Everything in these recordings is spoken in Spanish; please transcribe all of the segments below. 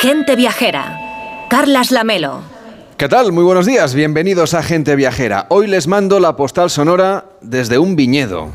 Gente Viajera. Carlas Lamelo. ¿Qué tal? Muy buenos días, bienvenidos a Gente Viajera. Hoy les mando la postal sonora desde un viñedo.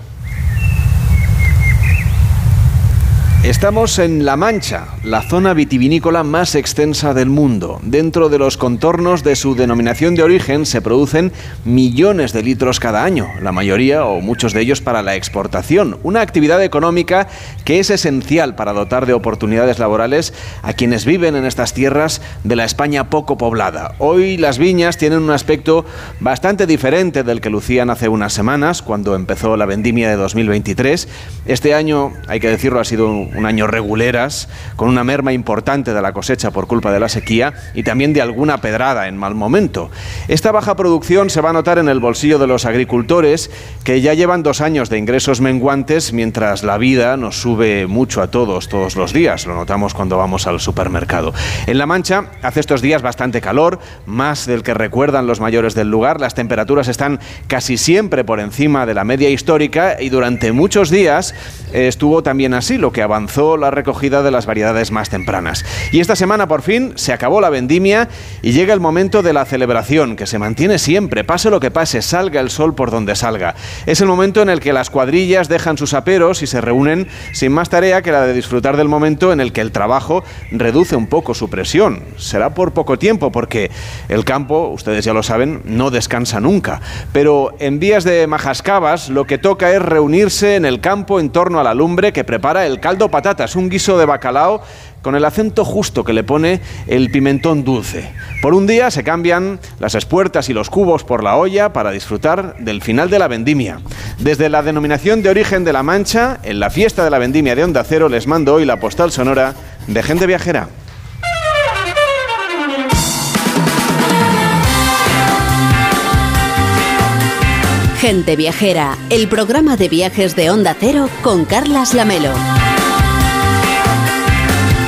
Estamos en La Mancha, la zona vitivinícola más extensa del mundo. Dentro de los contornos de su denominación de origen se producen millones de litros cada año, la mayoría o muchos de ellos para la exportación, una actividad económica que es esencial para dotar de oportunidades laborales a quienes viven en estas tierras de la España poco poblada. Hoy las viñas tienen un aspecto bastante diferente del que lucían hace unas semanas, cuando empezó la vendimia de 2023. Este año, hay que decirlo, ha sido un año reguleras, con una merma importante de la cosecha por culpa de la sequía y también de alguna pedrada en mal momento. Esta baja producción se va a notar en el bolsillo de los agricultores, que ya llevan dos años de ingresos menguantes, mientras la vida nos sube mucho a todos, todos los días. Lo notamos cuando vamos al supermercado. En La Mancha hace estos días bastante calor, más del que recuerdan los mayores del lugar. Las temperaturas están casi siempre por encima de la media histórica y durante muchos días estuvo también así, lo que avanzó la recogida de las variedades más tempranas. Y esta semana por fin se acabó la vendimia y llega el momento de la celebración, que se mantiene siempre, pase lo que pase, salga el sol por donde salga. Es el momento en el que las cuadrillas dejan sus aperos y se reúnen sin más tarea que la de disfrutar del momento en el que el trabajo reduce un poco su presión. Será por poco tiempo, porque el campo, ustedes ya lo saben, no descansa nunca. Pero en vías de Majascabas lo que toca es reunirse en el campo en torno a la lumbre que prepara el caldo patatas, un guiso de bacalao con el acento justo que le pone el pimentón dulce. Por un día se cambian las espuertas y los cubos por la olla para disfrutar del final de la vendimia. Desde la denominación de origen de La Mancha, en la fiesta de la vendimia de Onda Cero, les mando hoy la postal sonora de gente viajera. Gente Viajera, el programa de viajes de Onda Cero con Carlas Lamelo.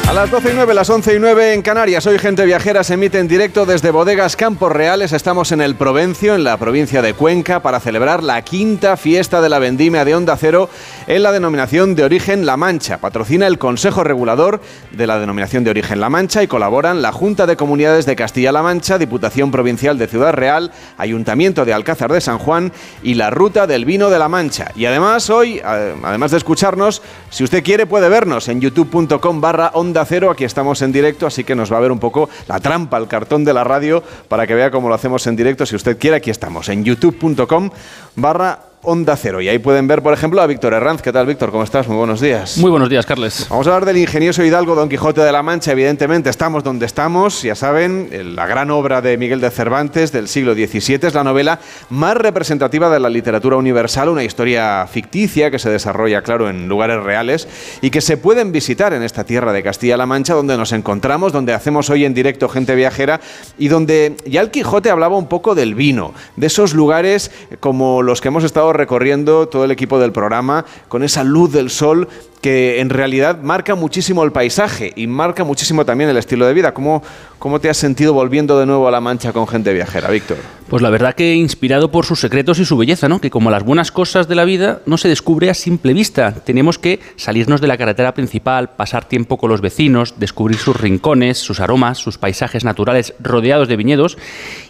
A las 12 y 9, las 11 y 9 en Canarias. Hoy Gente Viajera se emite en directo desde Bodegas Campos Reales. Estamos en el Provencio, en la provincia de Cuenca, para celebrar la quinta fiesta de la vendimia de Onda Cero en la denominación de origen La Mancha. Patrocina el Consejo Regulador de la denominación de origen La Mancha y colaboran la Junta de Comunidades de Castilla-La Mancha, Diputación Provincial de Ciudad Real, Ayuntamiento de Alcázar de San Juan y la Ruta del Vino de La Mancha. Y además hoy, además de escucharnos, si usted quiere puede vernos en youtube.com barra Onda Cero. Aquí estamos en directo, así que nos va a ver un poco la trampa, el cartón de la radio, para que vea cómo lo hacemos en directo. Si usted quiere, aquí estamos en youtube.com barra Onda Cero. Y ahí pueden ver, por ejemplo, a Víctor Herranz. ¿Qué tal, Víctor? ¿Cómo estás? Muy buenos días. Muy buenos días, Carles. Vamos a hablar del ingenioso Hidalgo Don Quijote de la Mancha. Evidentemente, estamos donde estamos. Ya saben, la gran obra de Miguel de Cervantes del siglo XVII es la novela más representativa de la literatura universal, una historia ficticia que se desarrolla, claro, en lugares reales y que se pueden visitar en esta tierra de Castilla-La Mancha, donde nos encontramos, donde hacemos hoy en directo gente viajera y donde ya el Quijote hablaba un poco del vino, de esos lugares como los que hemos estado recorriendo todo el equipo del programa con esa luz del sol que en realidad marca muchísimo el paisaje y marca muchísimo también el estilo de vida. ¿Cómo, cómo te has sentido volviendo de nuevo a La Mancha con gente viajera, Víctor? Pues la verdad que inspirado por sus secretos y su belleza, ¿no? Que como las buenas cosas de la vida no se descubre a simple vista. Tenemos que salirnos de la carretera principal, pasar tiempo con los vecinos, descubrir sus rincones, sus aromas, sus paisajes naturales rodeados de viñedos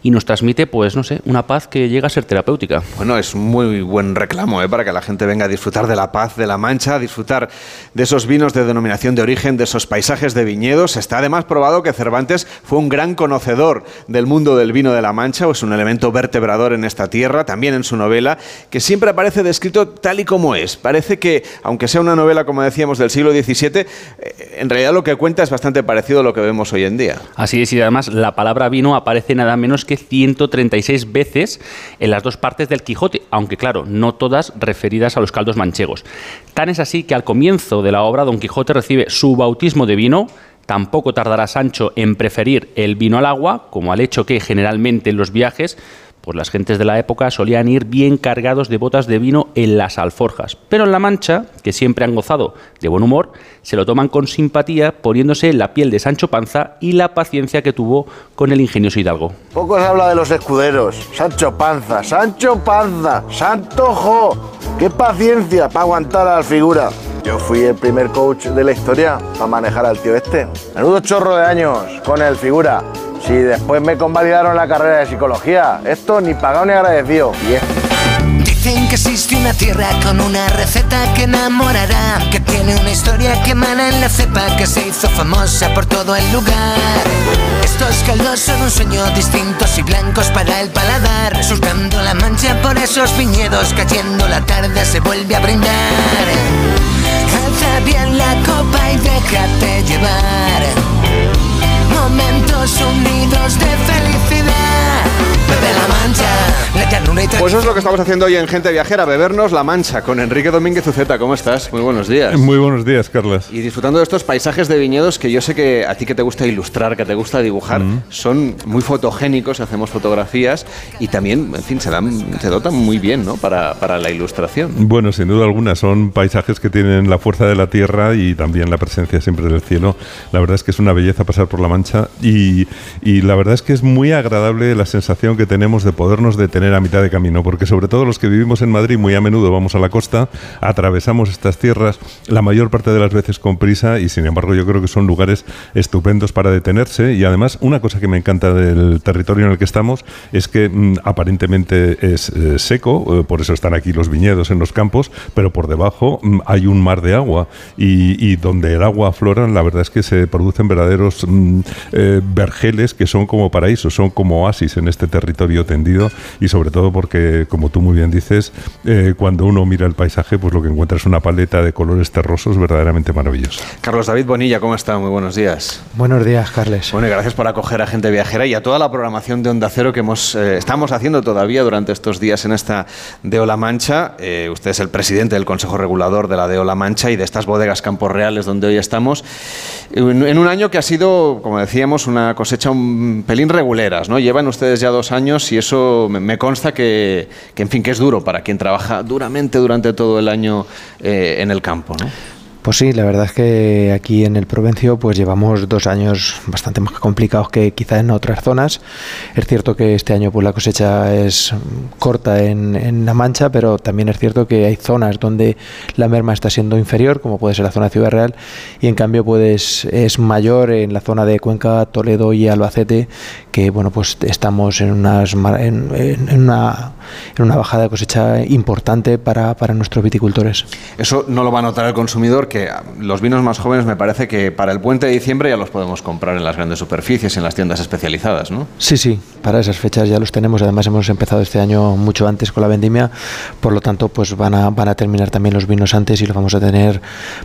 y nos transmite, pues no sé, una paz que llega a ser terapéutica. Bueno, es muy buen reclamo ¿eh? para que la gente venga a disfrutar de la paz de La Mancha, a disfrutar de esos vinos de denominación de origen, de esos paisajes de viñedos. Está además probado que Cervantes fue un gran conocedor del mundo del vino de la Mancha, o es un elemento vertebrador en esta tierra, también en su novela, que siempre aparece descrito tal y como es. Parece que, aunque sea una novela, como decíamos, del siglo XVII, eh, en realidad lo que cuenta es bastante parecido a lo que vemos hoy en día. Así es, y además la palabra vino aparece nada menos que 136 veces en las dos partes del Quijote, aunque claro, no todas referidas a los caldos manchegos. Tan es así que al comienzo de la obra, Don Quijote recibe su bautismo de vino. Tampoco tardará Sancho en preferir el vino al agua, como al hecho que generalmente en los viajes pues las gentes de la época solían ir bien cargados de botas de vino en las alforjas. Pero en La Mancha, que siempre han gozado de buen humor, se lo toman con simpatía poniéndose la piel de Sancho Panza y la paciencia que tuvo con el ingenioso Hidalgo. Poco se habla de los escuderos. Sancho Panza, Sancho Panza, Santo Jo. ¡Qué paciencia para aguantar a la figura! Yo fui el primer coach de la historia para manejar al tío este. Menudo chorro de años con el figura. Si después me convalidaron la carrera de psicología, esto ni pagado ni agradecido. Dicen que existe una tierra con una receta que enamorará, que tiene una historia que emana en la cepa, que se hizo famosa por todo el lugar. Estos caldos son un sueño distintos y blancos para el paladar, surcando la mancha por esos viñedos, cayendo la tarde se vuelve a brindar. Alza bien la copa y déjate llevar. Momentos unidos de felicidad. Pues eso es lo que estamos haciendo hoy en Gente Viajera, bebernos la mancha con Enrique Domínguez Uceta. ¿Cómo estás? Muy buenos días. Muy buenos días, Carlos. Y disfrutando de estos paisajes de viñedos que yo sé que a ti que te gusta ilustrar, que te gusta dibujar, son muy fotogénicos, hacemos fotografías y también, en fin, se, dan, se dotan muy bien ¿no? para, para la ilustración. Bueno, sin duda alguna, son paisajes que tienen la fuerza de la tierra y también la presencia siempre del cielo. La verdad es que es una belleza pasar por la mancha y, y la verdad es que es muy agradable la sensación que tenemos de podernos detener a mitad de camino, porque sobre todo los que vivimos en Madrid muy a menudo vamos a la costa, atravesamos estas tierras la mayor parte de las veces con prisa y sin embargo yo creo que son lugares estupendos para detenerse. Y además una cosa que me encanta del territorio en el que estamos es que mm, aparentemente es eh, seco, eh, por eso están aquí los viñedos en los campos, pero por debajo mm, hay un mar de agua. Y, donde el agua aflora la verdad es que se producen verdaderos mm, eh, vergeles que son como paraísos, son como oasis en este territorio tendido y sobre todo porque, como tú muy bien dices, eh, cuando uno mira el paisaje, pues lo que encuentra es una paleta de colores terrosos verdaderamente maravillosa. Carlos David Bonilla, ¿cómo está? Muy buenos días. Buenos días, Carles. Bueno, y gracias por acoger a Gente Viajera y a toda la programación de Onda Cero que hemos, eh, estamos haciendo todavía durante estos días en esta Deo La Mancha. Eh, usted es el presidente del Consejo Regulador de la Deo La Mancha y de estas bodegas Campos Reales donde hoy estamos. En, en un año que ha sido, como decíamos, una cosecha un pelín reguleras, ¿no? Llevan ustedes ya dos años y eso me, consta que, que, en fin, que es duro para quien trabaja duramente durante todo el año eh, en el campo, ¿no? Pues sí, la verdad es que aquí en el Provencio pues llevamos dos años bastante más complicados que quizá en otras zonas. Es cierto que este año pues la cosecha es corta en, La Mancha, pero también es cierto que hay zonas donde la merma está siendo inferior, como puede ser la zona de Ciudad Real, y en cambio pues es mayor en la zona de Cuenca, Toledo y Albacete, que bueno pues estamos en, unas, en, una, bajada de cosecha importante para, para nuestros viticultores. Eso no lo va a notar el consumidor, los vinos más jóvenes me parece que para el puente de diciembre ya los podemos comprar en las grandes superficies, en las tiendas especializadas, ¿no? Sí, sí, para esas fechas ya los tenemos. Además hemos empezado este año mucho antes con la vendimia, por lo tanto pues van a, van a terminar también los vinos antes y los vamos a tener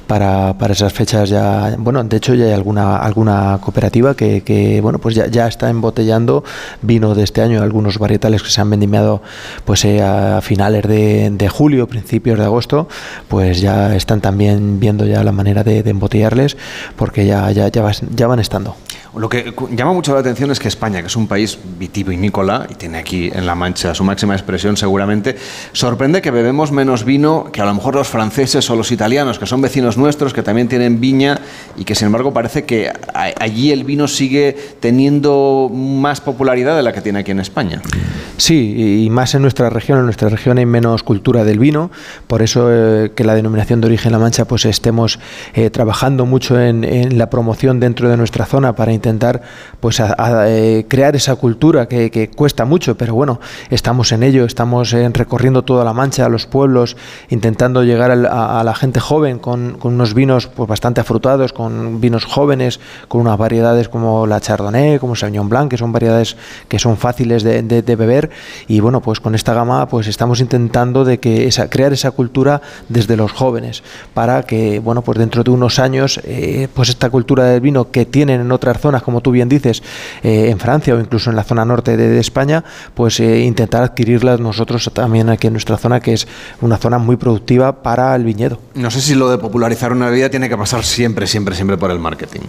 para, para esas fechas ya. Bueno, de hecho ya hay alguna, alguna cooperativa que, que bueno pues ya, ya está embotellando vino de este año, algunos varietales que se han vendimiado pues eh, a finales de, de julio, principios de agosto, pues ya están también viendo ya la manera de, embotellarles porque ya, ya, ya, van estando. Lo que llama mucho la atención es que España, que es un país vitivinícola y tiene aquí en La Mancha su máxima expresión seguramente, sorprende que bebemos menos vino que a lo mejor los franceses o los italianos, que son vecinos nuestros, que también tienen viña y que sin embargo parece que allí el vino sigue teniendo más popularidad de la que tiene aquí en España. Sí, y más en nuestra región, en nuestra región hay menos cultura del vino, por eso eh, que la denominación de origen La Mancha pues estemos eh, trabajando mucho en, en, la promoción dentro de nuestra zona para intentar pues a, eh, crear esa cultura que, cuesta mucho, pero bueno, estamos en ello, estamos eh, recorriendo toda La Mancha, los pueblos, intentando llegar a, la gente joven con, unos vinos pues bastante afrutados, con vinos jóvenes, con unas variedades como la Chardonnay, como Sauvignon Blanc, que son variedades que son fáciles de beber. Y bueno, pues con esta gama pues estamos intentando de que esa, crear esa cultura desde los jóvenes para que bueno, pues dentro de unos años eh, pues esta cultura del vino que tienen en otras zonas, como tú bien dices, eh, en Francia o incluso en la zona norte de, de España, pues eh, intentar adquirirlas nosotros también aquí en nuestra zona, que es una zona muy productiva para el viñedo. No sé si lo de popularizar una bebida tiene que pasar siempre, siempre, siempre por el marketing.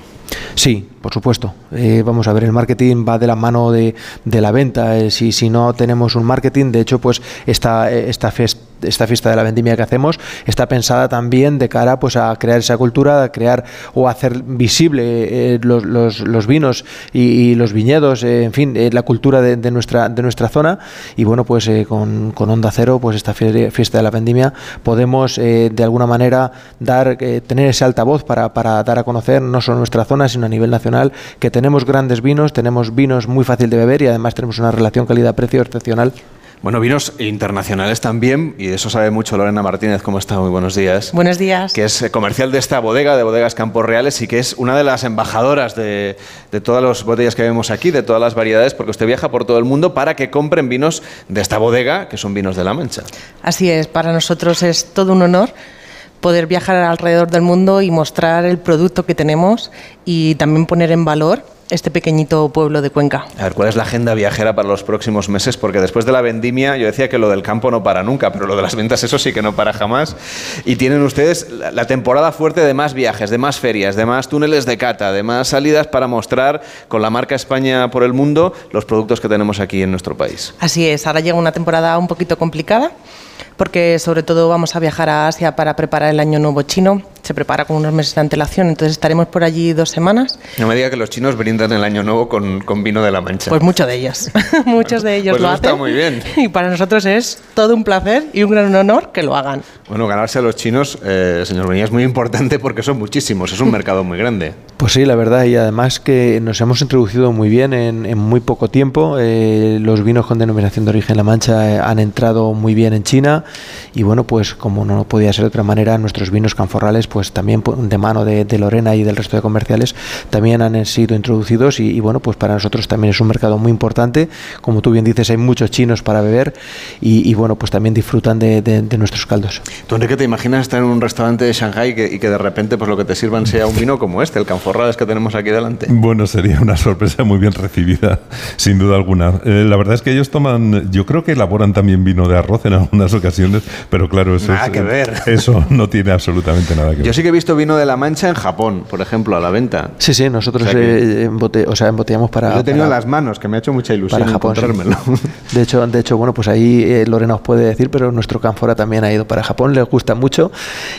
Sí, por supuesto. Eh, vamos a ver, el marketing va de la mano de, de la venta. Si, si, no tenemos un marketing, de hecho, pues esta, esta fest esta fiesta de la vendimia que hacemos está pensada también de cara pues a crear esa cultura, a crear o hacer visible eh, los, los, vinos y, los viñedos, eh, en fin, la cultura de, nuestra de nuestra zona y bueno pues con, con, Onda Cero pues esta fiesta de la vendimia podemos de alguna manera dar tener ese altavoz para, para dar a conocer no solo nuestra zona sino a nivel nacional que tenemos grandes vinos, tenemos vinos muy fácil de beber y además tenemos una relación calidad-precio excepcional. Bueno, vinos internacionales también, y de eso sabe mucho Lorena Martínez. ¿Cómo está? Muy buenos días. Buenos días. Que es comercial de esta bodega, de Bodegas Campos Reales, y que es una de las embajadoras de, de todas las botellas que vemos aquí, de todas las variedades, porque usted viaja por todo el mundo para que compren vinos de esta bodega, que son vinos de La Mancha. Así es, para nosotros es todo un honor poder viajar alrededor del mundo y mostrar el producto que tenemos y también poner en valor este pequeñito pueblo de Cuenca. A ver, ¿cuál es la agenda viajera para los próximos meses? Porque después de la vendimia, yo decía que lo del campo no para nunca, pero lo de las ventas, eso sí que no para jamás. Y tienen ustedes la temporada fuerte de más viajes, de más ferias, de más túneles de cata, de más salidas para mostrar con la marca España por el mundo los productos que tenemos aquí en nuestro país. Así es, ahora llega una temporada un poquito complicada porque sobre todo vamos a viajar a Asia para preparar el Año Nuevo chino. Se prepara con unos meses de antelación, entonces estaremos por allí dos semanas. No me diga que los chinos brindan el Año Nuevo con, con vino de la Mancha. Pues muchos de ellos, muchos de ellos pues lo hacen. Está muy bien. Y para nosotros es todo un placer y un gran honor que lo hagan. Bueno, ganarse a los chinos, eh, señor Benítez, es muy importante porque son muchísimos, es un mercado muy grande. Pues sí, la verdad, y además que nos hemos introducido muy bien en, muy poco tiempo. Eh, los vinos con denominación de origen La Mancha eh, han entrado muy bien en China y bueno, pues como no podía ser de otra manera, nuestros vinos canforrales, pues también de mano de, Lorena y del resto de comerciales, también han sido introducidos y, bueno, pues para nosotros también es un mercado muy importante. Como tú bien dices, hay muchos chinos para beber y, bueno, pues también disfrutan de, nuestros caldos. ¿Tú, Enrique, te imaginas estar en un restaurante de Shanghai y que de repente pues lo que te sirvan sea un vino como este, el canforral? que tenemos aquí delante. Bueno, sería una sorpresa muy bien recibida, sin duda alguna. Eh, la verdad es que ellos toman, yo creo que elaboran también vino de arroz en algunas ocasiones, pero claro, eso, nada que ver. eso no tiene absolutamente nada que ver. Yo sí que he visto vino de la Mancha en Japón, por ejemplo, a la venta. Sí, sí, nosotros o sea, embotellamos para... Yo he tenido en las manos, que me ha hecho mucha ilusión para Japón, De hecho, de hecho, bueno, pues ahí eh, Lorena os puede decir, pero nuestro Canfora también ha ido para Japón, le gusta mucho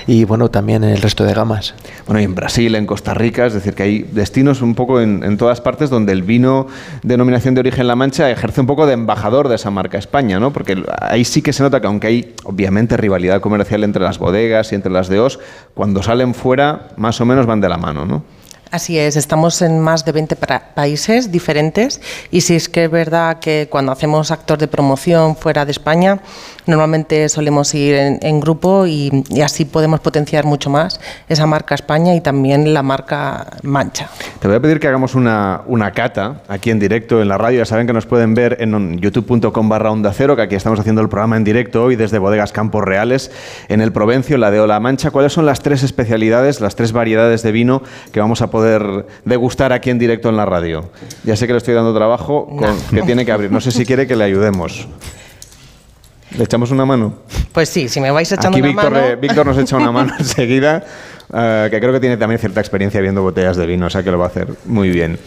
y bueno, también en el resto de gamas. Bueno, y en Brasil, en Costa Rica, es decir, que hay destinos un poco en, todas partes donde el vino denominación de origen La Mancha ejerce un poco de embajador de esa marca España, ¿no? Porque ahí sí que se nota que aunque hay obviamente rivalidad comercial entre las bodegas y entre las de Os, cuando salen fuera más o menos van de la mano, ¿no? Así es, estamos en más de 20 países diferentes y sí es que es verdad que cuando hacemos actos de promoción fuera de España, normalmente solemos ir en, grupo y, así podemos potenciar mucho más esa marca España y también la marca Mancha. Te voy a pedir que hagamos una, cata aquí en directo en la radio. Ya saben que nos pueden ver en youtube.com barra onda cero, que aquí estamos haciendo el programa en directo hoy desde Bodegas Campos Reales en el Provencio, la de Ola Mancha. ¿Cuáles son las tres especialidades, las tres variedades de vino que vamos a poder degustar aquí en directo en la radio. Ya sé que le estoy dando trabajo con, que tiene que abrir. No sé si quiere que le ayudemos. ¿Le echamos una mano? Pues sí, si me vais echando Aquí una mano... Víctor nos echa una mano enseguida, eh, que creo que tiene también cierta experiencia viendo botellas de vino, o sea que lo va a hacer muy bien.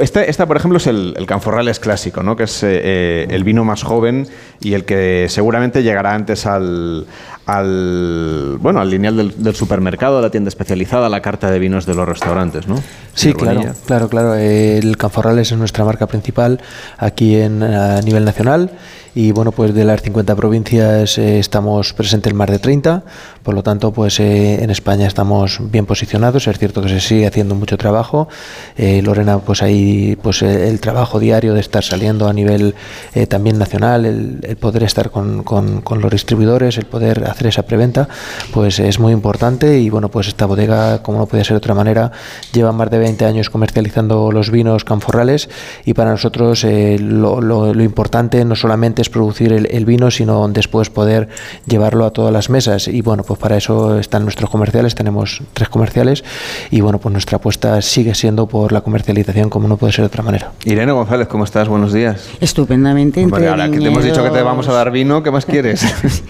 Esta, por ejemplo, es el, el Canforrales clásico, ¿no? que es eh, eh, el vino más joven y el que seguramente llegará antes al, al bueno al lineal del, supermercado, a la tienda especializada, a la carta de vinos de los restaurantes, ¿no? Sí, claro, claro, claro. El Canforrales es nuestra marca principal aquí en, a nivel nacional y bueno, pues de las 50 provincias eh, estamos presentes en más de 30, por lo tanto, pues eh, en España estamos bien posicionados. Es cierto que se sigue haciendo mucho trabajo. Eh, Lorena, pues ahí, pues el trabajo diario de estar saliendo a nivel también nacional, el, poder estar con, con, con los distribuidores, el poder hacer esa preventa, pues es muy importante y bueno, pues esta bodega, como no puede ser de otra manera, lleva más de 20 años comercializando los vinos canforrales y para nosotros eh, lo, importante no solamente es producir el, vino, sino después poder llevarlo a todas las mesas y bueno, pues para eso están nuestros comerciales, tenemos tres comerciales y bueno, pues nuestra apuesta sigue siendo por la comercialización como no puede ser de otra manera. Irene González, ¿cómo estás? Buenos días. Estupendamente. ahora que te hemos dicho que te vamos a dar vino, ¿qué más quieres?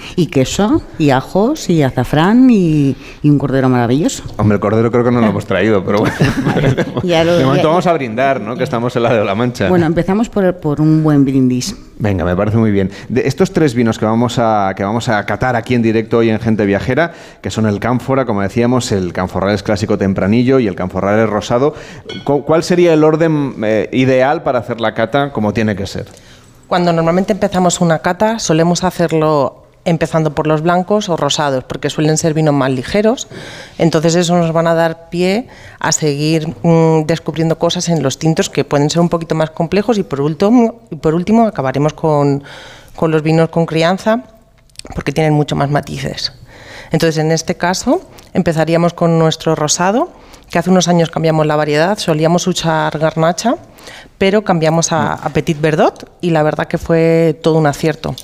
¿Y queso? Y ajos y azafrán y, y un cordero maravilloso. Hombre, el cordero creo que no lo hemos traído, pero bueno. Ya lo- de momento ya- vamos a brindar, ¿no? Que estamos en la de la Mancha. Bueno, empezamos por, por un buen brindis. Venga, me parece muy bien. De estos tres vinos que vamos a que vamos a catar aquí en directo hoy en Gente Viajera, que son el Cánfora, como decíamos, el Canforrales clásico tempranillo y el Canforrales rosado, cu- ¿cuál sería el orden eh, ideal para hacer la cata como tiene que ser? Cuando normalmente empezamos una cata, solemos hacerlo empezando por los blancos o rosados, porque suelen ser vinos más ligeros. Entonces eso nos van a dar pie a seguir mm, descubriendo cosas en los tintos que pueden ser un poquito más complejos y por último, acabaremos con, con los vinos con crianza, porque tienen mucho más matices. Entonces en este caso empezaríamos con nuestro rosado, que hace unos años cambiamos la variedad, solíamos usar garnacha, pero cambiamos a, a Petit Verdot y la verdad que fue todo un acierto.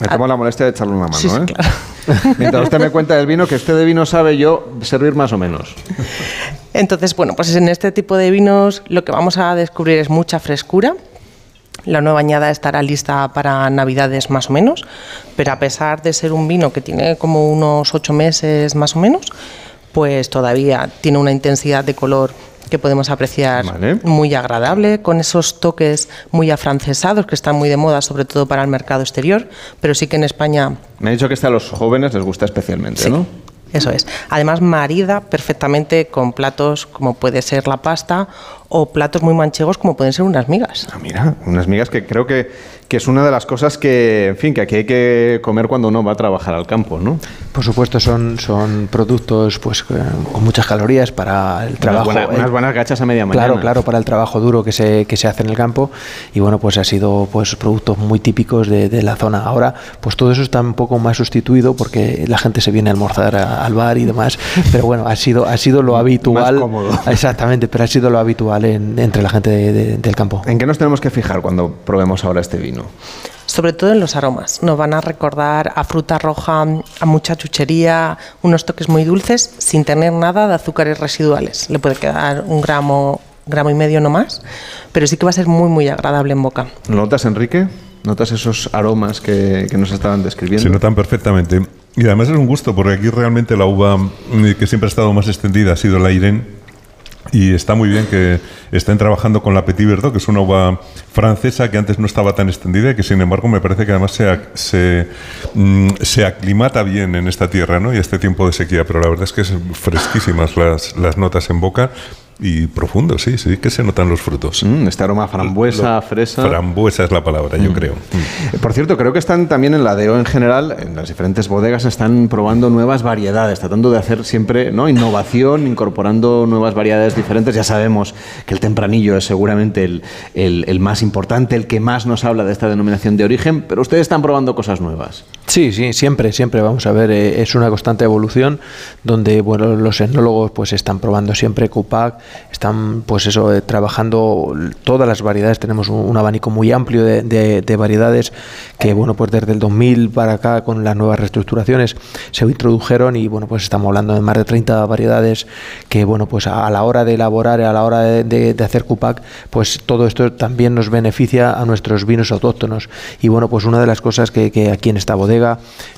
Me tomo la molestia de echarle una mano, Sí, sí, ¿eh? claro. Mientras usted me cuenta del vino, que usted de vino sabe yo servir más o menos. Entonces, bueno, pues en este tipo de vinos lo que vamos a descubrir es mucha frescura. La nueva añada estará lista para Navidades más o menos, pero a pesar de ser un vino que tiene como unos ocho meses más o menos, pues todavía tiene una intensidad de color que podemos apreciar Vale. muy agradable, con esos toques muy afrancesados que están muy de moda, sobre todo para el mercado exterior, pero sí que en España Me ha dicho que este a los jóvenes les gusta especialmente, Sí, ¿no? Eso es. Además, marida perfectamente con platos como puede ser la pasta o platos muy manchegos como pueden ser unas migas. Ah, mira, unas migas que creo que, que es una de las cosas que, en fin, que aquí hay que comer cuando uno va a trabajar al campo, ¿no? Por supuesto, son, son productos pues eh, con muchas calorías para el trabajo. unas, buenas, eh, unas buenas gachas a media mañana. Claro, claro, para el trabajo duro que se, que se hace en el campo y bueno, pues ha sido pues productos muy típicos de, de la zona. Ahora, pues todo eso está un poco más sustituido porque la gente se viene a almorzar a- al bar y demás, pero bueno, ha sido, ha sido lo habitual. cómodo. Exactamente, pero ha sido lo habitual en- entre la gente de- de- del campo. ¿En qué nos tenemos que fijar cuando probemos ahora este vino? Sobre todo en los aromas. Nos van a recordar a fruta roja, a mucha chuchería, unos toques muy dulces sin tener nada de azúcares residuales. Le puede quedar un gramo, gramo y medio no más, pero sí que va a ser muy, muy agradable en boca. ¿Lo notas, Enrique? ¿Notas esos aromas que, que nos estaban describiendo? Se notan perfectamente. Y además es un gusto, porque aquí realmente la uva mm, que siempre ha estado más extendida ha sido la Irene. Y está muy bien que estén trabajando con la Petit Verdot, que es una uva francesa que antes no estaba tan extendida y que sin embargo me parece que además se, se, mm, se aclimata bien en esta tierra ¿no? y este tiempo de sequía. Pero la verdad es que es fresquísimas las, las notas en boca y profundo, sí, sí que se notan los frutos. Mm, este aroma frambuesa, Lo- fresa. Frambuesa es la palabra, yo creo. Eh, Por cierto, creo que están también en la DEO en general, en las diferentes bodegas, están probando nuevas variedades, tratando de hacer siempre ¿no? innovación, incorporando nuevas variedades diferentes. Ya sabemos que el tempranillo es seguramente el, el- el más importante, el que más nos habla de esta denominación de origen, pero ustedes están probando cosas nuevas. Sí, sí, siempre, siempre. Vamos a ver, eh, es una constante evolución donde bueno, los etnólogos pues están probando siempre Cupac, están pues eso, eh, trabajando todas las variedades, tenemos un, abanico muy amplio de, de- de variedades que bueno, pues desde el 2000 para acá con las nuevas reestructuraciones se introdujeron y bueno, pues estamos hablando de más de 30 variedades que bueno, pues a, la hora de elaborar, a la hora de, hacer Cupac, pues todo esto también nos beneficia a nuestros vinos autóctonos. Y bueno, pues una de las cosas que aquí en esta bodega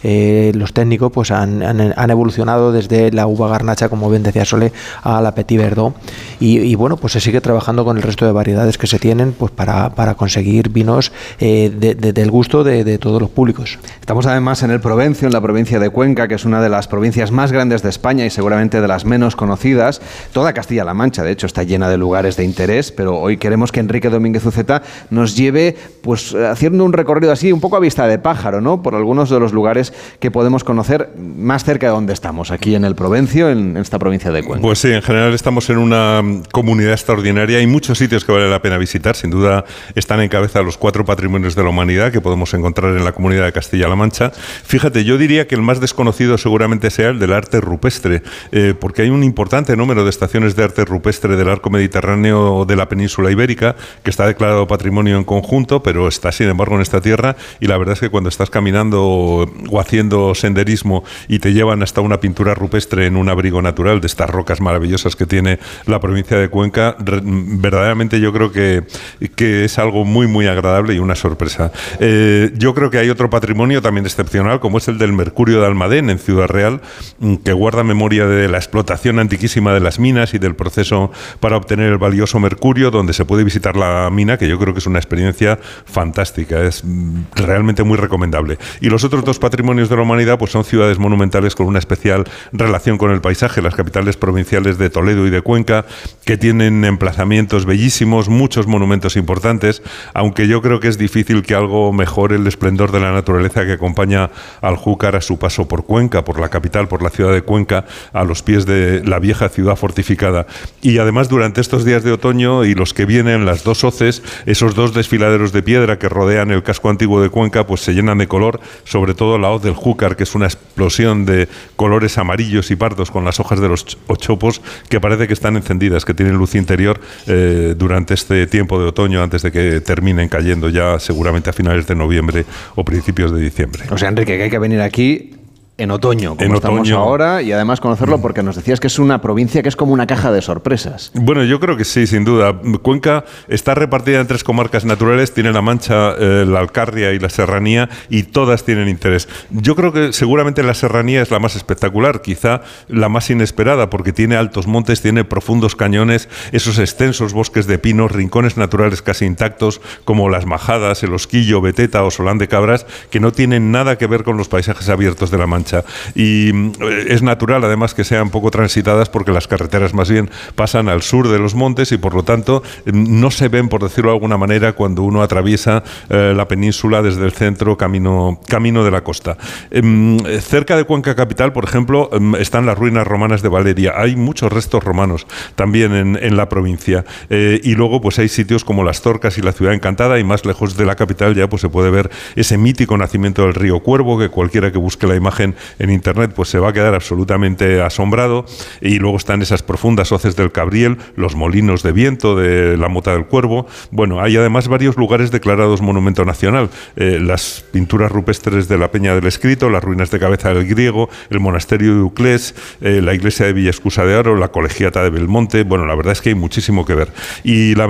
eh, los técnicos pues han, han- evolucionado desde la uva garnacha, como bien decía Sole, a la Petit Verdot y, bueno, pues se sigue trabajando con el resto de variedades que se tienen pues para, para conseguir vinos eh, de- de- del gusto de, de todos los públicos. Estamos además en el Provencio, en la provincia de Cuenca, que es una de las provincias más grandes de España y seguramente de las menos conocidas. Toda Castilla-La Mancha, de hecho, está llena de lugares de interés, pero hoy queremos que Enrique Domínguez Uceta nos lleve, pues, haciendo un recorrido así, un poco a vista de pájaro, ¿no? Por algunos los lugares que podemos conocer más cerca de donde estamos, aquí en el Provencio, en esta provincia de Cuenca. Pues sí, en general estamos en una mm, comunidad extraordinaria. Hay muchos sitios que vale la pena visitar. Sin duda están en cabeza los cuatro patrimonios de la humanidad que podemos encontrar en la comunidad de Castilla-La Mancha. Fíjate, yo diría que el más desconocido seguramente sea el del arte rupestre, eh, porque hay un importante número de estaciones de arte rupestre del arco mediterráneo de la península ibérica que está declarado patrimonio en conjunto, pero está sin embargo en esta tierra. Y la verdad es que cuando estás caminando o, haciendo senderismo y te llevan hasta una pintura rupestre en un abrigo natural de estas rocas maravillosas que tiene la provincia de Cuenca, verdaderamente yo creo que, que es algo muy, muy agradable y una sorpresa. Eh, yo creo que hay otro patrimonio también excepcional, como es el del Mercurio de Almadén en Ciudad Real, mm, que guarda memoria de la explotación antiquísima de las minas y del proceso para obtener el valioso mercurio, donde se puede visitar la mina, que yo creo que es una experiencia fantástica, es mm, realmente muy recomendable. Y los otros dos patrimonios de la humanidad pues son ciudades monumentales con una especial relación con el paisaje, las capitales provinciales de Toledo y de Cuenca, que tienen emplazamientos bellísimos, muchos monumentos importantes, aunque yo creo que es difícil que algo mejore el esplendor de la naturaleza que acompaña al Júcar a su paso por Cuenca, por la capital, por la ciudad de Cuenca, a los pies de la vieja ciudad fortificada. Y además durante estos días de otoño y los que vienen, las dos hoces, esos dos desfiladeros de piedra que rodean el casco antiguo de Cuenca, pues se llenan de color, sobre todo la hoz del Júcar, que es una explosión de colores amarillos y pardos con las hojas de los ch- ochopos que parece que están encendidas, que tienen luz interior eh, durante este tiempo de otoño antes de que terminen cayendo ya seguramente a finales de noviembre o principios de diciembre. O sea, Enrique, que hay que venir aquí en otoño, como En estamos otoño. Mm. ahora, y además conocerlo porque nos decías que es una provincia que es como una caja de sorpresas. Bueno, yo creo que sí, sin duda. Cuenca está repartida en tres comarcas naturales, tiene la Mancha, eh, la Alcarria y la Serranía, y todas tienen interés. Yo creo que seguramente la Serranía es la más espectacular, quizá la más inesperada, porque tiene altos montes, tiene profundos cañones, esos extensos bosques de pinos, rincones naturales casi intactos, como las Majadas, el Osquillo, Beteta o Solán de Cabras, que no tienen nada que ver con los paisajes abiertos de la Mancha. Y mm, es natural, además, que sean poco transitadas porque las carreteras más bien pasan al sur de los montes y por lo tanto no se ven, por decirlo de alguna manera, cuando uno atraviesa eh, la península desde el centro camino, camino de la costa. Em, cerca de Cuenca Capital, por ejemplo, em, están las ruinas romanas de Valeria. Hay muchos restos romanos también en, en la provincia. Eh, y luego pues hay sitios como las Torcas y la Ciudad Encantada y más lejos de la capital ya pues se puede ver ese mítico nacimiento del río Cuervo que cualquiera que busque la imagen en internet pues se va a quedar absolutamente asombrado. Y luego están esas profundas hoces del Cabriel, los molinos de viento de la Mota del Cuervo. Bueno, hay además varios lugares declarados monumento nacional. Eh, las pinturas rupestres de la Peña del Escrito, las ruinas de Cabeza del Griego, el monasterio de Uclés, eh, la iglesia de Villa Escusa de Oro, la colegiata de Belmonte. Bueno, la verdad es que hay muchísimo que ver. Y la,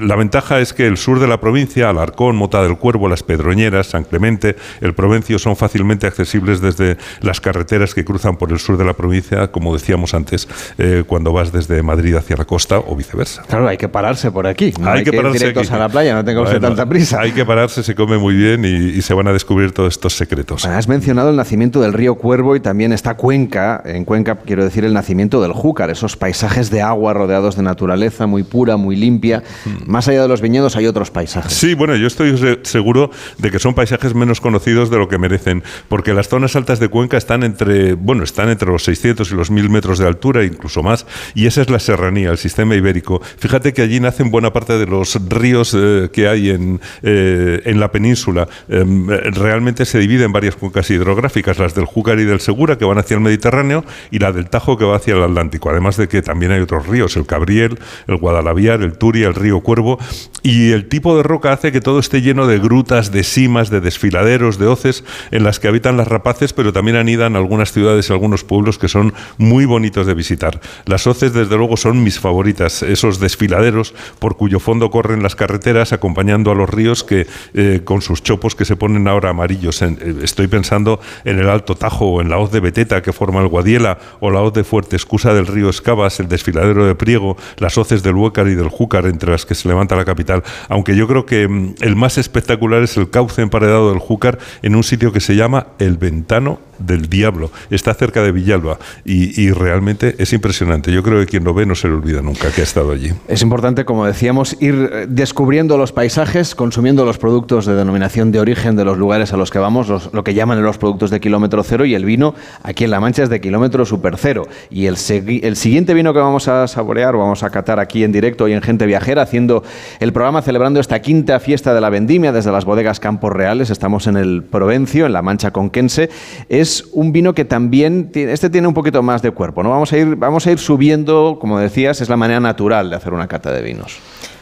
la ventaja es que el sur de la provincia, Alarcón, Mota del Cuervo, Las Pedroñeras, San Clemente, el Provencio son fácilmente accesibles desde las carreteras que cruzan por el sur de la provincia, como decíamos antes, eh, cuando vas desde Madrid hacia la costa o viceversa. Claro, hay que pararse por aquí. No hay, hay, que ir pararse directos aquí. a la playa, no tenga usted Bueno, tanta prisa. Hay que pararse, se come muy bien y, y se van a descubrir todos estos secretos. Has mencionado el nacimiento del río Cuervo y también está Cuenca. En Cuenca quiero decir el nacimiento del Júcar, esos paisajes de agua rodeados de naturaleza muy pura, muy limpia. Más allá de los viñedos hay otros paisajes. Sí, bueno, yo estoy se- seguro de que son paisajes menos conocidos de lo que merecen, porque las zonas altas de Cuenca están entre, bueno, están entre los 600 y los 1000 metros de altura, incluso más, y esa es la serranía, el sistema ibérico. Fíjate que allí nacen buena parte de los ríos eh, que hay en, eh, en la península. Eh, realmente se divide en varias cuencas hidrográficas, las del Júcar y del Segura, que van hacia el Mediterráneo, y la del Tajo, que va hacia el Atlántico. Además de que también hay otros ríos, el Cabriel, el Guadalaviar, el Turia, el río Cuervo, y el tipo de roca hace que todo esté lleno de grutas, de simas, de desfiladeros, de hoces, en las que habitan las rapaces, pero también anidan algunas ciudades y algunos pueblos que son muy bonitos de visitar. Las hoces, desde luego, son mis favoritas, esos desfiladeros por cuyo fondo corren las carreteras acompañando a los ríos que eh, con sus chopos que se ponen ahora amarillos. Eh, estoy pensando en el Alto Tajo o en la hoz de Beteta que forma el Guadiela o la hoz de Fuerte Escusa del río Escabas, el desfiladero de Priego, las hoces del Huécar y del Júcar entre las que se levanta la capital. Aunque yo creo que mm, el más espectacular es el cauce emparedado del Júcar en un sitio que se llama El Ventano del Diablo. Está cerca de Villalba y, realmente es impresionante. Yo creo que quien lo ve no se le olvida nunca que ha estado allí. Es importante, como decíamos, ir eh, descubriendo los paisajes, consumiendo los productos de denominación de origen de los lugares a los que vamos, lo que llaman los productos de kilómetro cero, y el vino aquí en La Mancha es de kilómetro super cero. Y el, el siguiente vino que vamos a saborear, o vamos a catar aquí en directo y en Gente Viajera, haciendo el programa celebrando esta quinta fiesta de la vendimia desde las bodegas Campos Reales. Estamos en el Provencio, en La Mancha Conquense. Es un vino que también, tiene- este tiene un poquito más de cuerpo, ¿no? Vamos a ir, vamos a ir subiendo, como decías, es la manera natural de hacer una cata de vinos.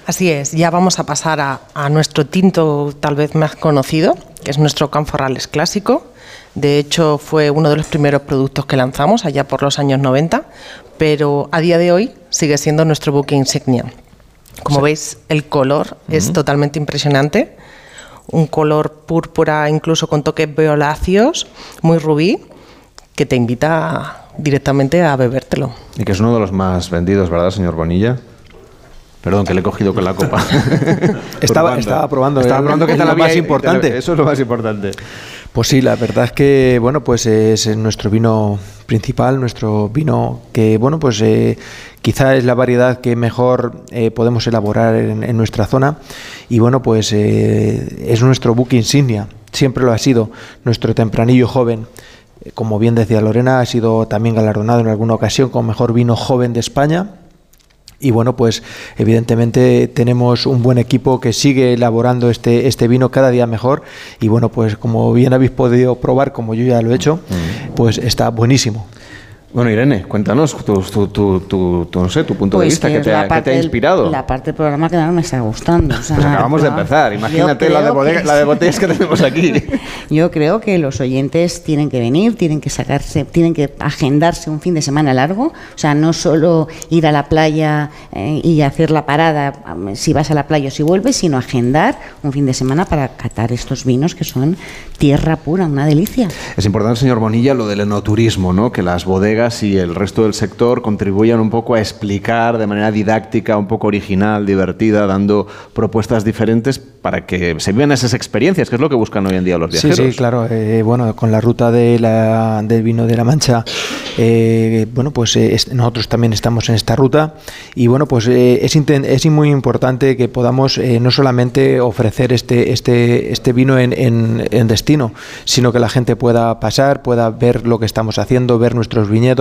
Así es, ya vamos a pasar a, a nuestro tinto tal vez más conocido, que es nuestro Canforrales clásico, De hecho, fue uno de los primeros productos que lanzamos allá por los años 90, pero a día de hoy sigue siendo nuestro buque insignia. Como veis, el color es totalmente impresionante. Un color púrpura, incluso con toques violáceos, muy rubí, que te invita directamente a bebértelo. Y que es uno de los más vendidos, ¿verdad, señor Bonilla? Perdón, que le he cogido con la copa. Estaba, estaba probando. Estaba probando que es lo más importante. Eso es lo más importante. Pues sí, la verdad es que bueno, pues es nuestro vino principal, nuestro vino que bueno, pues eh, quizá es la variedad que mejor eh, podemos elaborar en, en nuestra zona y bueno, pues eh, es nuestro buque insignia, siempre lo ha sido, nuestro tempranillo joven. Como bien decía Lorena, ha sido también galardonado en alguna ocasión como mejor vino joven de España. Y bueno, pues evidentemente tenemos un buen equipo que sigue elaborando este, este vino cada día mejor. Y bueno, pues como bien habéis podido probar, como yo ya lo he hecho, pues está buenísimo. Bueno, Irene, cuéntanos tu, tu, tu, tu- no sé, tu punto de Pues vista, que que te, ha, que te ha del- inspirado. La parte del programa que no me está gustando. o sea, Pues acabamos de empezar, imagínate la de, bodega- la de botellas que tenemos aquí. Yo creo que los oyentes tienen que venir, tienen que sacarse, tienen que agendarse un fin de semana largo, o sea, no solo ir a la playa eh, y hacer la parada am, si vas a la playa o si vuelves, sino agendar un fin de semana para catar estos vinos que son tierra pura, una delicia. Es importante, señor Bonilla, lo del enoturismo, ¿no? que las bodegas y el resto del sector contribuyan un poco a explicar de manera didáctica, un poco original, divertida, dando propuestas diferentes para que se vivan esas experiencias, que es lo que buscan hoy en día los Sí, viajeros. sí, claro. eh, bueno, con la ruta de la, del vino de la Mancha, eh, bueno, pues eh, es- nosotros también estamos en esta ruta y bueno, pues eh, es, es muy importante que podamos eh, no solamente ofrecer este, este, este vino en, en- en destino, sino que la gente pueda pasar, pueda ver lo que estamos haciendo, ver nuestros viñedos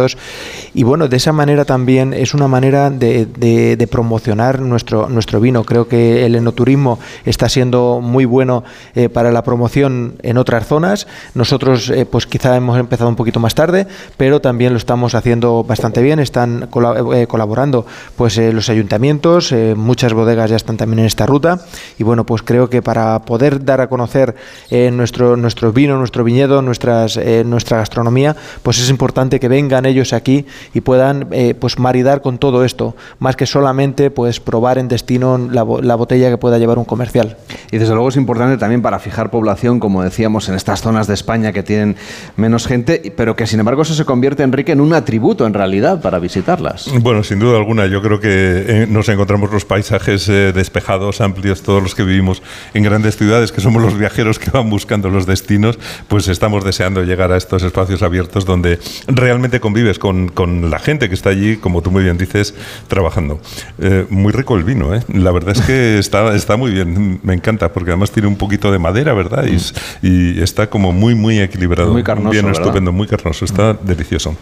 y bueno, de esa manera también es una manera de, promocionar nuestro, nuestro vino. Creo que el enoturismo está siendo muy bueno eh, para la promoción en otras zonas. Nosotros, eh, pues quizá hemos empezado un poquito más tarde, pero también lo estamos haciendo bastante bien. Están eh, colaborando pues los ayuntamientos, muchas bodegas ya están también en esta ruta. Y bueno, pues creo que para poder dar a conocer nuestro, nuestro vino, nuestro viñedo, nuestras, nuestra gastronomía, pues es importante que vengan ellos aquí y puedan eh, pues maridar con todo esto, más que solamente pues probar en destino la, bo- la botella que pueda llevar un comercial. Y desde luego es importante también para fijar población, como decíamos, en estas zonas de España que tienen menos gente, pero que sin embargo eso se convierte, Enrique, en un atributo en realidad para visitarlas. Bueno, sin duda alguna, yo creo que eh, nos encontramos los paisajes eh, despejados, amplios, todos los que vivimos en grandes ciudades, que somos los viajeros que van buscando los destinos, pues estamos deseando llegar a estos espacios abiertos donde realmente convives con, con la gente que está allí, como tú muy bien dices, trabajando. Eh, muy rico el vino, ¿eh? La verdad es que está, está muy bien, me encanta, porque además tiene un poquito de madera, ¿verdad? Y, s- y está como muy, muy equilibrado. Muy carnoso, Bien, ¿verdad? estupendo, muy carnoso, está delicioso.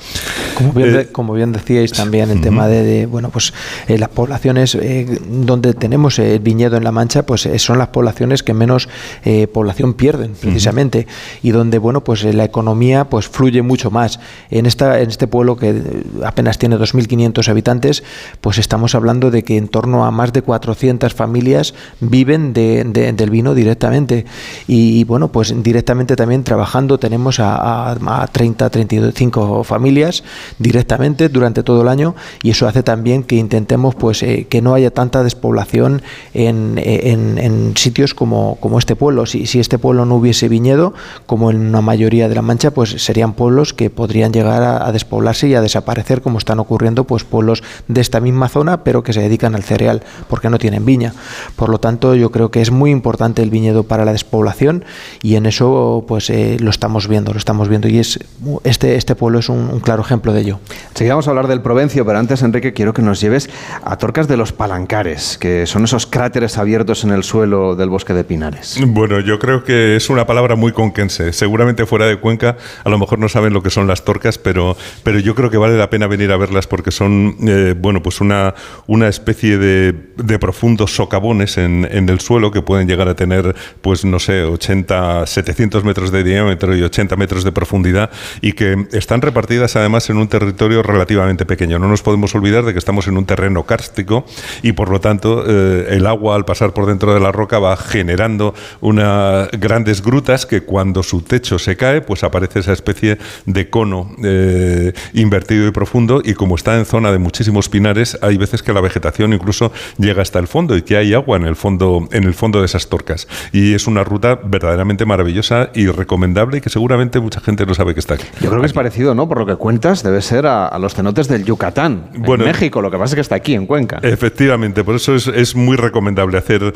Como bien, Eh, de- como bien decíais también el tema de, de, bueno pues eh, las poblaciones donde tenemos el viñedo en La Mancha pues son las poblaciones que menos población pierden precisamente y donde bueno pues la economía pues fluye mucho más en esta en este pueblo que apenas tiene 2.500 habitantes pues estamos hablando de que en torno a más de 400 familias viven de- de- del vino directamente. Y, bueno pues directamente también trabajando tenemos a, a, a 30 35 familias directamente durante todo el año y eso hace también que intentemos pues eh, que no haya tanta despoblación en, en- en sitios como, como este pueblo. Si, este pueblo no hubiese viñedo como en una mayoría de la mancha pues serían pueblos que podrían llegar a, a despoblarse y a desaparecer como están ocurriendo pues pueblos de esta misma zona pero que se dedican al cereal porque no tienen viña por lo tanto yo creo que es muy importante el viñedo para la despoblación y en eso pues eh, lo estamos viendo lo estamos viendo y es este este pueblo es un, un claro ejemplo de ello Enseguida vamos a hablar del Provencio, pero antes, Enrique, quiero que nos lleves a Torcas de los Palancares, que son esos cráteres abiertos en el suelo del bosque de Pinares. Bueno, yo creo que es una palabra muy conquense. Seguramente fuera de Cuenca a lo mejor no saben lo que son las torcas, pero, pero yo creo que vale la pena venir a verlas porque son, eh, bueno, pues una, una especie de, de profundos socavones en, en el suelo que pueden llegar a tener, pues no sé, 80, 700 metros de diámetro y 80 metros de profundidad y que están repartidas además en un territorio relativamente pequeño. No nos podemos olvidar de que estamos en un terreno kárstico y por lo tanto eh, el agua al pasar por dentro de la roca va generando unas grandes grutas que cuando su techo se cae pues aparece esa especie de cono eh, invertido y profundo y como está en zona de muchísimos pinares hay veces que la vegetación incluso llega hasta el fondo y que hay agua en el fondo en el fondo de esas torcas y es una ruta verdaderamente maravillosa y recomendable y que seguramente mucha gente no sabe que está aquí. Yo creo que es parecido, ¿no? Por lo que cuentas, debe ser a, los cenotes del Yucatán, en México. Lo que pasa es que está aquí, en Cuenca. Efectivamente, por eso es, muy recomendable hacer,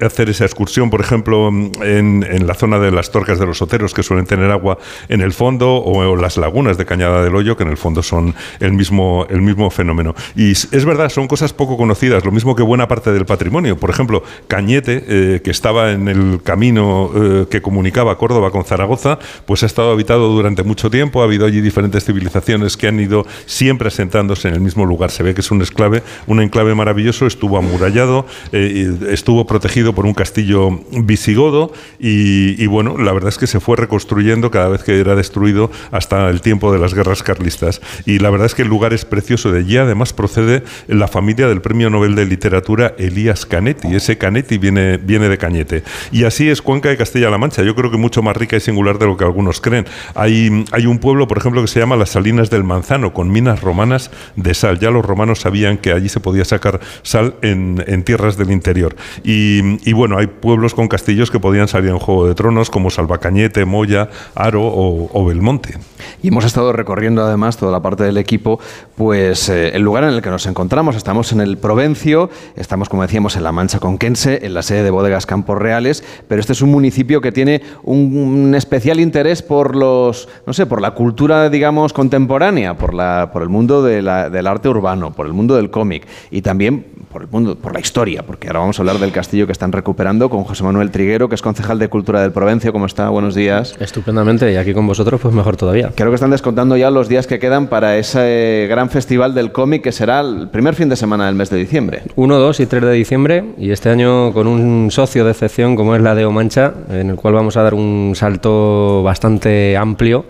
hacer esa excursión, por ejemplo, en, la zona de las torcas de los oteros, que suelen tener agua en el fondo, o, las lagunas de Cañada que en el fondo son el mismo, el mismo fenómeno. Y es verdad, son cosas poco conocidas, lo mismo que buena parte del patrimonio. Por ejemplo, Cañete, eh, que estaba en el camino eh, que comunicaba Córdoba con Zaragoza, pues ha estado habitado durante mucho tiempo, ha habido allí diferentes civilizaciones que han ido siempre asentándose en el mismo lugar. Se ve que es un enclave, un enclave maravilloso, estuvo amurallado, eh, estuvo protegido por un castillo visigodo y, bueno, la verdad es que se fue reconstruyendo cada vez que era destruido hasta el tiempo de las guerras carlistas. Y la verdad es que el lugar es precioso. De allí además procede la familia del Premio Nobel de Literatura Elías Canetti. Ese Canetti viene, viene de Cañete. Y así es Cuenca de Castilla-La Mancha. Yo creo que mucho más rica y singular de lo que algunos creen. Hay, hay un pueblo, por ejemplo, que se llama Las Salinas del Manzano, con minas romanas de sal. Ya los romanos sabían que allí se podía sacar sal en, tierras del interior. Y, y, bueno, hay pueblos con castillos que podían salir en Juego de Tronos, como Salvacañete, Moya, Aro o, Belmonte. Y hemos estado recorriendo además toda la parte del equipo, pues eh, el lugar en el que nos encontramos. Estamos en el Provencio, estamos, como decíamos, en la Mancha Conquense, en la sede de Bodegas Campos Reales, pero este es un municipio que tiene un especial interés por los, no sé, por la cultura, digamos, contemporánea, por, la, por el mundo del arte urbano, por el mundo del cómic y también por el mundo, por la historia, porque ahora vamos a hablar del castillo que están recuperando con José Manuel Triguero, que es concejal de Cultura del Provencio. ¿Cómo está? Buenos días. Estupendamente, y aquí con vosotros, pues mejor todavía. Creo que están descontando ya los días que quedan para ese gran festival del cómic que será el primer fin de semana del mes de diciembre. 1, 2 y 3 de diciembre, y este año con un socio de excepción como es la de Omancha, en el cual vamos a dar un salto bastante amplio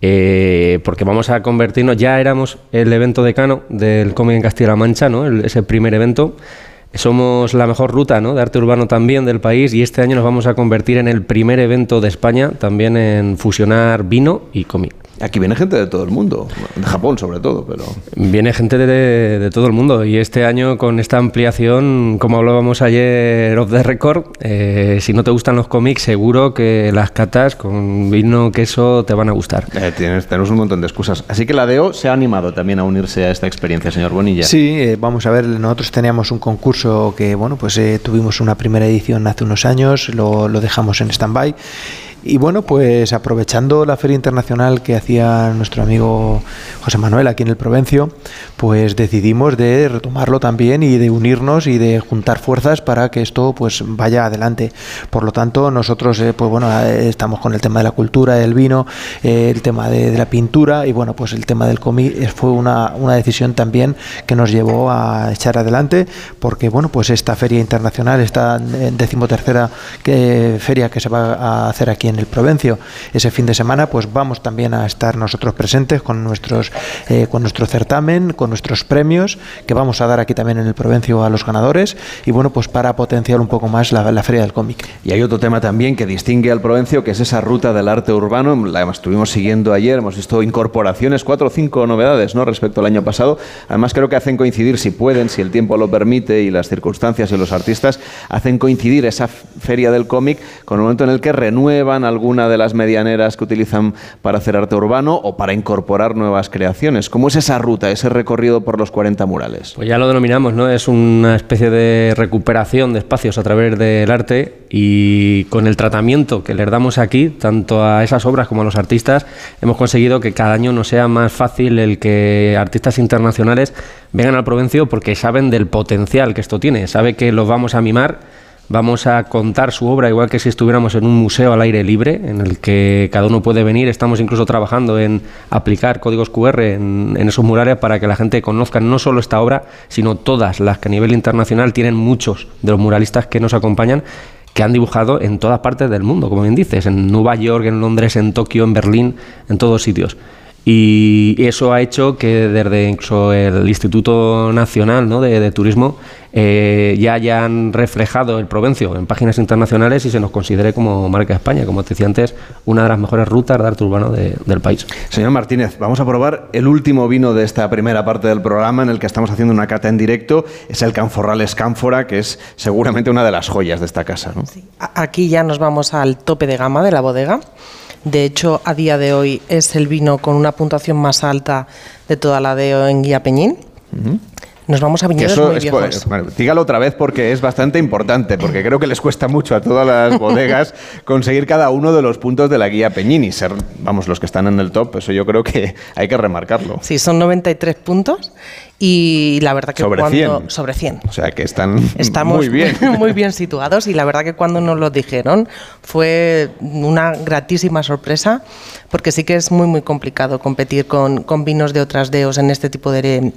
eh, porque vamos a convertirnos, ya éramos el evento decano del cómic en Castilla-La Mancha, ¿no? ese primer evento. Somos la mejor ruta ¿no? de arte urbano también del país y este año nos vamos a convertir en el primer evento de España también en fusionar vino y cómic. Aquí viene gente de todo el mundo, de Japón sobre todo, pero... Viene gente de, todo el mundo y este año con esta ampliación, como hablábamos ayer off the record, eh, si no te gustan los cómics, seguro que las catas con vino, queso, te van a gustar. Eh, tienes, tenemos un montón de excusas. Así que la DEO se ha animado también a unirse a esta experiencia, señor Bonilla. Sí, eh, vamos a ver, nosotros teníamos un concurso que, bueno, pues tuvimos una primera edición hace unos años, lo, lo dejamos en stand-by y bueno, pues aprovechando la feria internacional que hacía nuestro amigo José Manuel aquí en el Provencio, pues decidimos de retomarlo también y de unirnos y de juntar fuerzas para que esto pues vaya adelante. Por lo tanto, nosotros eh, pues bueno, eh, estamos con el tema de la cultura, del vino, eh, el tema de, la pintura y bueno, pues el tema del cómic fue una, una decisión también que nos llevó a echar adelante porque bueno, pues esta feria internacional, esta decimotercera feria que se va a hacer aquí en el Provencio. Ese fin de semana pues vamos también a estar nosotros presentes con, nuestros, eh, con nuestro certamen, con nuestros premios que vamos a dar aquí también en el Provencio a los ganadores y bueno pues para potenciar un poco más la, Feria del Cómic. Y hay otro tema también que distingue al Provencio que es esa ruta del arte urbano, la estuvimos siguiendo ayer, hemos visto incorporaciones, cuatro o cinco novedades ¿no? respecto al año pasado. Además creo que hacen coincidir, si pueden, si el tiempo lo permite y las circunstancias y los artistas, hacen coincidir esa Feria del Cómic con el momento en el que renuevan alguna de las medianeras que utilizan para hacer arte urbano o para incorporar nuevas creaciones. ¿Cómo es esa ruta, ese recorrido por los 40 murales? Pues ya lo denominamos, ¿no? Es una especie de recuperación de espacios a través del arte y con el tratamiento que les damos aquí, tanto a esas obras como a los artistas, hemos conseguido que cada año nos sea más fácil el que artistas internacionales vengan al Provencio porque saben del potencial que esto tiene, sabe que los vamos a mimar Vamos a contar su obra igual que si estuviéramos en un museo al aire libre, en el que cada uno puede venir. Estamos incluso trabajando en aplicar códigos QR en, esos murales para que la gente conozca no solo esta obra, sino todas las que a nivel internacional tienen muchos de los muralistas que nos acompañan que han dibujado en todas partes del mundo, como bien dices, en Nueva York, en Londres, en Tokio, en Berlín, en todos sitios. Y eso ha hecho que desde incluso el Instituto Nacional ¿no? de Turismo eh, ya hayan reflejado el Provencio en páginas internacionales y se nos considere como marca de España, como te decía antes, una de las mejores rutas de arte urbano de- del país. Señor Martínez, vamos a probar el último vino de esta primera parte del programa en el que estamos haciendo una cata en directo. Es el Canforrales Cánfora, que es seguramente una de las joyas de esta casa. ¿no? A- Aquí ya nos vamos al tope de gama de la bodega. De hecho, a día de hoy es el vino con una puntuación más alta de toda la de en Guía Peñín. Nos vamos a viñedos muy es, viejos. bueno, dígalo otra vez porque es bastante importante, porque creo que les cuesta mucho a todas las bodegas conseguir cada uno de los puntos de la guía Peñini, ser, vamos, los que están en el top, eso yo creo que hay que remarcarlo. Sí, son 93 puntos y la verdad que Sobre cuando 100. sobre 100. O sea que están Estamos muy bien. muy bien situados y la verdad que cuando nos lo dijeron fue una gratísima sorpresa porque sí que es muy muy complicado competir con, con vinos de otras deos en este tipo de,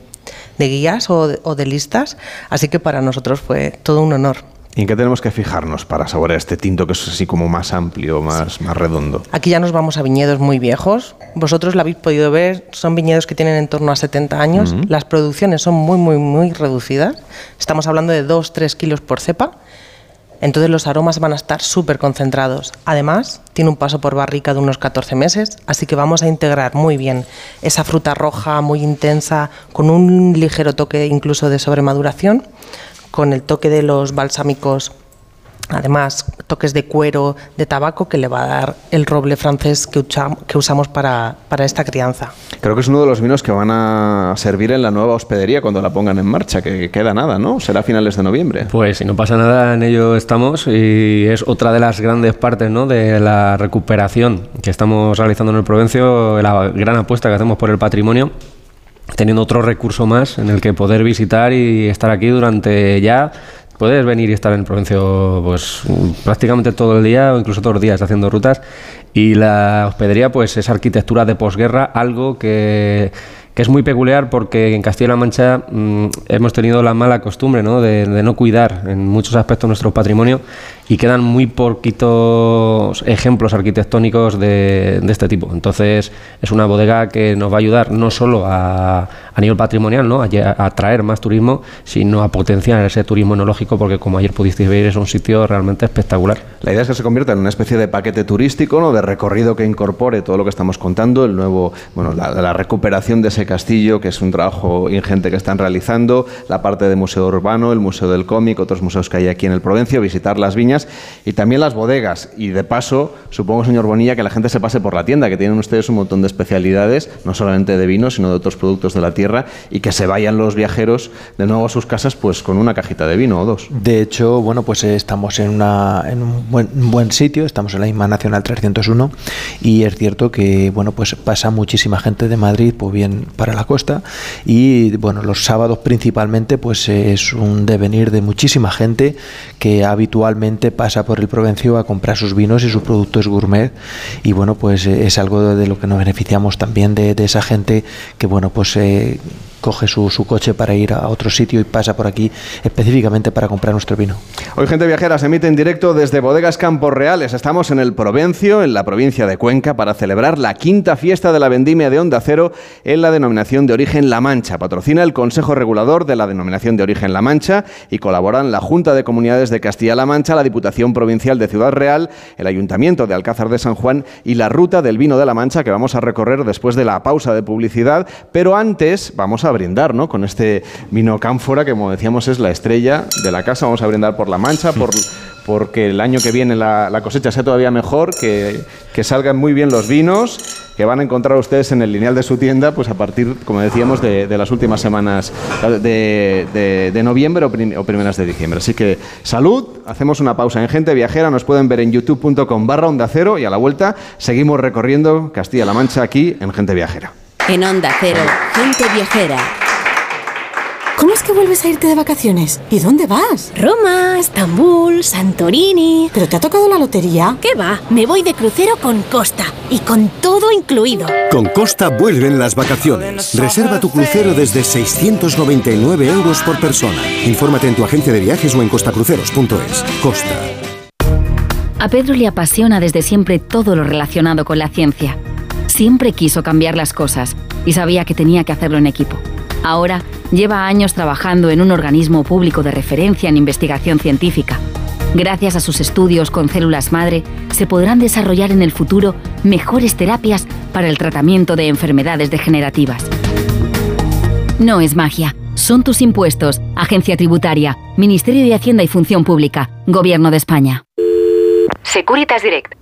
de guías o de, o de listas, así que para nosotros fue todo un honor. ¿Y en qué tenemos que fijarnos para saborear este tinto que es así como más amplio, más, más redondo? Aquí ya nos vamos a viñedos muy viejos. Vosotros lo habéis podido ver, son viñedos que tienen en torno a 70 años. Las producciones son muy, muy, muy reducidas. Estamos hablando de 2-3 kilos por cepa. Entonces los aromas van a estar súper concentrados. Además, tiene un paso por barrica de unos 14 meses, así que vamos a integrar muy bien esa fruta roja muy intensa, con un ligero toque incluso de sobremaduración, con el toque de los balsámicos Además, toques de cuero, de tabaco que le va a dar el roble francés que, ucha- que usamos para, para esta crianza. Creo que es uno de los vinos que van a servir en la nueva hospedería cuando la pongan en marcha, que queda nada, ¿no? Será a finales de noviembre. Pues si no pasa nada, en ello estamos y es otra de las grandes partes ¿no? de la recuperación que estamos realizando en el Provencio, la gran apuesta que hacemos por el patrimonio, teniendo otro recurso más en el que poder visitar y estar aquí durante ya. Puedes venir y estar en el Provencio pues prácticamente todo el día o incluso todos los días haciendo rutas y la hospedería pues es arquitectura de posguerra, algo que que es muy peculiar porque en Castilla-La Mancha mm, hemos tenido la mala costumbre ¿no? De, de no cuidar en muchos aspectos nuestro patrimonio y quedan muy poquitos ejemplos arquitectónicos de, de este tipo. Entonces es una bodega que nos va a ayudar no solo a, a nivel patrimonial, ¿no? a, a atraer más turismo, sino a potenciar ese turismo enológico porque como ayer pudisteis ver es un sitio realmente espectacular. La idea es que se convierta en una especie de paquete turístico, ¿no? de recorrido que incorpore todo lo que estamos contando, el nuevo, bueno, la, la recuperación de ese castillo, que es un trabajo ingente que están realizando, la parte de museo urbano, el museo del cómic, otros museos que hay aquí en el Provencio, visitar las viñas y también las bodegas. Y de paso, supongo, señor Bonilla, que la gente se pase por la tienda, que tienen ustedes un montón de especialidades, no solamente de vino, sino de otros productos de la tierra, y que se vayan los viajeros de nuevo a sus casas pues con una cajita de vino o dos. De hecho, bueno, pues eh, estamos en, una, un buen, sitio, estamos en la misma Nacional 301 y es cierto que, bueno, pues pasa muchísima gente de Madrid, pues bien para la costa y, bueno, los sábados principalmente, pues es un devenir de muchísima gente que habitualmente pasa por el Provencio a comprar sus vinos y sus productos gourmet. Y, bueno, pues eh, es algo de lo que nos beneficiamos también de, esa gente que, bueno, pues... eh, coge su, su coche para ir a otro sitio y pasa por aquí específicamente para comprar nuestro vino. Hoy Gente Viajera se emite en directo desde Bodegas Campos Reales. Estamos en el Provencio, en la provincia de Cuenca, para celebrar la quinta fiesta de la vendimia de Onda Cero en la denominación de origen La Mancha. Patrocina el Consejo Regulador de la denominación de origen La Mancha y colaboran la Junta de Comunidades de Castilla-La Mancha, la Diputación Provincial de Ciudad Real, el Ayuntamiento de Alcázar de San Juan y la Ruta del Vino de La Mancha que vamos a recorrer después de la pausa de publicidad. Pero antes vamos a brindar ¿no? con este vino Cánfora, que como decíamos es la estrella de la casa. Vamos a brindar por La Mancha, por, porque el año que viene la, la cosecha sea todavía mejor, que, que salgan muy bien los vinos que van a encontrar ustedes en el lineal de su tienda, pues a partir, como decíamos, de, de las últimas semanas de, de- de noviembre o, prim- o primeras de diciembre. Así que salud, hacemos una pausa en Gente Viajera, nos pueden ver en youtube.com barra onda cero y a la vuelta seguimos recorriendo Castilla-La Mancha aquí en Gente Viajera. En Onda Cero, gente viajera. ¿Cómo es que vuelves a irte de vacaciones? ¿Y dónde vas? Roma, Estambul, Santorini. ¿Pero te ha tocado la lotería? ¿Qué va? Me voy de crucero con Costa y con todo incluido. Con Costa vuelven las vacaciones. Reserva tu crucero desde 699 euros por persona. Infórmate en tu agencia de viajes o en costacruceros.es. Costa. A Pedro le apasiona desde siempre todo lo relacionado con la ciencia. Siempre quiso cambiar las cosas y sabía que tenía que hacerlo en equipo. Ahora lleva años trabajando en un organismo público de referencia en investigación científica. Gracias a sus estudios con células madre, se podrán desarrollar en el futuro mejores terapias para el tratamiento de enfermedades degenerativas. No es magia, son tus impuestos, Agencia Tributaria, Ministerio de Hacienda y Función Pública, Gobierno de España. Securitas Direct,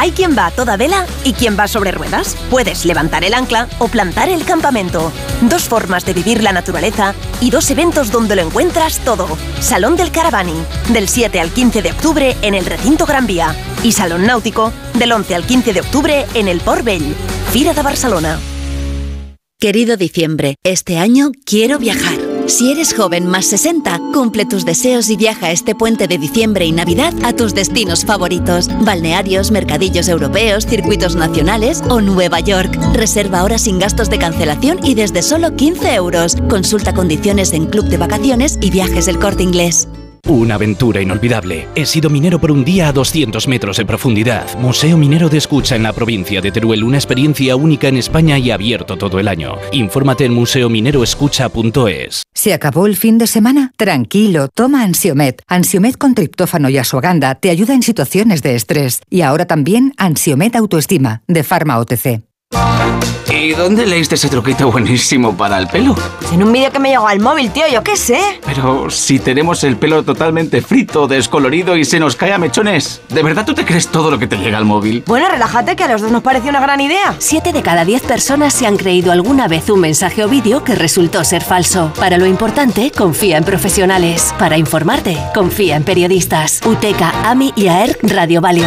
Hay quien va a toda vela y quien va sobre ruedas. Puedes levantar el ancla o plantar el campamento. Dos formas de vivir la naturaleza y dos eventos donde lo encuentras todo. Salón del Caravani, del 7 al 15 de octubre en el Recinto Gran Vía. Y Salón Náutico, del 11 al 15 de octubre en el Port Vell. Fira de Barcelona. Querido diciembre, este año quiero viajar. Si eres joven más 60, cumple tus deseos y viaja este puente de diciembre y Navidad a tus destinos favoritos. Balnearios, mercadillos europeos, circuitos nacionales o Nueva York. Reserva ahora sin gastos de cancelación y desde solo 15 euros. Consulta condiciones en Club de Vacaciones y Viajes del Corte Inglés. Una aventura inolvidable. He sido minero por un día a 200 metros de profundidad. Museo Minero de Escucha en la provincia de Teruel. Una experiencia única en España y abierto todo el año. Infórmate en museomineroescucha.es. ¿Se acabó el fin de semana? Tranquilo, toma Ansiomet. Ansiomet con triptófano y asuaganda te ayuda en situaciones de estrés. Y ahora también Ansiomet Autoestima, de Pharma OTC. ¿Y dónde leíste ese truquito buenísimo para el pelo? Pues en un vídeo que me llegó al móvil, tío, yo qué sé. Pero si tenemos el pelo totalmente frito, descolorido y se nos cae a mechones, ¿de verdad tú te crees todo lo que te llega al móvil? Bueno, relájate que a los dos nos pareció una gran idea. Siete de cada diez personas se han creído alguna vez un mensaje o vídeo que resultó ser falso. Para lo importante, confía en profesionales. Para informarte, confía en periodistas. UTECA, AMI y AERC Radio Valio.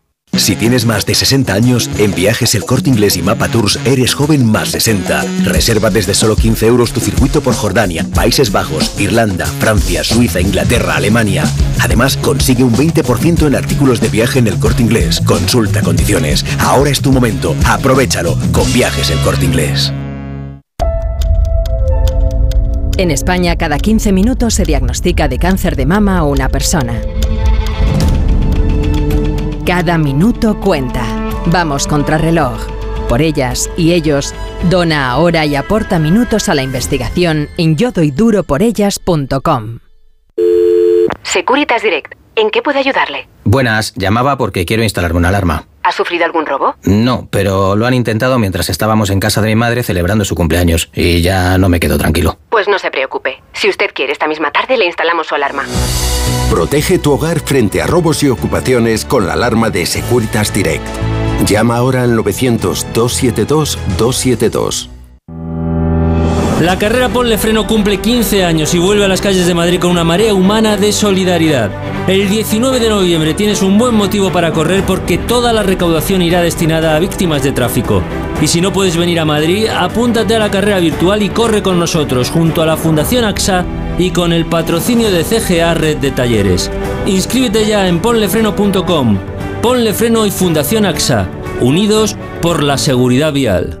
Si tienes más de 60 años, en Viajes El Corte Inglés y Mapa Tours eres joven más 60. Reserva desde solo 15 euros tu circuito por Jordania, Países Bajos, Irlanda, Francia, Suiza, Inglaterra, Alemania. Además, consigue un 20% en artículos de viaje en El Corte Inglés. Consulta condiciones. Ahora es tu momento. Aprovechalo con Viajes El Corte Inglés. En España, cada 15 minutos se diagnostica de cáncer de mama a una persona. Cada minuto cuenta. Vamos contra reloj. Por ellas y ellos, dona ahora y aporta minutos a la investigación en yodoyduroporellas.com. Securitas Direct, ¿en qué puedo ayudarle? Buenas, llamaba porque quiero instalarme una alarma. ¿Ha sufrido algún robo? No, pero lo han intentado mientras estábamos en casa de mi madre celebrando su cumpleaños y ya no me quedo tranquilo. Pues no se preocupe. Si usted quiere, esta misma tarde le instalamos su alarma. Protege tu hogar frente a robos y ocupaciones con la alarma de Securitas Direct. Llama ahora al 900-272-272. La carrera Ponle Freno cumple 15 años y vuelve a las calles de Madrid con una marea humana de solidaridad. El 19 de noviembre tienes un buen motivo para correr porque toda la recaudación irá destinada a víctimas de tráfico. Y si no puedes venir a Madrid, apúntate a la carrera virtual y corre con nosotros junto a la Fundación AXA y con el patrocinio de CGA Red de Talleres. Inscríbete ya en ponlefreno.com. Ponle Freno y Fundación AXA, unidos por la seguridad vial.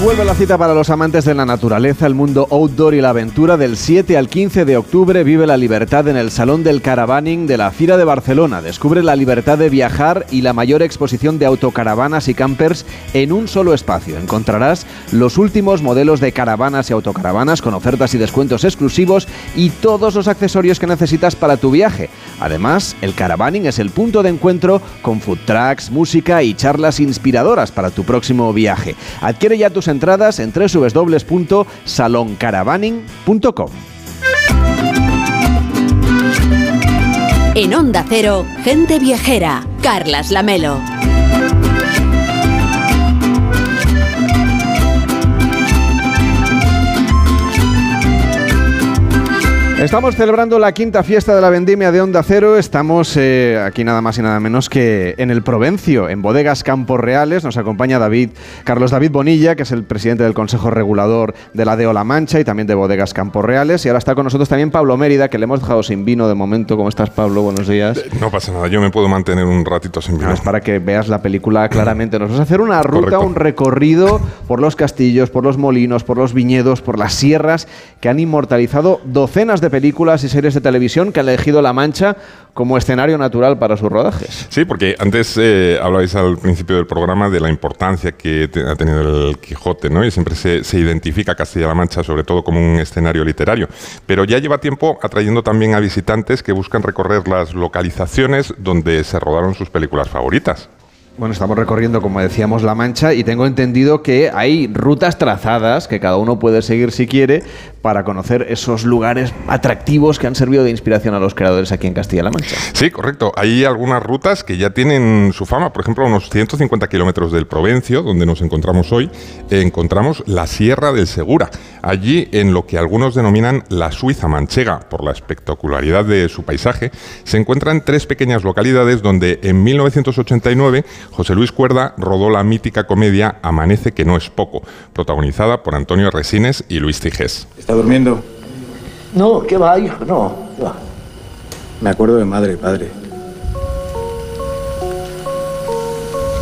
vuelve la cita para los amantes de la naturaleza, el mundo outdoor y la aventura. Del 7 al 15 de octubre vive la libertad en el Salón del Caravaning de la Fira de Barcelona. Descubre la libertad de viajar y la mayor exposición de autocaravanas y campers en un solo espacio. Encontrarás los últimos modelos de caravanas y autocaravanas con ofertas y descuentos exclusivos y todos los accesorios que necesitas para tu viaje. Además, el Caravaning es el punto de encuentro con food trucks, música y charlas inspiradoras para tu próximo viaje. Adquiere ya tus entradas en www.saloncaravaning.com. En Onda Cero, gente viajera, Carlas Lamelo. Estamos celebrando la quinta fiesta de la vendimia de Onda Cero. Estamos eh, aquí nada más y nada menos que en el Provencio, en Bodegas Campos Reales. Nos acompaña David, Carlos David Bonilla, que es el presidente del Consejo Regulador de la DEO La Mancha y también de Bodegas Campos Reales. Y ahora está con nosotros también Pablo Mérida, que le hemos dejado sin vino de momento. ¿Cómo estás, Pablo? Buenos días. No pasa nada, yo me puedo mantener un ratito sin vino. No, es para que veas la película claramente. Nos vas a hacer una ruta, Correcto. un recorrido por los castillos, por los molinos, por los viñedos, por las sierras que han inmortalizado docenas de películas y series de televisión que han elegido La Mancha como escenario natural para sus rodajes. Sí, porque antes eh, hablabais al principio del programa de la importancia que te- ha tenido el Quijote, ¿no? Y siempre se, se identifica Castilla-La Mancha sobre todo como un escenario literario. Pero ya lleva tiempo atrayendo también a visitantes que buscan recorrer las localizaciones donde se rodaron sus películas favoritas. Bueno, estamos recorriendo, como decíamos, La Mancha y tengo entendido que hay rutas trazadas que cada uno puede seguir si quiere para conocer esos lugares atractivos que han servido de inspiración a los creadores aquí en Castilla-La Mancha. Sí, correcto. Hay algunas rutas que ya tienen su fama. Por ejemplo, a unos 150 kilómetros del Provencio, donde nos encontramos hoy, encontramos la Sierra del Segura. Allí, en lo que algunos denominan la Suiza manchega, por la espectacularidad de su paisaje, se encuentran tres pequeñas localidades donde en 1989 José Luis Cuerda rodó la mítica comedia Amanece que no es poco, protagonizada por Antonio Resines y Luis Cijés. ¿Está durmiendo? No, ¿qué va, hijo? No, ¿qué va? Me acuerdo de madre, padre.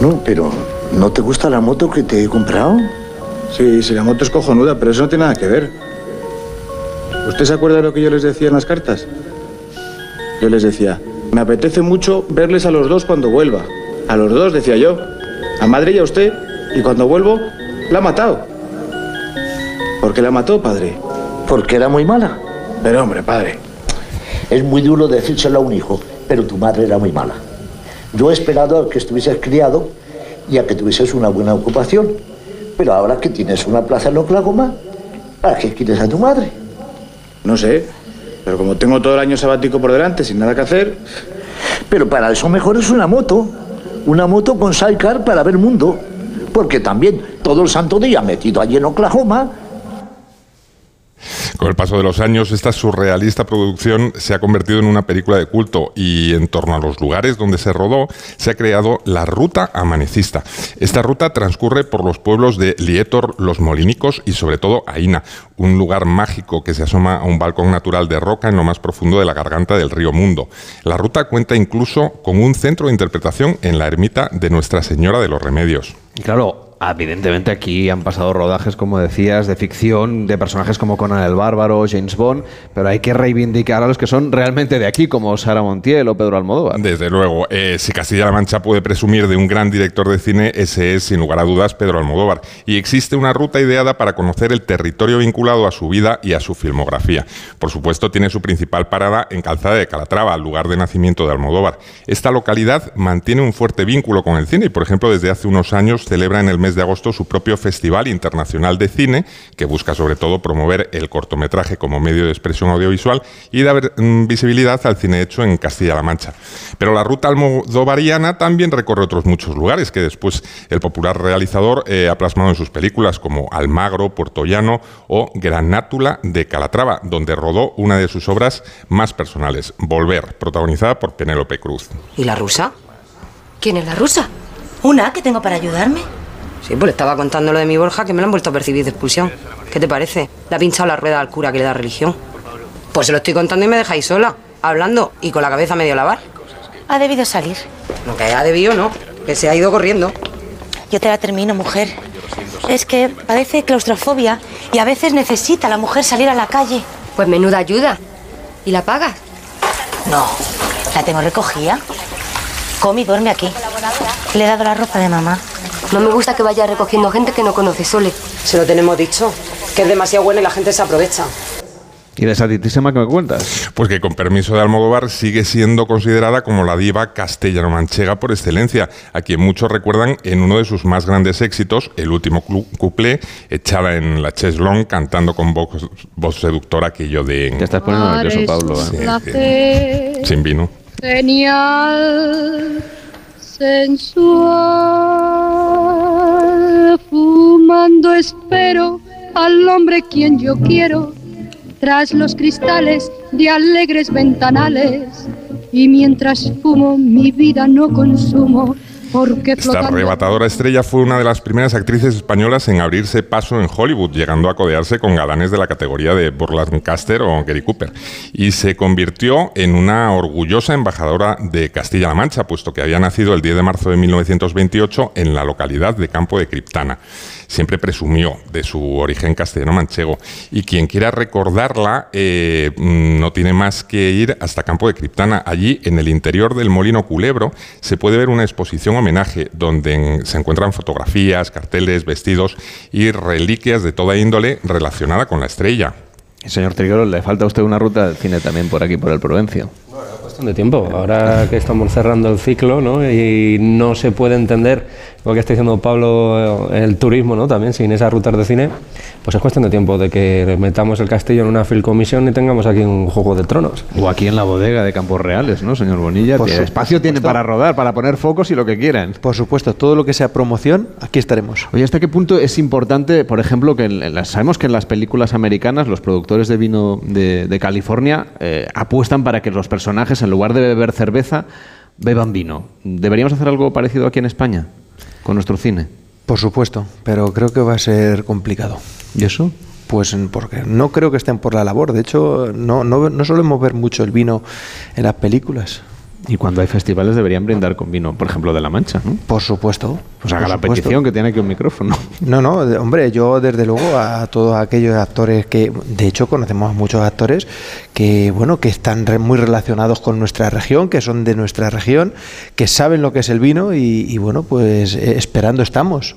No, pero ¿no te gusta la moto que te he comprado? Sí, sí, la moto es cojonuda, pero eso no tiene nada que ver. ¿Usted se acuerda de lo que yo les decía en las cartas? Yo les decía, me apetece mucho verles a los dos cuando vuelva. A los dos, decía yo. A madre y a usted. Y cuando vuelvo, la ha matado. ¿Por qué la mató, padre? Porque era muy mala. Pero hombre, padre. Es muy duro decírselo a un hijo, pero tu madre era muy mala. Yo he esperado a que estuvieses criado y a que tuvieses una buena ocupación. Pero ahora que tienes una plaza en Oklahoma, ¿para qué quieres a tu madre? No sé. Pero como tengo todo el año sabático por delante, sin nada que hacer. Pero para eso mejor es una moto. Una moto con sidecar para ver mundo. Porque también todo el santo día metido allí en Oklahoma, Con el paso de los años, esta surrealista producción se ha convertido en una película de culto y en torno a los lugares donde se rodó se ha creado la Ruta Amanecista. Esta ruta transcurre por los pueblos de Lietor, Los Molinicos y sobre todo Aina, un lugar mágico que se asoma a un balcón natural de roca en lo más profundo de la garganta del río Mundo. La ruta cuenta incluso con un centro de interpretación en la ermita de Nuestra Señora de los Remedios. Y claro, evidentemente aquí han pasado rodajes, como decías, de ficción, de personajes como Conan el Bárbaro, James Bond, pero hay que reivindicar a los que son realmente de aquí, como Sara Montiel o Pedro Almodóvar. Desde luego, eh, si Castilla-La Mancha puede presumir de un gran director de cine, ese es, sin lugar a dudas, Pedro Almodóvar. Y existe una ruta ideada para conocer el territorio vinculado a su vida y a su filmografía. Por supuesto, tiene su principal parada en Calzada de Calatrava, lugar de nacimiento de Almodóvar. Esta localidad mantiene un fuerte vínculo con el cine y, por ejemplo, desde hace unos años celebra en el mes de agosto su propio Festival Internacional de Cine, que busca sobre todo promover el cortometraje como medio de expresión audiovisual y dar mm, visibilidad al cine hecho en Castilla-La Mancha. Pero la ruta almodovariana también recorre otros muchos lugares que después el popular realizador eh, ha plasmado en sus películas como Almagro, Puerto Llano o Granátula de Calatrava, donde rodó una de sus obras más personales, Volver, protagonizada por Penélope Cruz. ¿Y la rusa? ¿Quién es la rusa? ¿Una que tengo para ayudarme? Sí, pues le estaba contando lo de mi Borja que me lo han vuelto a percibir de expulsión. ¿Qué te parece? Le ha pinchado la rueda al cura que le da religión. Pues se lo estoy contando y me dejáis sola, hablando y con la cabeza medio lavar. Ha debido salir. No, que ha debido, no. Que se ha ido corriendo. Yo te la termino, mujer. Es que padece claustrofobia y a veces necesita la mujer salir a la calle. Pues menuda ayuda. ¿Y la pagas? No, la tengo recogida. Come y duerme aquí. Le he dado la ropa de mamá. No me gusta que vaya recogiendo gente que no conoce, Sole. Se lo tenemos dicho, que es demasiado bueno y la gente se aprovecha. ¿Y de esa titísima que me cuentas? Pues que con permiso de Almodóvar sigue siendo considerada como la diva castellano-manchega por excelencia, a quien muchos recuerdan en uno de sus más grandes éxitos, el último cuplé, echada en la cheslón, cantando con voz, voz seductora aquello de... Te estás poniendo nervioso, Pablo. ¿eh? Sí, Sin vino. genial, sensual, fumando espero al hombre quien yo quiero, tras los cristales de alegres ventanales, y mientras fumo mi vida no consumo, porque Esta arrebatadora estrella fue una de las primeras actrices españolas en abrirse paso en Hollywood, llegando a codearse con galanes de la categoría de Burt Lancaster o Gary Cooper. Y se convirtió en una orgullosa embajadora de Castilla-La Mancha, puesto que había nacido el 10 de marzo de 1928 en la localidad de Campo de Criptana. Siempre presumió de su origen castellano-manchego. Y quien quiera recordarla eh, mm, no tiene más que ir hasta Campo de Criptana. Allí, en el interior del Molino Culebro, se puede ver una exposición homenaje donde en- se encuentran fotografías, carteles, vestidos y reliquias de toda índole relacionada con la estrella. Señor Triguero, le falta a usted una ruta del cine también por aquí, por el Provencio. De tiempo. Ahora que estamos cerrando el ciclo ¿no? y no se puede entender lo que está diciendo Pablo, eh, el turismo ¿no? también sin esas rutas de cine, pues es cuestión de tiempo de que metamos el castillo en una film commission y tengamos aquí un juego de tronos. O aquí en la bodega de Campos Reales, ¿no, señor Bonilla? Por espacio tiene para rodar, para poner focos y lo que quieran. Por supuesto, todo lo que sea promoción, aquí estaremos. Oye, ¿hasta qué punto es importante, por ejemplo, que en- en las- sabemos que en las películas americanas los productores de vino de, de California eh, apuestan para que los personajes, en lugar de beber cerveza, beban vino? ¿Deberíamos hacer algo parecido aquí en España con nuestro cine? Por supuesto, pero creo que va a ser complicado. ¿Y eso? Pues porque no creo que estén por la labor. De hecho, no, no, no solemos ver mucho el vino en las películas. Y cuando hay festivales deberían brindar con vino, por ejemplo, de La Mancha, ¿no? Por supuesto. Pues haga la supuesto. petición que tiene aquí un micrófono. No, no, hombre, yo desde luego a todos aquellos actores que, de hecho, conocemos a muchos actores que, bueno, que están re- muy relacionados con nuestra región, que son de nuestra región, que saben lo que es el vino y, y, bueno, pues eh, esperando estamos.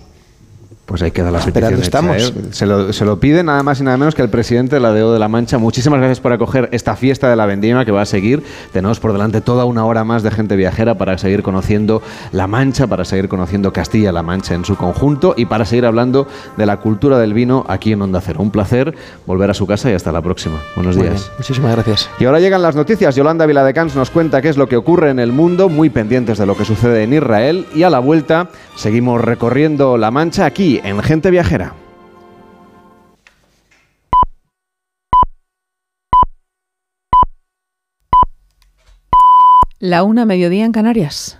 Pues ahí queda la Esperando petición hecha, estamos. ¿eh? Se, lo, se lo pide nada más y nada menos que el presidente de la DO de La Mancha. Muchísimas gracias por acoger esta fiesta de la vendimia que va a seguir. Tenemos por delante toda una hora más de gente viajera para seguir conociendo La Mancha, para seguir conociendo Castilla-La Mancha en su conjunto y para seguir hablando de la cultura del vino aquí en Onda Cero. Un placer volver a su casa y hasta la próxima. Buenos Muy días. bien, muchísimas gracias. Y ahora llegan las noticias. Yolanda Viladecans nos cuenta qué es lo que ocurre en el mundo, muy pendientes de lo que sucede en Israel. Y a la vuelta seguimos recorriendo La Mancha aquí en Gente Viajera. La una mediodía en Canarias.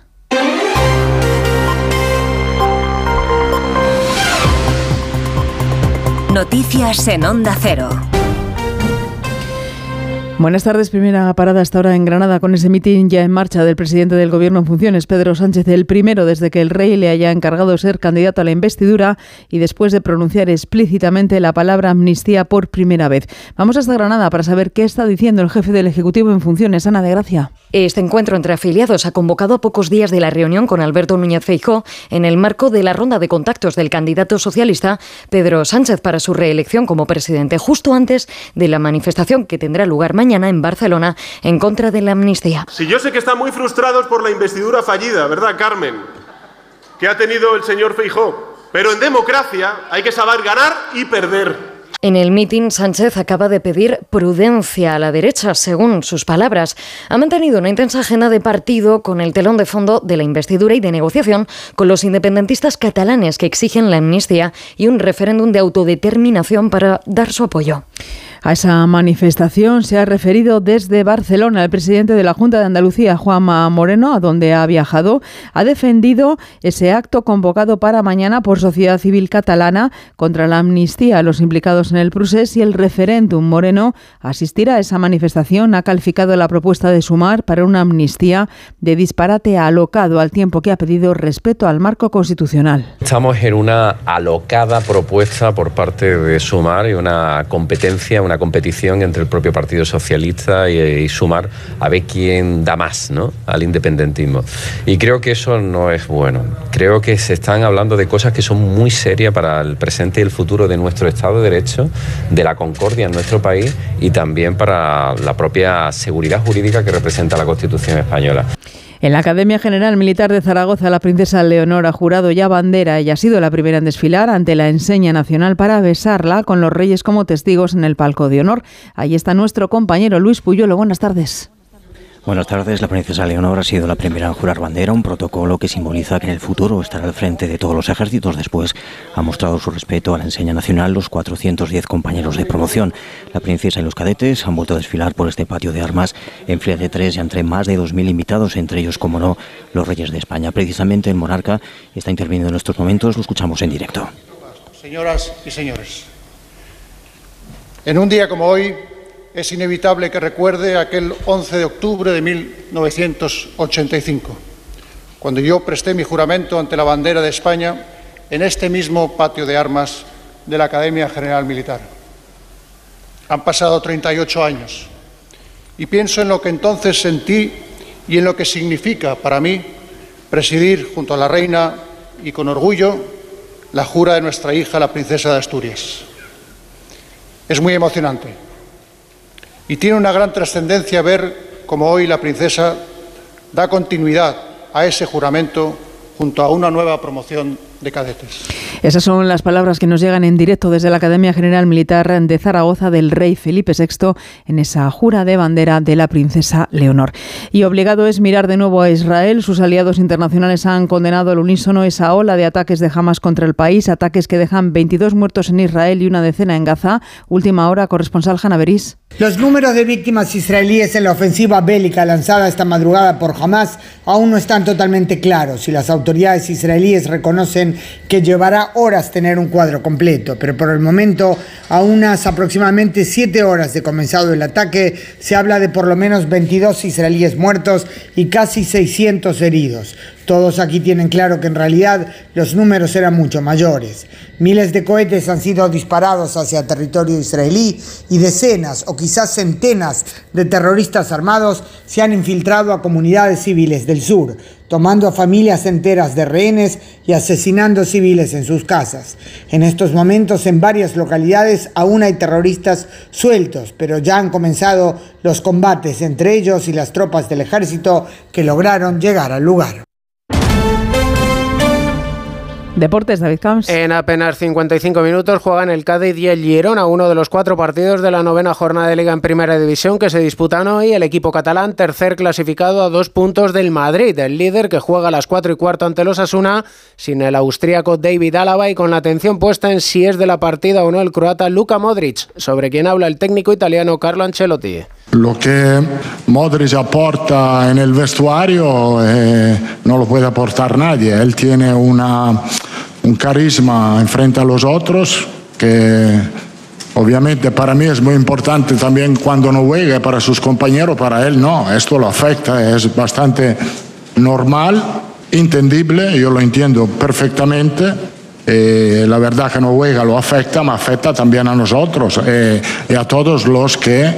Noticias en Onda Cero. Buenas tardes. Primera parada hasta ahora en Granada con ese mitin ya en marcha del presidente del Gobierno en funciones, Pedro Sánchez, el primero desde que el rey le haya encargado ser candidato a la investidura y después de pronunciar explícitamente la palabra amnistía por primera vez. Vamos hasta Granada para saber qué está diciendo el jefe del Ejecutivo en funciones, Ana de Gracia. Este encuentro entre afiliados ha convocado a pocos días de la reunión con Alberto Núñez Feijó en el marco de la ronda de contactos del candidato socialista Pedro Sánchez para su reelección como presidente, justo antes de la manifestación que tendrá lugar mañana en Barcelona en contra de la amnistía. Si yo sé que están muy frustrados por la investidura fallida, ¿verdad, Carmen? Que ha tenido el señor Feijó. Pero en democracia hay que saber ganar y perder. En el mitin, Sánchez acaba de pedir prudencia a la derecha, según sus palabras. Ha mantenido una intensa agenda de partido con el telón de fondo de la investidura y de negociación con los independentistas catalanes que exigen la amnistía y un referéndum de autodeterminación para dar su apoyo. A esa manifestación se ha referido desde Barcelona el presidente de la Junta de Andalucía, Juanma Moreno, a donde ha viajado. Ha defendido ese acto convocado para mañana por Sociedad Civil Catalana contra la amnistía a los implicados en el procés y el referéndum. Moreno asistirá a esa manifestación. Ha calificado la propuesta de Sumar para una amnistía de disparate alocado al tiempo que ha pedido respeto al marco constitucional. Estamos en una alocada propuesta por parte de Sumar y una competencia, una competición entre el propio Partido Socialista y, Sumar a ver quién da más al independentismo. Y creo que eso no es bueno. Creo que se están hablando de cosas que son muy serias para el presente y el futuro de nuestro Estado de Derecho, de la concordia en nuestro país y también para la propia seguridad jurídica que representa la Constitución española. En la Academia General Militar de Zaragoza, la princesa Leonor ha jurado ya bandera y ha sido la primera en desfilar ante la enseña nacional para besarla con los reyes como testigos en el palco de honor. Ahí está nuestro compañero Luis Puyolo. Buenas tardes. Buenas tardes. La princesa Leonor ha sido la primera en jurar bandera, un protocolo que simboliza que en el futuro estará al frente de todos los ejércitos. Después ha mostrado su respeto a la enseña nacional los 410 compañeros de promoción. La princesa y los cadetes han vuelto a desfilar por este patio de armas en fila de tres y entre más de 2.000 invitados, entre ellos, como no, los reyes de España. Precisamente el monarca está interviniendo en estos momentos. Lo escuchamos en directo. Señoras y señores, en un día como hoy, es inevitable que recuerde aquel 11 de octubre de 1985, cuando yo presté mi juramento ante la bandera de España en este mismo patio de armas de la Academia General Militar. Han pasado 38 años y pienso en lo que entonces sentí y en lo que significa para mí presidir junto a la reina y con orgullo la jura de nuestra hija, la princesa de Asturias. Es muy emocionante y tiene una gran trascendencia ver cómo hoy la princesa da continuidad a ese juramento junto a una nueva promoción de cadetes. Esas son las palabras que nos llegan en directo desde la Academia General Militar de Zaragoza del rey Felipe VI en esa jura de bandera de la princesa Leonor. Y obligado es mirar de nuevo a Israel. Sus aliados internacionales han condenado al unísono esa ola de ataques de Hamas contra el país, ataques que dejan 22 muertos en Israel y una decena en Gaza. Última hora, corresponsal Hanna Beris. Los números de víctimas israelíes en la ofensiva bélica lanzada esta madrugada por Hamas aún no están totalmente claros y las autoridades israelíes reconocen que llevará horas tener un cuadro completo, pero por el momento, a unas aproximadamente siete horas de comenzado el ataque, se habla de por lo menos 22 israelíes muertos y casi 600 heridos. Todos aquí tienen claro que en realidad los números eran mucho mayores. Miles de cohetes han sido disparados hacia territorio israelí y decenas o quizás centenas de terroristas armados se han infiltrado a comunidades civiles del sur, tomando a familias enteras de rehenes y asesinando civiles en sus casas. En estos momentos en varias localidades aún hay terroristas sueltos, pero ya han comenzado los combates entre ellos y las tropas del ejército que lograron llegar al lugar. Deportes, David Camps. En apenas 55 minutos juegan el Cádiz y el Girona, uno de los cuatro partidos de la novena jornada de Liga en Primera División que se disputan hoy. El equipo catalán, tercer clasificado a dos puntos del Madrid, el líder que juega a las cuatro y cuarto ante los Asuna, sin el austríaco David Álava y con la atención puesta en si es de la partida o no el croata Luka Modric, sobre quien habla el técnico italiano Carlo Ancelotti. Lo que Modric aporta en el vestuario eh, no lo puede aportar nadie. Él tiene una un carisma en frente a los otros que obviamente para mí es muy importante también cuando no juega para sus compañeros, para él no, esto lo afecta, es bastante normal, entendible, yo lo entiendo perfectamente. Eh, la verdad que no juega lo afecta, me afecta también a nosotros eh, y a todos los que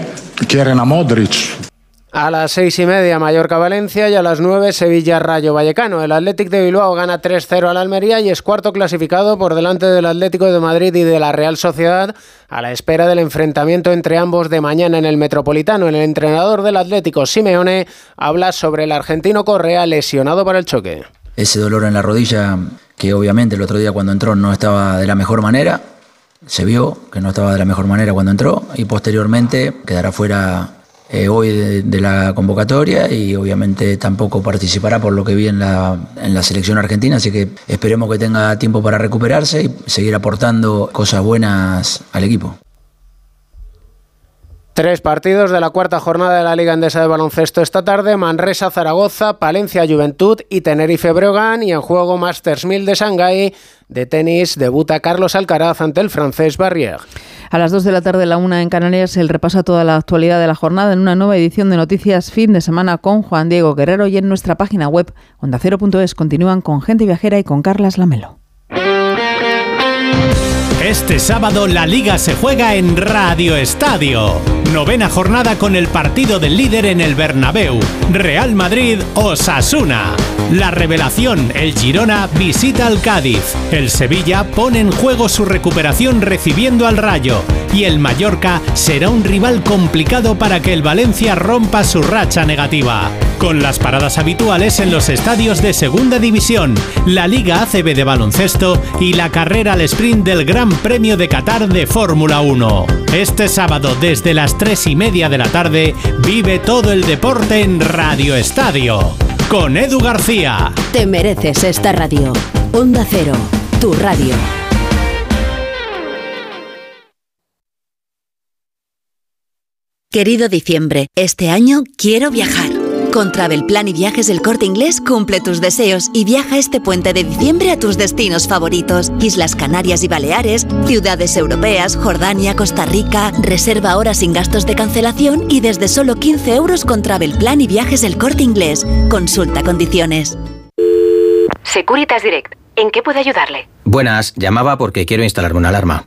quieren a Modric. A las seis y media Mallorca-Valencia y a las nueve Sevilla-Rayo Vallecano. El Athletic de Bilbao gana 3-0 al Almería y es cuarto clasificado por delante del Atlético de Madrid y de la Real Sociedad a la espera del enfrentamiento entre ambos de mañana en el Metropolitano. El entrenador del Atlético, Simeone, habla sobre el argentino Correa lesionado para el choque. ese dolor en la rodilla que obviamente el otro día cuando entró no estaba de la mejor manera, se vio que no estaba de la mejor manera cuando entró y posteriormente quedará fuera eh, hoy de, de, la convocatoria y obviamente tampoco participará por lo que vi en la, en la selección argentina, así que esperemos que tenga tiempo para recuperarse y seguir aportando cosas buenas al equipo. Tres partidos de la cuarta jornada de la Liga Endesa de Baloncesto esta tarde, Manresa, Zaragoza, Palencia, Juventud y Tenerife Breogán y en juego Masters 1000 de Shanghái de tenis debuta Carlos Alcaraz ante el francés Barrier. A las 2 de la tarde, la una en Canarias, el repasa toda la actualidad de la jornada en una nueva edición de Noticias Fin de Semana con Juan Diego Guerrero y en nuestra página web ondacero.es continúan con Gente Viajera y con Carlas Lamelo. Este sábado la liga se juega en Radio Estadio. Novena jornada con el partido del líder en el Bernabéu. Real Madrid Osasuna. La revelación, el Girona visita al Cádiz. El Sevilla pone en juego su recuperación recibiendo al Rayo. Y el Mallorca será un rival complicado para que el Valencia rompa su racha negativa. Con las paradas habituales en los estadios de Segunda División, la Liga ACB de baloncesto y la carrera al sprint del Gran Premio de Qatar de Fórmula 1. Este sábado desde las 3 y media de la tarde vive todo el deporte en Radio Estadio. Con Edu García. Te mereces esta radio. Onda Cero, tu radio. Querido diciembre, este año quiero viajar. Con Travel Plan y Viajes del Corte Inglés cumple tus deseos y viaja este puente de diciembre a tus destinos favoritos. Islas Canarias y Baleares, ciudades europeas, Jordania, Costa Rica. Reserva ahora sin gastos de cancelación y desde solo 15 euros con Travel Plan y Viajes del Corte Inglés. Consulta condiciones. Securitas Direct. ¿En qué puedo ayudarle? Buenas, llamaba porque quiero instalarme una alarma.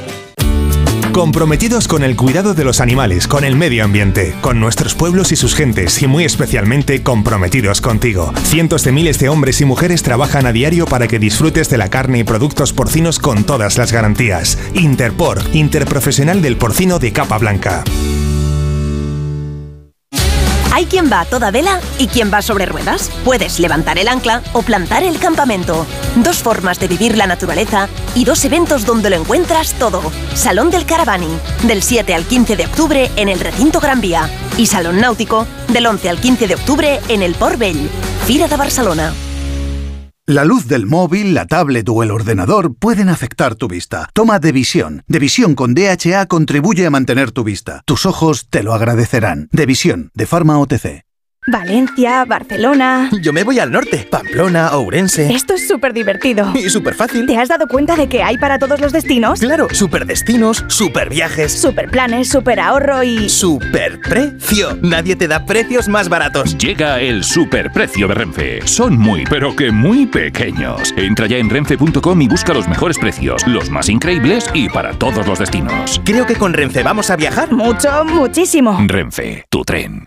Comprometidos con el cuidado de los animales, con el medio ambiente, con nuestros pueblos y sus gentes y muy especialmente comprometidos contigo. Cientos de miles de hombres y mujeres trabajan a diario para que disfrutes de la carne y productos porcinos con todas las garantías. Interpor, Interprofesional del Porcino de Capa Blanca. Hay quien va a toda vela y quien va sobre ruedas. Puedes levantar el ancla o plantar el campamento. Dos formas de vivir la naturaleza y dos eventos donde lo encuentras todo. Salón del Caravani, del 7 al 15 de octubre en el recinto Gran Vía. Y Salón Náutico, del 11 al 15 de octubre en el Port Vell. Fira de Barcelona. La luz del móvil, la tablet o el ordenador pueden afectar tu vista. Toma Devisión. Devisión con DHA contribuye a mantener tu vista. Tus ojos te lo agradecerán. Devisión, de Pharma OTC. Valencia, Barcelona. Yo me voy al norte, Pamplona, Ourense. Esto es súper divertido. Y súper fácil. ¿Te has dado cuenta de que hay para todos los destinos? Claro, súper destinos, súper viajes. Súper planes, súper ahorro y. ¡Súper precio! Nadie te da precios más baratos. Llega el superprecio de Renfe. Son muy, pero que muy pequeños. Entra ya en renfe.com y busca los mejores precios, los más increíbles y para todos los destinos. Creo que con Renfe vamos a viajar. Mucho, muchísimo. Renfe, tu tren.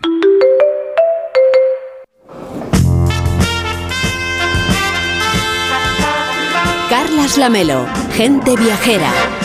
Carlas Lamelo, gente viajera.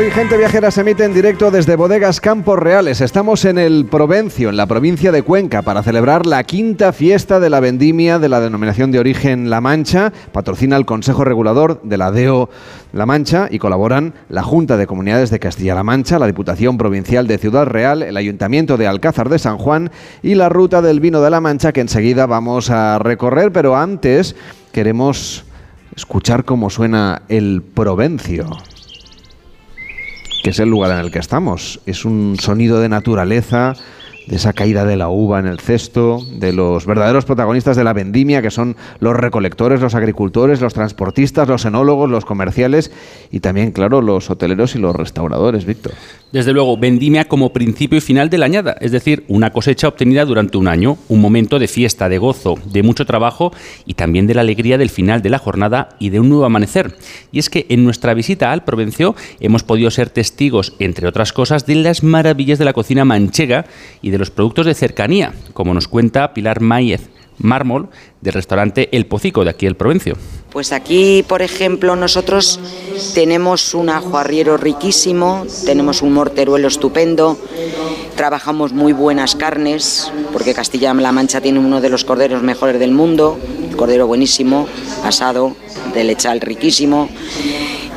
Hoy Gente Viajera se emite en directo desde Bodegas Campos Reales. Estamos en el Provencio, en la provincia de Cuenca, para celebrar la quinta fiesta de la vendimia de la denominación de origen La Mancha. Patrocina el Consejo Regulador de la DEO La Mancha y colaboran la Junta de Comunidades de Castilla-La Mancha, la Diputación Provincial de Ciudad Real, el Ayuntamiento de Alcázar de San Juan y la Ruta del Vino de La Mancha que enseguida vamos a recorrer. Pero antes queremos escuchar cómo suena el Provencio, que es el lugar en el que estamos. Es un sonido de naturaleza, de esa caída de la uva en el cesto, de los verdaderos protagonistas de la vendimia, que son los recolectores, los agricultores, los transportistas, los enólogos, los comerciales y también, claro, los hoteleros y los restauradores, Víctor. Desde luego, vendimia como principio y final de la añada, es decir, una cosecha obtenida durante un año, un momento de fiesta, de gozo, de mucho trabajo y también de la alegría del final de la jornada y de un nuevo amanecer. Y es que en nuestra visita al Provencio hemos podido ser testigos, entre otras cosas, de las maravillas de la cocina manchega y de los productos de cercanía, como nos cuenta Pilar Máez Mármol del restaurante El Pocico de aquí el Provencio. Pues aquí, por ejemplo, nosotros tenemos un ajo arriero riquísimo, tenemos un morteruelo estupendo, trabajamos muy buenas carnes, porque Castilla-La Mancha tiene uno de los corderos mejores del mundo, cordero buenísimo, asado, de lechal riquísimo.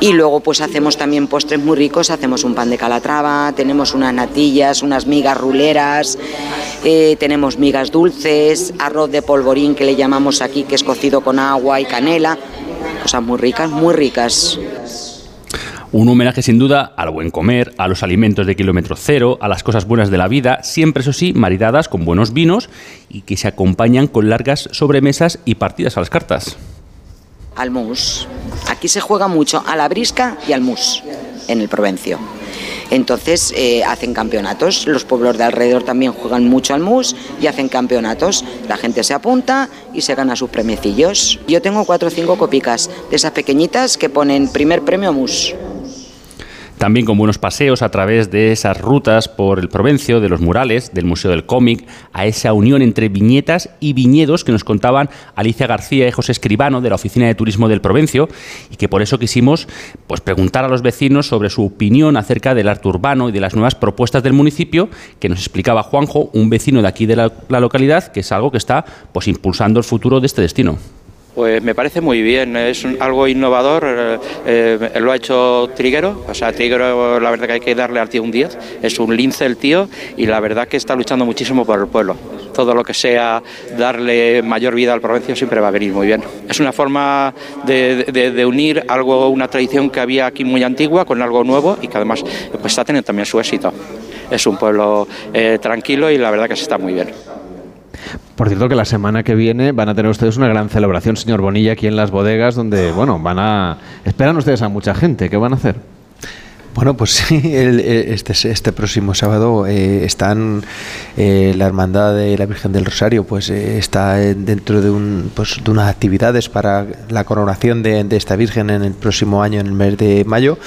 Y luego pues hacemos también postres muy ricos, hacemos un pan de calatrava, tenemos unas natillas, unas migas ruleras, eh, tenemos migas dulces, arroz de polvorín que le llamamos aquí, que es cocido con agua y canela, cosas muy ricas, muy ricas. Un homenaje sin duda al buen comer, a los alimentos de kilómetro cero, a las cosas buenas de la vida, siempre eso sí, maridadas con buenos vinos y que se acompañan con largas sobremesas y partidas a las cartas al mus. Aquí se juega mucho a la brisca y al mus en el Provencio. Entonces eh, hacen campeonatos, los pueblos de alrededor también juegan mucho al mus y hacen campeonatos. La gente se apunta y se gana sus premiecillos. Yo tengo cuatro o cinco copicas de esas pequeñitas que ponen primer premio mus también con buenos paseos a través de esas rutas por el Provencio, de los murales, del Museo del Cómic, a esa unión entre viñetas y viñedos que nos contaban Alicia García y José Escribano de la Oficina de Turismo del Provencio y que por eso quisimos pues, preguntar a los vecinos sobre su opinión acerca del arte urbano y de las nuevas propuestas del municipio que nos explicaba Juanjo, un vecino de aquí de la, localidad, que es algo que está pues, impulsando el futuro de este destino. Pues me parece muy bien, es algo innovador, eh, eh, lo ha hecho Triguero, o sea, Triguero la verdad que hay que darle al tío un 10, es un lince el tío y la verdad que está luchando muchísimo por el pueblo. Todo lo que sea darle mayor vida al provincia siempre va a venir muy bien. Es una forma de, unir algo, una tradición que había aquí muy antigua con algo nuevo y que además pues, está teniendo también su éxito. Es un pueblo eh, tranquilo y la verdad que se está muy bien. Por cierto que la semana que viene van a tener ustedes una gran celebración, señor Bonilla, aquí en las bodegas, donde, bueno, van a... Esperan ustedes a mucha gente. ¿Qué van a hacer? Bueno, pues sí, este, este próximo sábado eh, están eh, la Hermandad de la Virgen del Rosario, pues eh, está dentro de, un, pues, de unas actividades para la coronación de, esta Virgen en el próximo año, en el mes de mayo.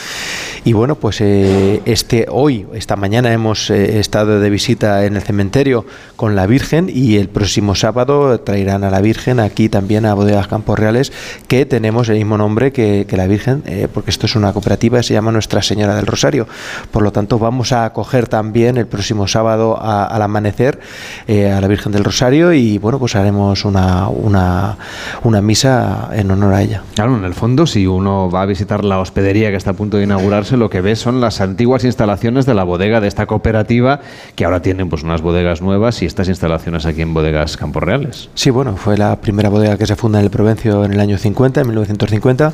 Y bueno, pues este hoy, esta mañana hemos estado de visita en el cementerio con la Virgen y el próximo sábado traerán a la Virgen aquí también a Bodegas Campos Reales, que tenemos el mismo nombre que, que la Virgen, porque esto es una cooperativa, se llama Nuestra Señora del Rosario. Por lo tanto, vamos a acoger también el próximo sábado al amanecer eh, a la Virgen del Rosario y bueno, pues haremos una, una, una misa en honor a ella. Claro, en el fondo, si uno va a visitar la hospedería que está a punto de inaugurarse, lo que ve son las antiguas instalaciones de la bodega de esta cooperativa, que ahora tienen pues unas bodegas nuevas y estas instalaciones aquí en Bodegas Campos Reales. Sí, bueno, fue la primera bodega que se funda en el Provencio en el año 50, en 1950,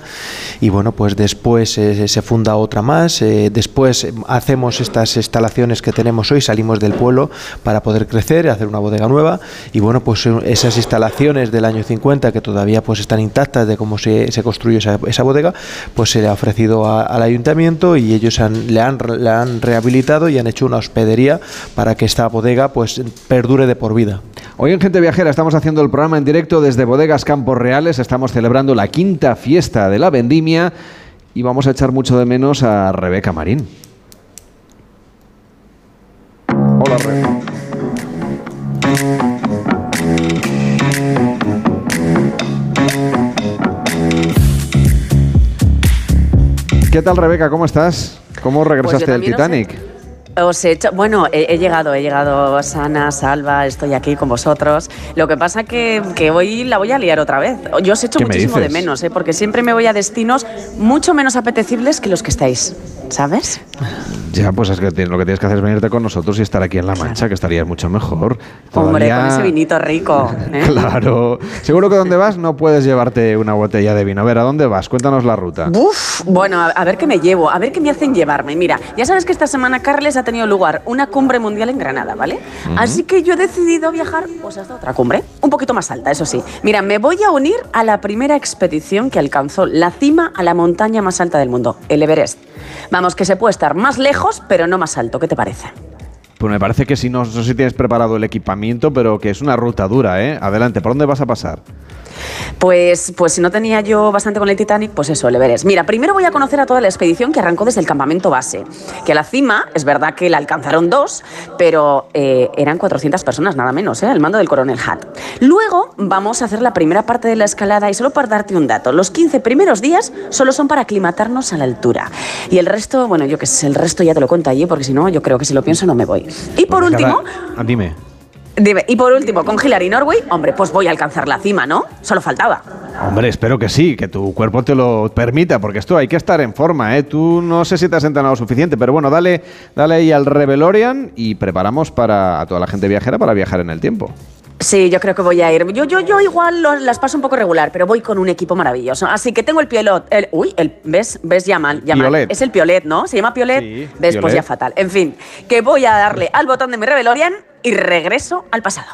y bueno, pues después eh, se funda otra más, eh, eh, después hacemos estas instalaciones que tenemos hoy, salimos del pueblo para poder crecer, hacer una bodega nueva. Y bueno, pues eh, esas instalaciones del año 50 que todavía pues están intactas de cómo se, se construyó esa, bodega, pues se le ha ofrecido al ayuntamiento y ellos le, han, le han rehabilitado y han hecho una hospedería para que esta bodega pues perdure de por vida. Hoy en Gente Viajera estamos haciendo el programa en directo desde Bodegas Campos Reales, estamos celebrando la quinta fiesta de la vendimia y vamos a echar mucho de menos a Rebeca Marín. Hola, Rebeca. ¿Qué tal, Rebeca? ¿Cómo estás? ¿Cómo pues regresaste del Titanic? Os he hecho, bueno, he, llegado, he llegado sana, salva, estoy aquí con vosotros. Lo que pasa que, que hoy la voy a liar otra vez. Yo os he hecho muchísimo de menos, ¿eh? porque siempre me voy a destinos mucho menos apetecibles que los que estáis, ¿sabes? Ya, pues es que lo que tienes que hacer es venirte con nosotros y estar aquí en La Mancha, que estarías mucho mejor. Hombre, Todavía- con ese vinito rico. ¿eh? Claro. Seguro que donde vas no puedes llevarte una botella de vino. A ver, ¿a dónde vas? Cuéntanos la ruta. Uf, bueno, a, a ver qué me llevo, a ver qué me hacen llevarme. Mira, ya sabes que esta semana, Carles, ha tenido lugar una cumbre mundial en Granada, ¿vale? Ujú. Así que yo he decidido viajar pues hasta otra cumbre, un poquito más alta, eso sí. Mira, me voy a unir a la primera expedición que alcanzó la cima a la montaña más alta del mundo, el Everest. Vamos, que se puede estar más lejos, pero no más alto. ¿Qué te parece? Pues me parece que si no, no sé si tienes preparado el equipamiento, pero que es una ruta dura, ¿eh? Adelante, ¿por dónde vas a pasar? Pues, pues si no tenía yo bastante con el Titanic, pues eso, el Everest. Mira, primero voy a conocer a toda la expedición que arrancó desde el campamento base. Que a la cima, es verdad que la alcanzaron dos, pero eh, eran 400 personas, nada menos, ¿eh? al mando del coronel Hutt. Luego vamos a hacer la primera parte de la escalada y solo para darte un dato, los 15 primeros días solo son para aclimatarnos a la altura. Y el resto, bueno, yo qué sé, el resto ya te lo cuento allí, porque si no, yo creo que si lo pienso no me voy. Y por último... ah, dime. Y por último, con Hillary Norway, hombre, pues voy a alcanzar la cima, ¿no? Solo faltaba. Hombre, espero que sí, que tu cuerpo te lo permita, porque esto hay que estar en forma, ¿eh? Tú no sé si te has entrenado suficiente, pero bueno, dale, dale ahí al Revelorian y preparamos para a toda la gente viajera para viajar en el tiempo. Sí, yo creo que voy a ir. Yo, yo, yo igual las paso un poco regular, pero voy con un equipo maravilloso. Así que tengo el piolot. El, uy, el, ¿ves? ¿Ves? Llaman, llaman. Piolet. Es el piolet, ¿no? ¿Se llama piolet? Sí, ¿Ves? Pues ya fatal. En fin, que voy a darle al botón de mi Revelorian y regreso al pasado.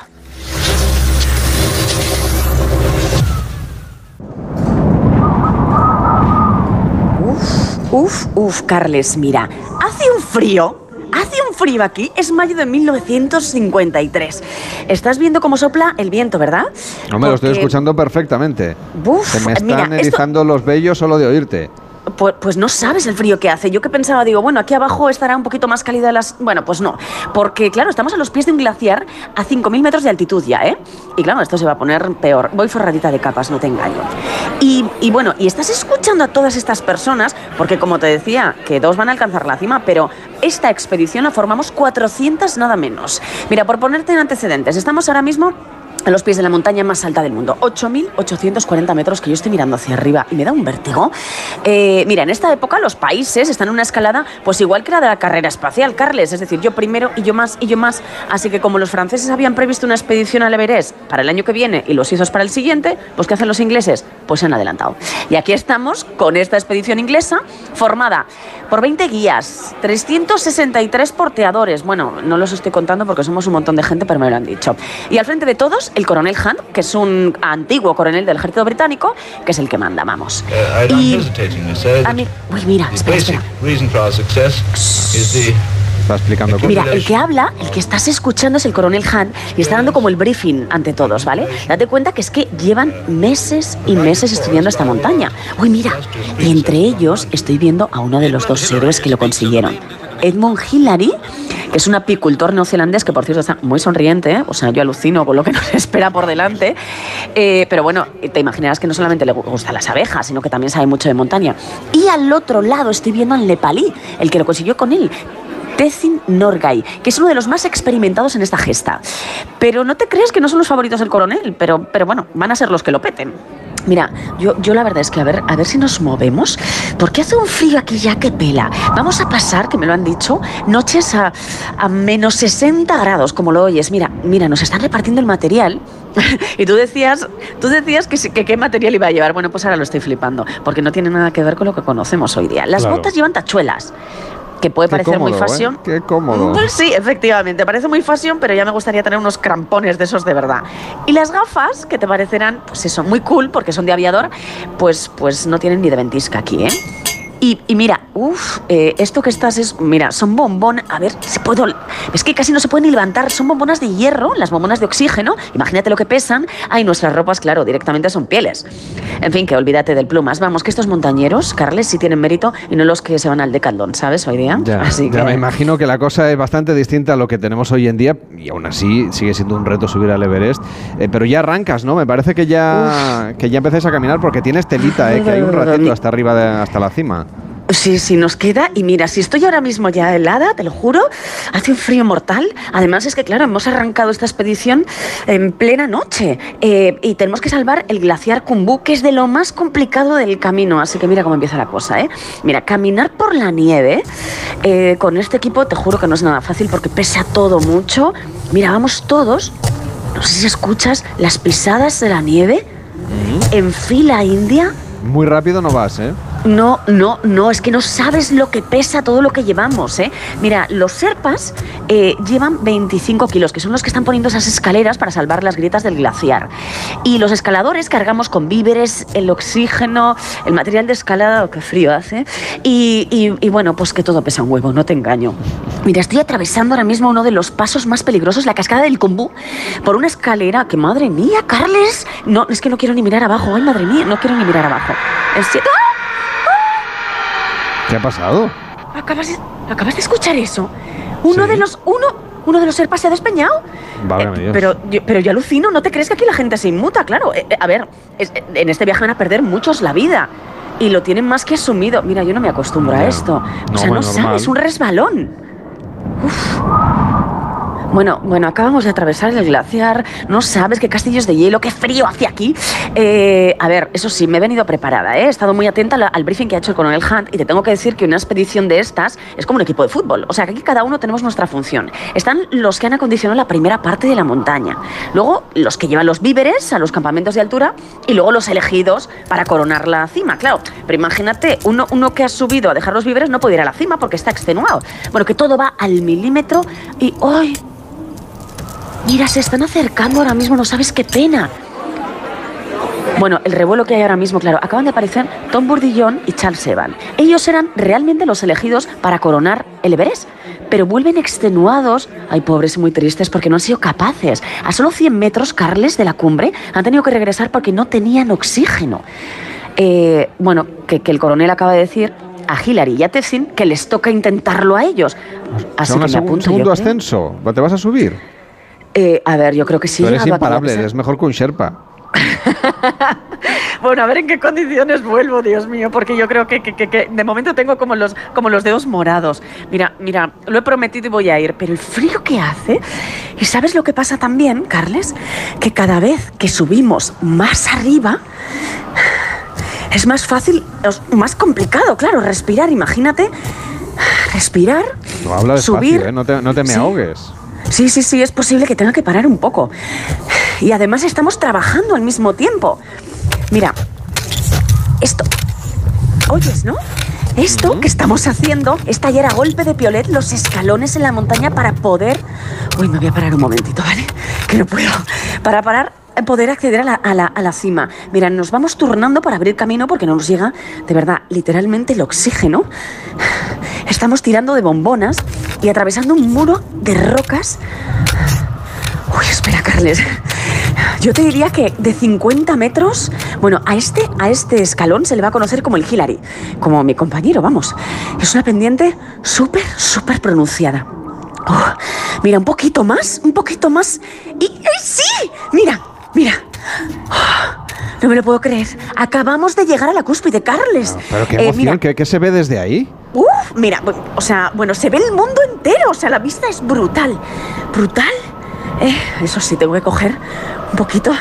Uf, uf, uf, Carles, mira, hace un frío. Hace un frío aquí, es mayo de 1953. Estás viendo cómo sopla el viento, ¿verdad? Hombre, lo estoy escuchando perfectamente. Uf, Se me están mira, esto- erizando los vellos solo de oírte. Pues, pues no sabes el frío que hace. Yo que pensaba, digo, bueno, aquí abajo estará un poquito más cálida las... Bueno, pues no. Porque, claro, estamos a los pies de un glaciar a 5.000 metros de altitud ya, ¿eh? Y claro, esto se va a poner peor. Voy forradita de capas, no te engaño. Y, y bueno, y estás escuchando a todas estas personas, porque como te decía, que dos van a alcanzar la cima, pero esta expedición la formamos 400 nada menos. Mira, por ponerte en antecedentes, estamos ahora mismo a los pies de la montaña más alta del mundo, 8.840 metros que yo estoy mirando hacia arriba y me da un vértigo. Eh, mira, en esta época los países están en una escalada pues igual que la de la carrera espacial, Carles, es decir, yo primero y yo más y yo más. Así que como los franceses habían previsto una expedición al Everest para el año que viene y los suizos para el siguiente, pues ¿qué hacen los ingleses? Pues se han adelantado. Y aquí estamos con esta expedición inglesa formada por 20 guías, 363 porteadores. Bueno, no los estoy contando porque somos un montón de gente, pero me lo han dicho. Y al frente de todos, el coronel Hunt, que es un antiguo coronel del ejército británico, que es el que manda, vamos. Uh, Y- A mí, uy, mira, espera, espera. reason for our success is the Está explicando cosas. Mira, el que habla, el que estás escuchando es el coronel Hunt y está dando como el briefing ante todos, ¿vale? Date cuenta que es que llevan meses y meses estudiando esta montaña. Uy, mira, y entre ellos estoy viendo a uno de los dos héroes que lo consiguieron. Edmund Hillary, que es un apicultor neozelandés que, por cierto, está muy sonriente, ¿eh? o sea, yo alucino con lo que nos espera por delante. Eh, pero bueno, te imaginarás que no solamente le gustan las abejas, sino que también sabe mucho de montaña. Y al otro lado estoy viendo al nepalí, el que lo consiguió con él. Tezin Norgay, que es uno de los más experimentados en esta gesta. Pero no te creas que no son los favoritos del coronel, pero, pero bueno, van a ser los que lo peten. Mira, yo, yo la verdad es que a ver, a ver si nos movemos, porque hace un frío aquí ya que pela. Vamos a pasar, que me lo han dicho, noches a, a menos 60 grados, como lo oyes. Mira, mira, nos están repartiendo el material. y tú decías, tú decías que, que qué material iba a llevar. Bueno, pues ahora lo estoy flipando, porque no tiene nada que ver con lo que conocemos hoy día. Las Claro. botas llevan tachuelas que puede Qué parecer muy ¿eh? fashion. Qué cómodo. Pues sí, efectivamente, parece muy fashion, pero ya me gustaría tener unos crampones de esos de verdad. Y las gafas, que te parecerán, pues eso, muy cool, porque son de aviador, pues, pues no tienen ni de ventisca aquí, ¿eh? Y, y mira, uff, esto que estás es, mira, son bombón, a ver, si puedo, es que casi no se pueden ni levantar, son bombonas de hierro, las bombonas de oxígeno, imagínate lo que pesan, ay, nuestras ropas, claro, directamente son pieles. En fin, que olvídate del plumas, vamos, que estos montañeros, Carles, sí tienen mérito y no los que se van al Decathlon, ¿sabes, hoy día? Ya, Así ya que... me imagino que la cosa es bastante distinta a lo que tenemos hoy en día y aún así sigue siendo un reto subir al Everest. Eh, pero ya arrancas, ¿no? Me parece que ya, que ya empezáis a caminar porque tienes telita, ¿eh? que hay un ratito hasta arriba, de- hasta la cima. Sí, sí, nos queda. Y mira, si estoy ahora mismo ya helada, te lo juro, hace un frío mortal. Además es que, claro, hemos arrancado esta expedición en plena noche eh, y tenemos que salvar el glaciar Kumbu, que es de lo más complicado del camino. Así que mira cómo empieza la cosa, ¿eh? Mira, caminar por la nieve eh, con este equipo, te juro que no es nada fácil porque pesa todo mucho. Mira, vamos todos. No sé si escuchas las pisadas de la nieve en fila india. Muy rápido no vas, ¿eh? No, no, no, es que no sabes lo que pesa todo lo que llevamos, ¿eh? Mira, los serpas eh, llevan 25 kilos, que son los que están poniendo esas escaleras para salvar las grietas del glaciar. Y los escaladores cargamos con víveres, el oxígeno, el material de escalada, oh, qué frío hace. Y, y- y bueno, pues que todo pesa un huevo, no te engaño. Mira, estoy atravesando ahora mismo uno de los pasos más peligrosos, la cascada del Combú, por una escalera que, madre mía, Carles, no, es que no quiero ni mirar abajo, ay, madre mía, no quiero ni mirar abajo. Serio- ¡Ah! ¿Qué ha pasado? ¿Acabas de, acabas de escuchar eso? Uno de los. Uno. Uno de los serpas se ha despeñado. Válgame Dios. Pero yo, pero yo alucino, ¿no te crees que aquí la gente se inmuta? Claro. Eh, eh, a ver, es- eh, en este viaje van a perder muchos la vida. Y lo tienen más que asumido. Mira, yo no me acostumbro a esto. No, o sea, no normal. sabes, un resbalón. Uf. Bueno, bueno, acabamos de atravesar el glaciar. No sabes qué castillos de hielo, qué frío hace aquí. Eh, a ver, eso sí, me he venido preparada. ¿eh? He estado muy atenta al, al briefing que ha hecho el coronel Hunt y te tengo que decir que una expedición de estas es como un equipo de fútbol. O sea, que aquí cada uno tenemos nuestra función. Están los que han acondicionado la primera parte de la montaña. Luego, los que llevan los víveres a los campamentos de altura y luego los elegidos para coronar la cima. Claro, pero imagínate, uno, uno que ha subido a dejar los víveres no puede ir a la cima porque está extenuado. Bueno, que todo va al milímetro y ¡ay! Mira, se están acercando ahora mismo, no sabes qué pena. Bueno, el revuelo que hay ahora mismo, claro, acaban de aparecer Tom Bourdillon y Charles Evan. Ellos eran realmente los elegidos para coronar el Everest, pero vuelven extenuados, ay pobres y muy tristes porque no han sido capaces. A solo 100 metros, Carles, de la cumbre, han tenido que regresar porque no tenían oxígeno. Eh, bueno, que, que el coronel acaba de decir a Hillary y a Tessin que les toca intentarlo a ellos. Así Será que me apunto segundo yo, ascenso. ¿Te vas a subir? Eh, a ver, yo creo que sí. Tú eres imparable, eres mejor que un Sherpa. Bueno, a ver en qué condiciones vuelvo, Dios mío, porque yo creo que, que- que- que de momento tengo como los, como los dedos morados. Mira, mira, lo he prometido y voy a ir, pero el frío que hace, y sabes lo que pasa también, Carles, que cada vez que subimos más arriba, es más fácil, es más complicado, claro, respirar, imagínate, respirar, No habla subir. despacio, ¿eh? No te, no te me Sí. ahogues. Sí, sí, sí, es posible que tenga que parar un poco. Y además estamos trabajando al mismo tiempo. Mira, esto. ¿Oyes, no? Esto que estamos haciendo es tallar a golpe de piolet los escalones en la montaña para poder... Uy, me voy a parar un momentito, ¿vale? Que no puedo. Para parar, poder acceder a la, a la- a la cima. Mira, nos vamos turnando para abrir camino porque no nos llega, de verdad, literalmente el oxígeno. Estamos tirando de bombonas y atravesando un muro de rocas. Uy, espera, Carles. Yo te diría que de 50 metros, bueno, a este, a este escalón se le va a conocer como el Hillary, como mi compañero, vamos. Es una pendiente súper, súper pronunciada. Oh, mira, un poquito más, un poquito más. Y, ¡ay, sí! Mira, mira. No me lo puedo creer. Acabamos de llegar a la cúspide, Carles. Pero qué Eh, emoción, mira, ¿qué, qué se ve desde ahí? Uf, mira, o sea, bueno, se ve el mundo entero, o sea, la vista es brutal. ¿Brutal? Eh, eso sí, tengo que coger un poquito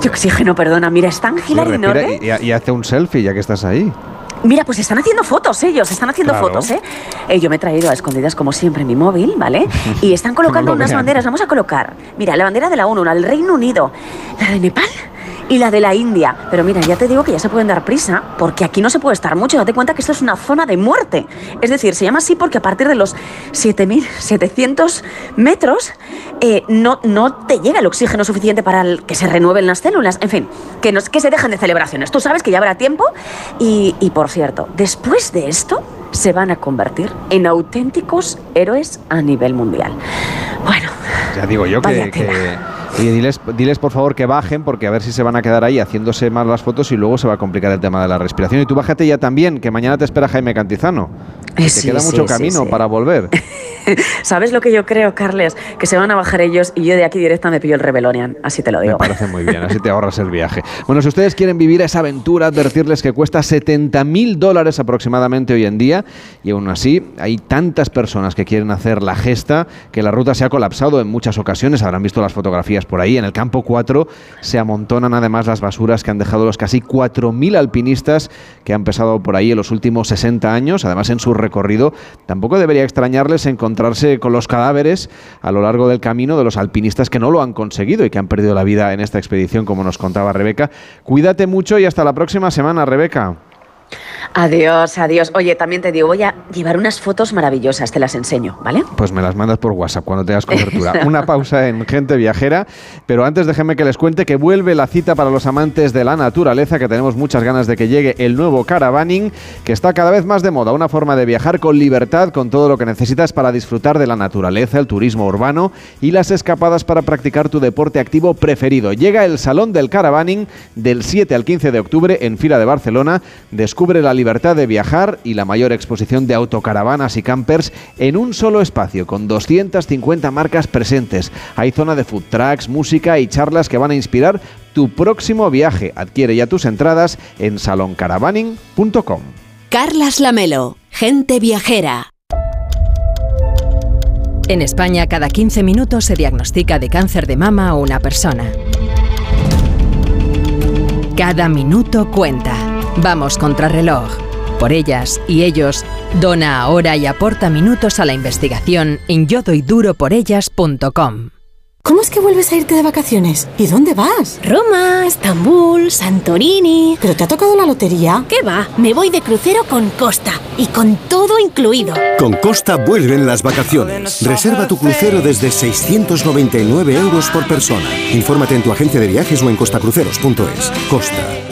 de oxígeno, perdona. Mira, Respira Norgay. y, y- y hace un selfie ya que estás ahí. Mira, pues están haciendo fotos ellos, están haciendo Claro. fotos, ¿eh? Eh, Yo me he traído a escondidas, como siempre, mi móvil, ¿vale? Y están colocando unas banderas. Vamos a colocar, mira, la bandera de la ONU, la del Reino Unido, la de Nepal y la de la India. Pero mira, ya te digo que ya se pueden dar prisa, porque aquí no se puede estar mucho. Date cuenta que esto es una zona de muerte. Es decir, se llama así porque a partir de los 7.700 metros eh, no, no te llega el oxígeno suficiente para el- que se renueven las células. En fin, que, no, que se dejan de celebraciones. Tú sabes que ya habrá tiempo. Y, y por cierto, después de esto se van a convertir en auténticos héroes a nivel mundial. Bueno, Ya digo yo que... oye, diles, diles por favor que bajen porque a ver si se van a quedar ahí haciéndose más las fotos y luego se va a complicar el tema de la respiración. Y tú bájate ya también, que mañana te espera Jaime Cantizano. Que Eh, te queda sí, mucho sí, camino para volver. ¿Sabes lo que yo creo, Carles? Que se van a bajar ellos y yo de aquí directa me pillo el Rebelonian, así te lo digo. Me parece muy bien, así te ahorras el viaje. Bueno, si ustedes quieren vivir esa aventura, advertirles que cuesta 70 mil dólares aproximadamente hoy en día y aún así hay tantas personas que quieren hacer la gesta que la ruta se ha colapsado en muchas ocasiones. Habrán visto las fotografías por ahí. En el campo 4 se amontonan además las basuras que han dejado los casi 4.000 alpinistas que han pesado por ahí en los últimos 60 años. Además, en su recorrido tampoco debería extrañarles encontrarse con los cadáveres a lo largo del camino de los alpinistas que no lo han conseguido y que han perdido la vida en esta expedición, como nos contaba Rebeca. Cuídate mucho y hasta la próxima semana, Rebeca. Adiós, adiós. Oye, también te digo, voy a llevar unas fotos maravillosas, te las enseño, ¿vale? Pues me las mandas por WhatsApp cuando tengas cobertura. Una pausa en Gente Viajera, pero antes déjenme que les cuente que vuelve la cita para los amantes de la naturaleza, que tenemos muchas ganas de que llegue el nuevo caravaning, que está cada vez más de moda, una forma de viajar con libertad, con todo lo que necesitas para disfrutar de la naturaleza, el turismo urbano y las escapadas para practicar tu deporte activo preferido. Llega el Salón del Caravaning del 7 al 15 de octubre en Fila de Barcelona. Descubre la libertad de viajar y la mayor exposición de autocaravanas y campers en un solo espacio, con 250 marcas presentes. Hay zona de food trucks, música y charlas que van a inspirar tu próximo viaje. Adquiere ya tus entradas en saloncaravaning.com. Carlas Lamelo, gente viajera. En España, cada 15 minutos se diagnostica de cáncer de mama a una persona. Cada minuto cuenta. Vamos contra reloj. Por ellas y ellos, dona ahora y aporta minutos a la investigación en yodoyduroporellas.com. ¿Cómo es que vuelves a irte de vacaciones? ¿Y dónde vas? Roma, Estambul, Santorini. ¿Pero te ha tocado la lotería? ¿Qué va? Me voy de crucero con Costa y con todo incluido. Con Costa vuelven las vacaciones. Reserva tu crucero desde 699 euros por persona. Infórmate en tu agencia de viajes o en costacruceros.es. Costa.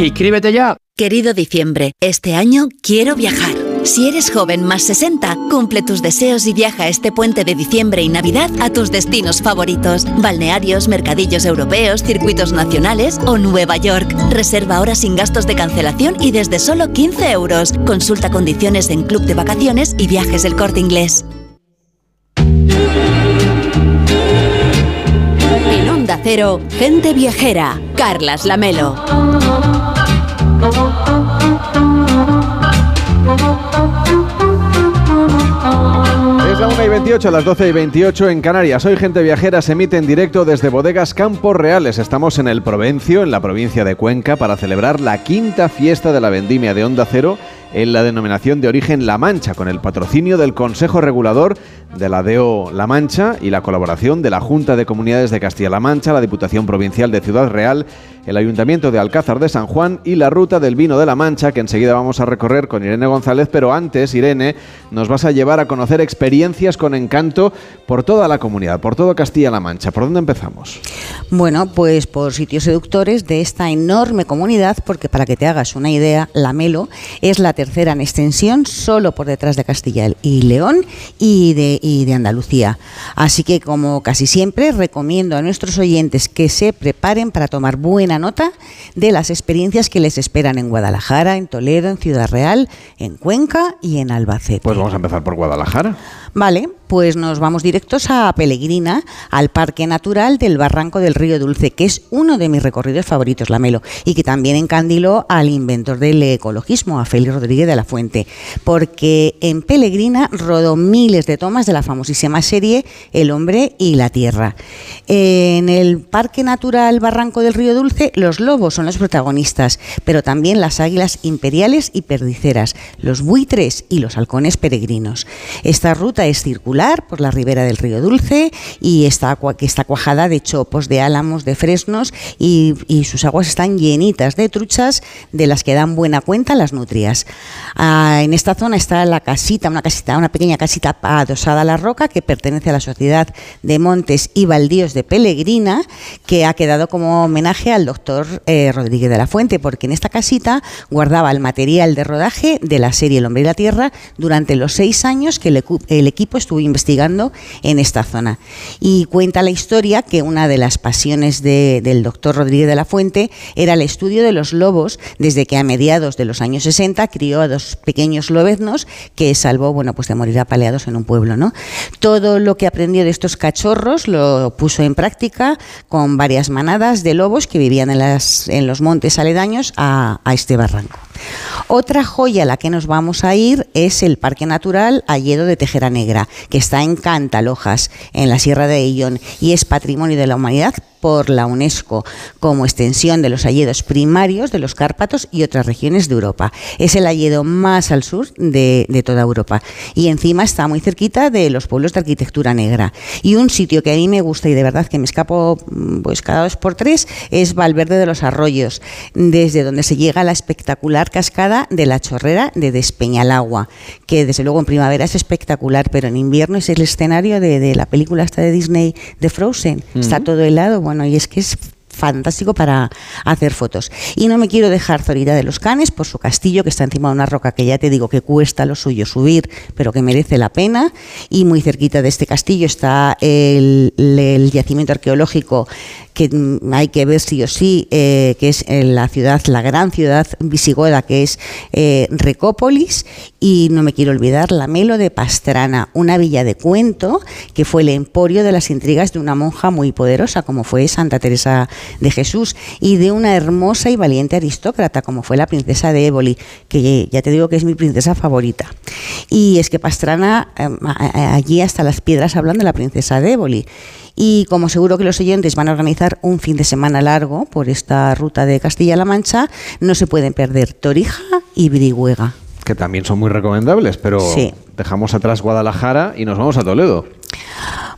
¡Inscríbete ya! Querido diciembre, este año quiero viajar. Si eres joven más 60, cumple tus deseos y viaja este puente de diciembre y Navidad a tus destinos favoritos. Balnearios, mercadillos europeos, circuitos nacionales o Nueva York. Reserva ahora sin gastos de cancelación y desde solo 15 euros. Consulta condiciones en Club de Vacaciones y Viajes del Corte Inglés. En Onda Cero, gente viajera. Carlas Lamelo. Es la 1 y 28, a las 12 y 28 en Canarias. Hoy Gente Viajera se emite en directo desde Bodegas Campos Reales. Estamos en el Provencio, en la provincia de Cuenca, para celebrar la quinta fiesta de la vendimia de Onda Cero en la denominación de origen La Mancha, con el patrocinio del Consejo Regulador de la DEO La Mancha y la colaboración de la Junta de Comunidades de Castilla-La Mancha, la Diputación Provincial de Ciudad Real, el Ayuntamiento de Alcázar de San Juan y la Ruta del Vino de La Mancha, que enseguida vamos a recorrer con Irene González, pero antes, Irene, nos vas a llevar a conocer experiencias con encanto por toda la comunidad, por todo Castilla-La Mancha. ¿Por dónde empezamos? Bueno, pues por sitios seductores de esta enorme comunidad, porque para que te hagas una idea, La Melo es la tercera en extensión, solo por detrás de Castilla y León y de, y de Andalucía. Así que, como casi siempre, recomiendo a nuestros oyentes que se preparen para tomar buena nota de las experiencias que les esperan en Guadalajara, en Toledo, en Ciudad Real, en Cuenca y en Albacete. Pues vamos a empezar por Guadalajara. Vale, pues nos vamos directos a Pelegrina, al Parque Natural del Barranco del Río Dulce, que es uno de mis recorridos favoritos, Lamelo, y que también encandiló al inventor del ecologismo, a Rodríguez de la Fuente, porque en Pelegrina rodó miles de tomas de la famosísima serie El hombre y la tierra. En el Parque Natural Barranco del Río Dulce, los lobos son los protagonistas, pero también las águilas imperiales y perdiceras, los buitres y los halcones peregrinos. Esta ruta es circular por la ribera del río Dulce y está, que está cuajada de chopos, de álamos, de fresnos y, sus aguas están llenitas de truchas de las que dan buena cuenta las nutrias. Ah, en esta zona está la casita, una casita, una pequeña casita adosada a la roca que pertenece a la Sociedad de Montes y Baldíos de Pelegrina, que ha quedado como homenaje al doctor eh, Rodríguez de la Fuente, porque en esta casita guardaba el material de rodaje de la serie El hombre y la tierra durante los seis años que el, el equipo estuvo investigando en esta zona. Y cuenta la historia que una de las pasiones del doctor Rodríguez de la Fuente era el estudio de los lobos, desde que a mediados de los años 60 crió a dos pequeños lobeznos que salvó bueno, pues de morir apaleados en un pueblo. ¿no? Todo lo que aprendió de estos cachorros lo puso en práctica con varias manadas de lobos que vivían en, las, en los montes aledaños a, este barranco. Otra joya a la que nos vamos a ir es el Parque Natural Alledo de Tejera Que está en Cantalojas, en la Sierra de Illón, y es Patrimonio de la Humanidad por la UNESCO como extensión de los alledos primarios de los Cárpatos y otras regiones de Europa. Es el alledo más al sur de, toda Europa y encima está muy cerquita de los pueblos de arquitectura negra. Y un sitio que a mí me gusta y de verdad que me escapo mm, pues cada dos por tres es Valverde de los Arroyos, desde donde se llega a la espectacular cascada de la Chorrera de Despeñalagua, que desde luego en primavera es espectacular, pero en invierno es el escenario de, la película esta de Disney de Frozen. Está todo helado bueno, y es que es fantástico para hacer fotos. Y no me quiero dejar Zorita de los Canes por su castillo, que está encima de una roca que ya te digo que cuesta lo suyo subir, pero que merece la pena. Y muy cerquita de este castillo está el, yacimiento arqueológico que mm, hay que ver sí o sí, eh, que es la ciudad, la gran ciudad visigoda que es eh, Recópolis, y no me quiero olvidar la Melo de Pastrana, una villa de cuento que fue el emporio de las intrigas de una monja muy poderosa como fue Santa Teresa de Jesús y de una hermosa y valiente aristócrata como fue la princesa de Éboli, que ya te digo que es mi princesa favorita. Y es que Pastrana, em, allí hasta las piedras hablan de la princesa de Éboli. Y como seguro que los oyentes van a organizar un fin de semana largo por esta ruta de Castilla-La Mancha, no se pueden perder Torija y Brihuega. Que también son muy recomendables, pero dejamos atrás Guadalajara y nos vamos a Toledo.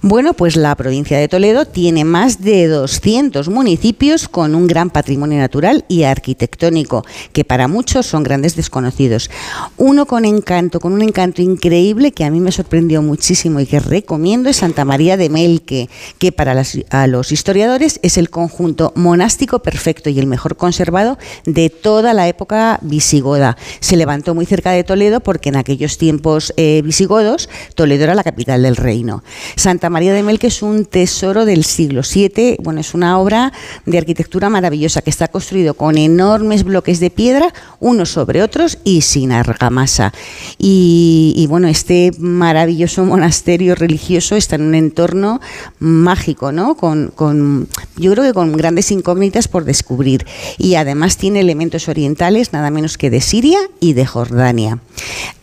Bueno, pues la provincia de Toledo tiene más de 200 municipios con un gran patrimonio natural y arquitectónico, que para muchos son grandes desconocidos. Uno con encanto, con un encanto increíble que a mí me sorprendió muchísimo y que recomiendo es Santa María de Melque, que para los historiadores es el conjunto monástico perfecto y el mejor conservado de toda la época visigoda. Se levantó muy cerca de Toledo porque en aquellos tiempos eh, visigodos Toledo era la capital del reino. Santa María de Melque es un tesoro del siglo VII, bueno, es una obra de arquitectura maravillosa que está construido con enormes bloques de piedra, unos sobre otros y sin argamasa. Y, bueno, este maravilloso monasterio religioso está en un entorno mágico, ¿no? Con, yo creo que con grandes incógnitas por descubrir. Y además tiene elementos orientales, nada menos que de Siria y de Jordania.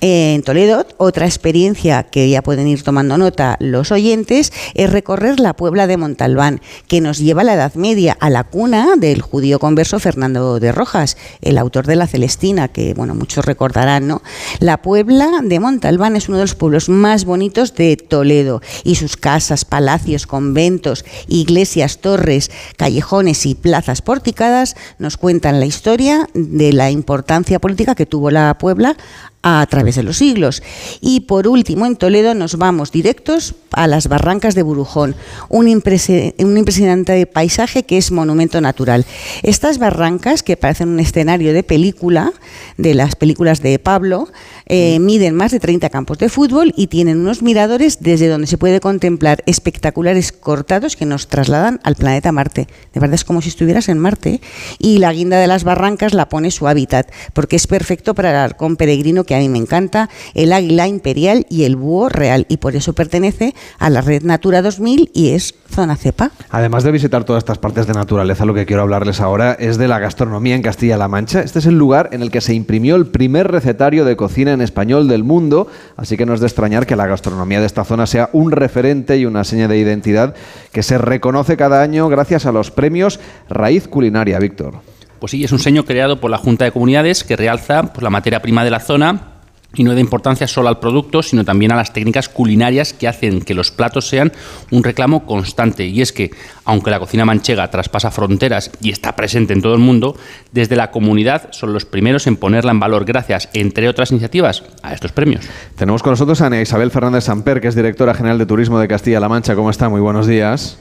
En Toledo, otra experiencia que ya pueden ir tomando nota los oyentes, es recorrer la Puebla de Montalbán, que nos lleva a la Edad Media, a la cuna del judío converso Fernando de Rojas, el autor de la Celestina, que bueno, muchos recordarán, ¿no? La Puebla de Montalbán es uno de los pueblos más bonitos de Toledo y sus casas, palacios, conventos, iglesias, torres, callejones y plazas porticadas nos cuentan la historia de la importancia política que tuvo la Puebla a través de los siglos. Y por último, en Toledo nos vamos directos a las barrancas de Burujón, un, un impresionante paisaje que es monumento natural. Estas barrancas, que parecen un escenario de película, de las películas de Pablo, eh, miden más de 30 campos de fútbol y tienen unos miradores desde donde se puede contemplar espectaculares cortados que nos trasladan al planeta Marte. De verdad es como si estuvieras en Marte. Y la guinda de las barrancas la pone su hábitat, porque es perfecto para arcón peregrino que a mí me encanta, el águila imperial y el búho real. Y por eso pertenece a la red Natura 2000 y es zona cepa. Además de visitar todas estas partes de naturaleza, lo que quiero hablarles ahora es de la gastronomía en Castilla-La Mancha. Este es el lugar en el que se imprimió el primer recetario de cocina en español del mundo, así que no es de extrañar que la gastronomía de esta zona sea un referente y una seña de identidad que se reconoce cada año gracias a los premios Raíz Culinaria, Víctor. Pues sí, es un sello creado por la Junta de Comunidades que realza pues, la materia prima de la zona y no da importancia solo al producto, sino también a las técnicas culinarias que hacen que los platos sean un reclamo constante. Y es que, aunque la cocina manchega traspasa fronteras y está presente en todo el mundo, desde la comunidad son los primeros en ponerla en valor gracias, entre otras iniciativas, a estos premios. Tenemos con nosotros a Ana Isabel Fernández Samper, que es directora general de Turismo de Castilla-La Mancha. ¿Cómo está? Muy buenos días.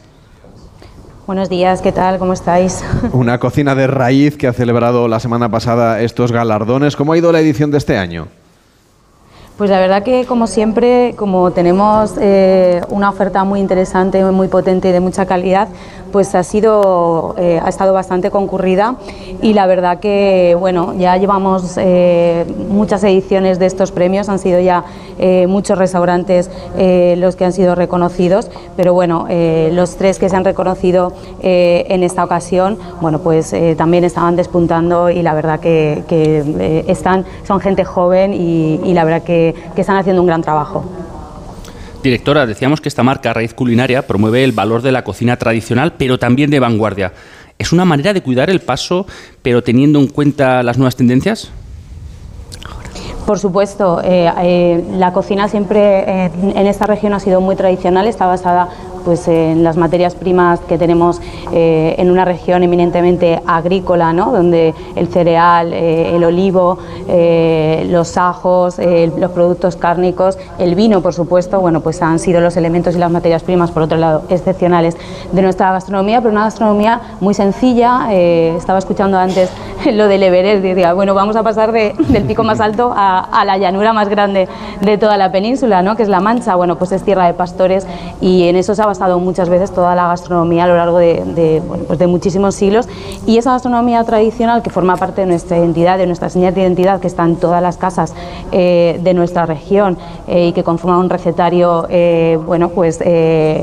Buenos días, ¿qué tal? ¿Cómo estáis? Una cocina de raíz que ha celebrado la semana pasada estos galardones. ¿Cómo ha ido la edición de este año? Pues la verdad que como siempre, como tenemos eh, una oferta muy interesante, muy potente y de mucha calidad, pues ha sido eh, ha estado bastante concurrida y la verdad que bueno ya llevamos eh, muchas ediciones de estos premios, han sido ya muchos restaurantes los que han sido reconocidos, pero bueno los tres que se han reconocido en esta ocasión, bueno pues también estaban despuntando y la verdad que, están son gente joven y la verdad que que, están haciendo un gran trabajo. Directora, decíamos que esta marca Raíz Culinaria promueve el valor de la cocina tradicional, pero también de vanguardia. ¿Es una manera de cuidar el paso, pero teniendo en cuenta las nuevas tendencias? Por supuesto, eh, eh, la cocina siempre eh, en esta región ha sido muy tradicional, está basada pues en las materias primas que tenemos eh, en una región eminentemente agrícola, ¿no? donde el cereal, eh, el olivo, eh, los ajos, los productos cárnicos, el vino, por supuesto, bueno, pues han sido los elementos y las materias primas, por otro lado, excepcionales de nuestra gastronomía, pero una gastronomía muy sencilla. estaba escuchando antes lo del Everest, decía, bueno, vamos a pasar del pico más alto a, la llanura más grande de toda la península, ¿no? que es La Mancha. Bueno, pues es tierra de pastores y en eso se ha muchas veces toda la gastronomía a lo largo de, pues de, muchísimos siglos y esa gastronomía tradicional que forma parte de nuestra identidad, de nuestra señal de identidad que está en todas las casas eh, de nuestra región eh, y que conforma un recetario eh, bueno, pues,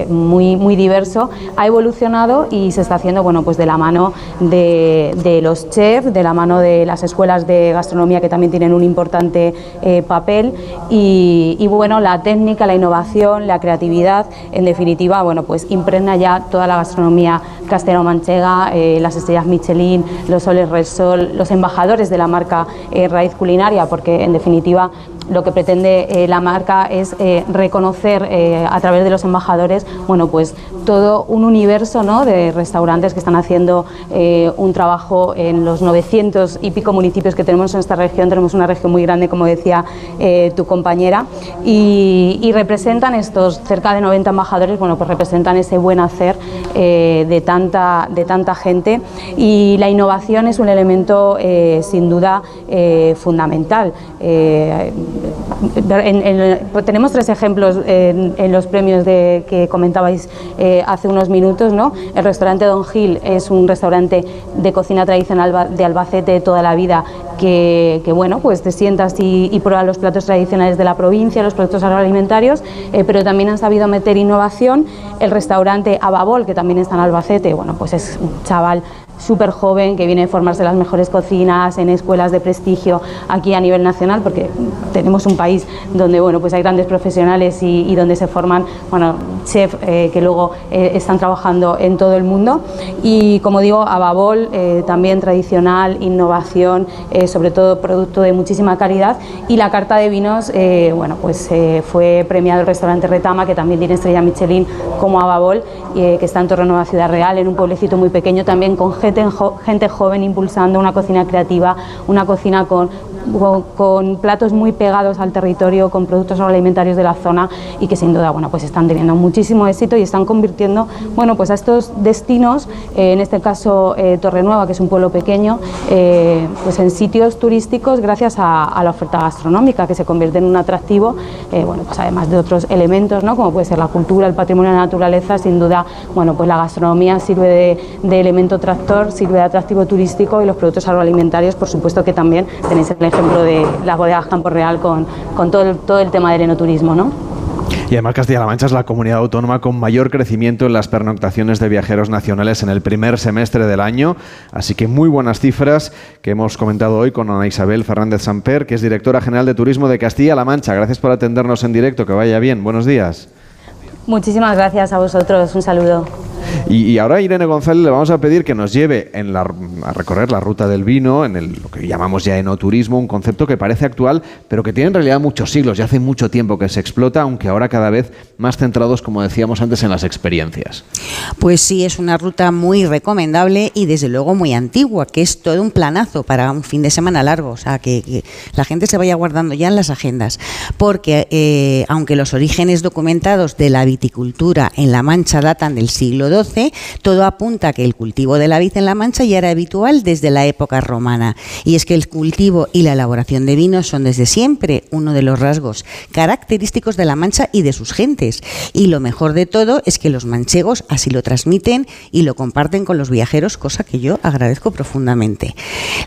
muy, muy diverso, ha evolucionado y se está haciendo bueno, pues de la mano de, los chefs, de la mano de las escuelas de gastronomía que también tienen un importante papel. Y, y bueno, la técnica, la innovación, la creatividad, en definitiva, bueno, pues impregna ya toda la gastronomía castellano-manchega, eh, las estrellas Michelin, los soles Resol, los embajadores de la marca eh, Raíz Culinaria, porque en definitiva lo que pretende eh, la marca es reconocer a través de los embajadores bueno pues todo un universo de restaurantes que están haciendo un trabajo en los 900 y pico municipios que tenemos en esta región. Tenemos una región muy grande como decía tu compañera y, representan estos cerca de 90 embajadores bueno pues representan ese buen hacer eh, de, de tanta gente y la innovación es un elemento eh, sin duda eh, fundamental. tenemos tres ejemplos en, los premios de, que comentabais hace unos minutos. ¿no? El restaurante Don Gil es un restaurante de cocina tradicional de Albacete de toda la vida que, bueno, pues te sientas y, y, pruebas los platos tradicionales de la provincia, los productos agroalimentarios, pero también han sabido meter innovación. El restaurante Ababol, que también está en Albacete, bueno, pues es un chaval súper joven que viene a formarse en las mejores cocinas, en escuelas de prestigio aquí a nivel nacional, porque tenemos un país donde bueno, pues hay grandes profesionales y, donde se forman bueno, chefs eh, que luego eh, están trabajando en todo el mundo. Y como digo, Ababol, eh, también tradicional, innovación, sobre todo producto de muchísima calidad. Y la carta de vinos, bueno, pues fue premiado el restaurante Retama, que también tiene estrella Michelin, como Ababol, que está en Torre Nueva Ciudad Real, en un pueblecito muy pequeño también con gente, joven impulsando una cocina creativa, una cocina con con, platos muy pegados al territorio, con productos agroalimentarios de la zona y que sin duda bueno, pues están teniendo muchísimo éxito y están convirtiendo bueno, pues a estos destinos, eh, en este caso eh, Torrenueva, que es un pueblo pequeño, eh, pues en sitios turísticos gracias a, la oferta gastronómica que se convierte en un atractivo, bueno, pues además de otros elementos, ¿no? como puede ser la cultura, el patrimonio de la naturaleza, sin duda bueno, pues la gastronomía sirve de elemento tractor, sirve de atractivo turístico y los productos agroalimentarios, por supuesto que también tenéis el ejemplo de las bodegas Campo Real con, con todo, el, todo el tema del enoturismo, ¿no? Y además Castilla-La Mancha es la comunidad autónoma con mayor crecimiento en las pernoctaciones de viajeros nacionales en el primer semestre del año. Así que muy buenas cifras que hemos comentado hoy con Ana Isabel Fernández Samper, que es directora general de Turismo de Castilla-La Mancha. Gracias por atendernos en directo. Que vaya bien. Buenos días. Muchísimas gracias a vosotros. Un saludo. Y, ahora Irene González le vamos a pedir que nos lleve en la, a recorrer la ruta del vino, en el, lo que llamamos ya enoturismo, un concepto que parece actual, pero que tiene en realidad muchos siglos, ya hace mucho tiempo que se explota, aunque ahora cada vez más centrados, como decíamos antes, en las experiencias. Pues sí, es una ruta muy recomendable y desde luego muy antigua, que es todo un planazo para un fin de semana largo, o sea, que, la gente se vaya guardando ya en las agendas, porque eh, aunque los orígenes documentados de la viticultura en La Mancha datan del siglo XII, todo apunta a que el cultivo de la vid en La Mancha ya era habitual desde la época romana. Y es que el cultivo y la elaboración de vinos son desde siempre uno de los rasgos característicos de La Mancha y de sus gentes. Y lo mejor de todo es que los manchegos así lo transmiten y lo comparten con los viajeros, cosa que yo agradezco profundamente.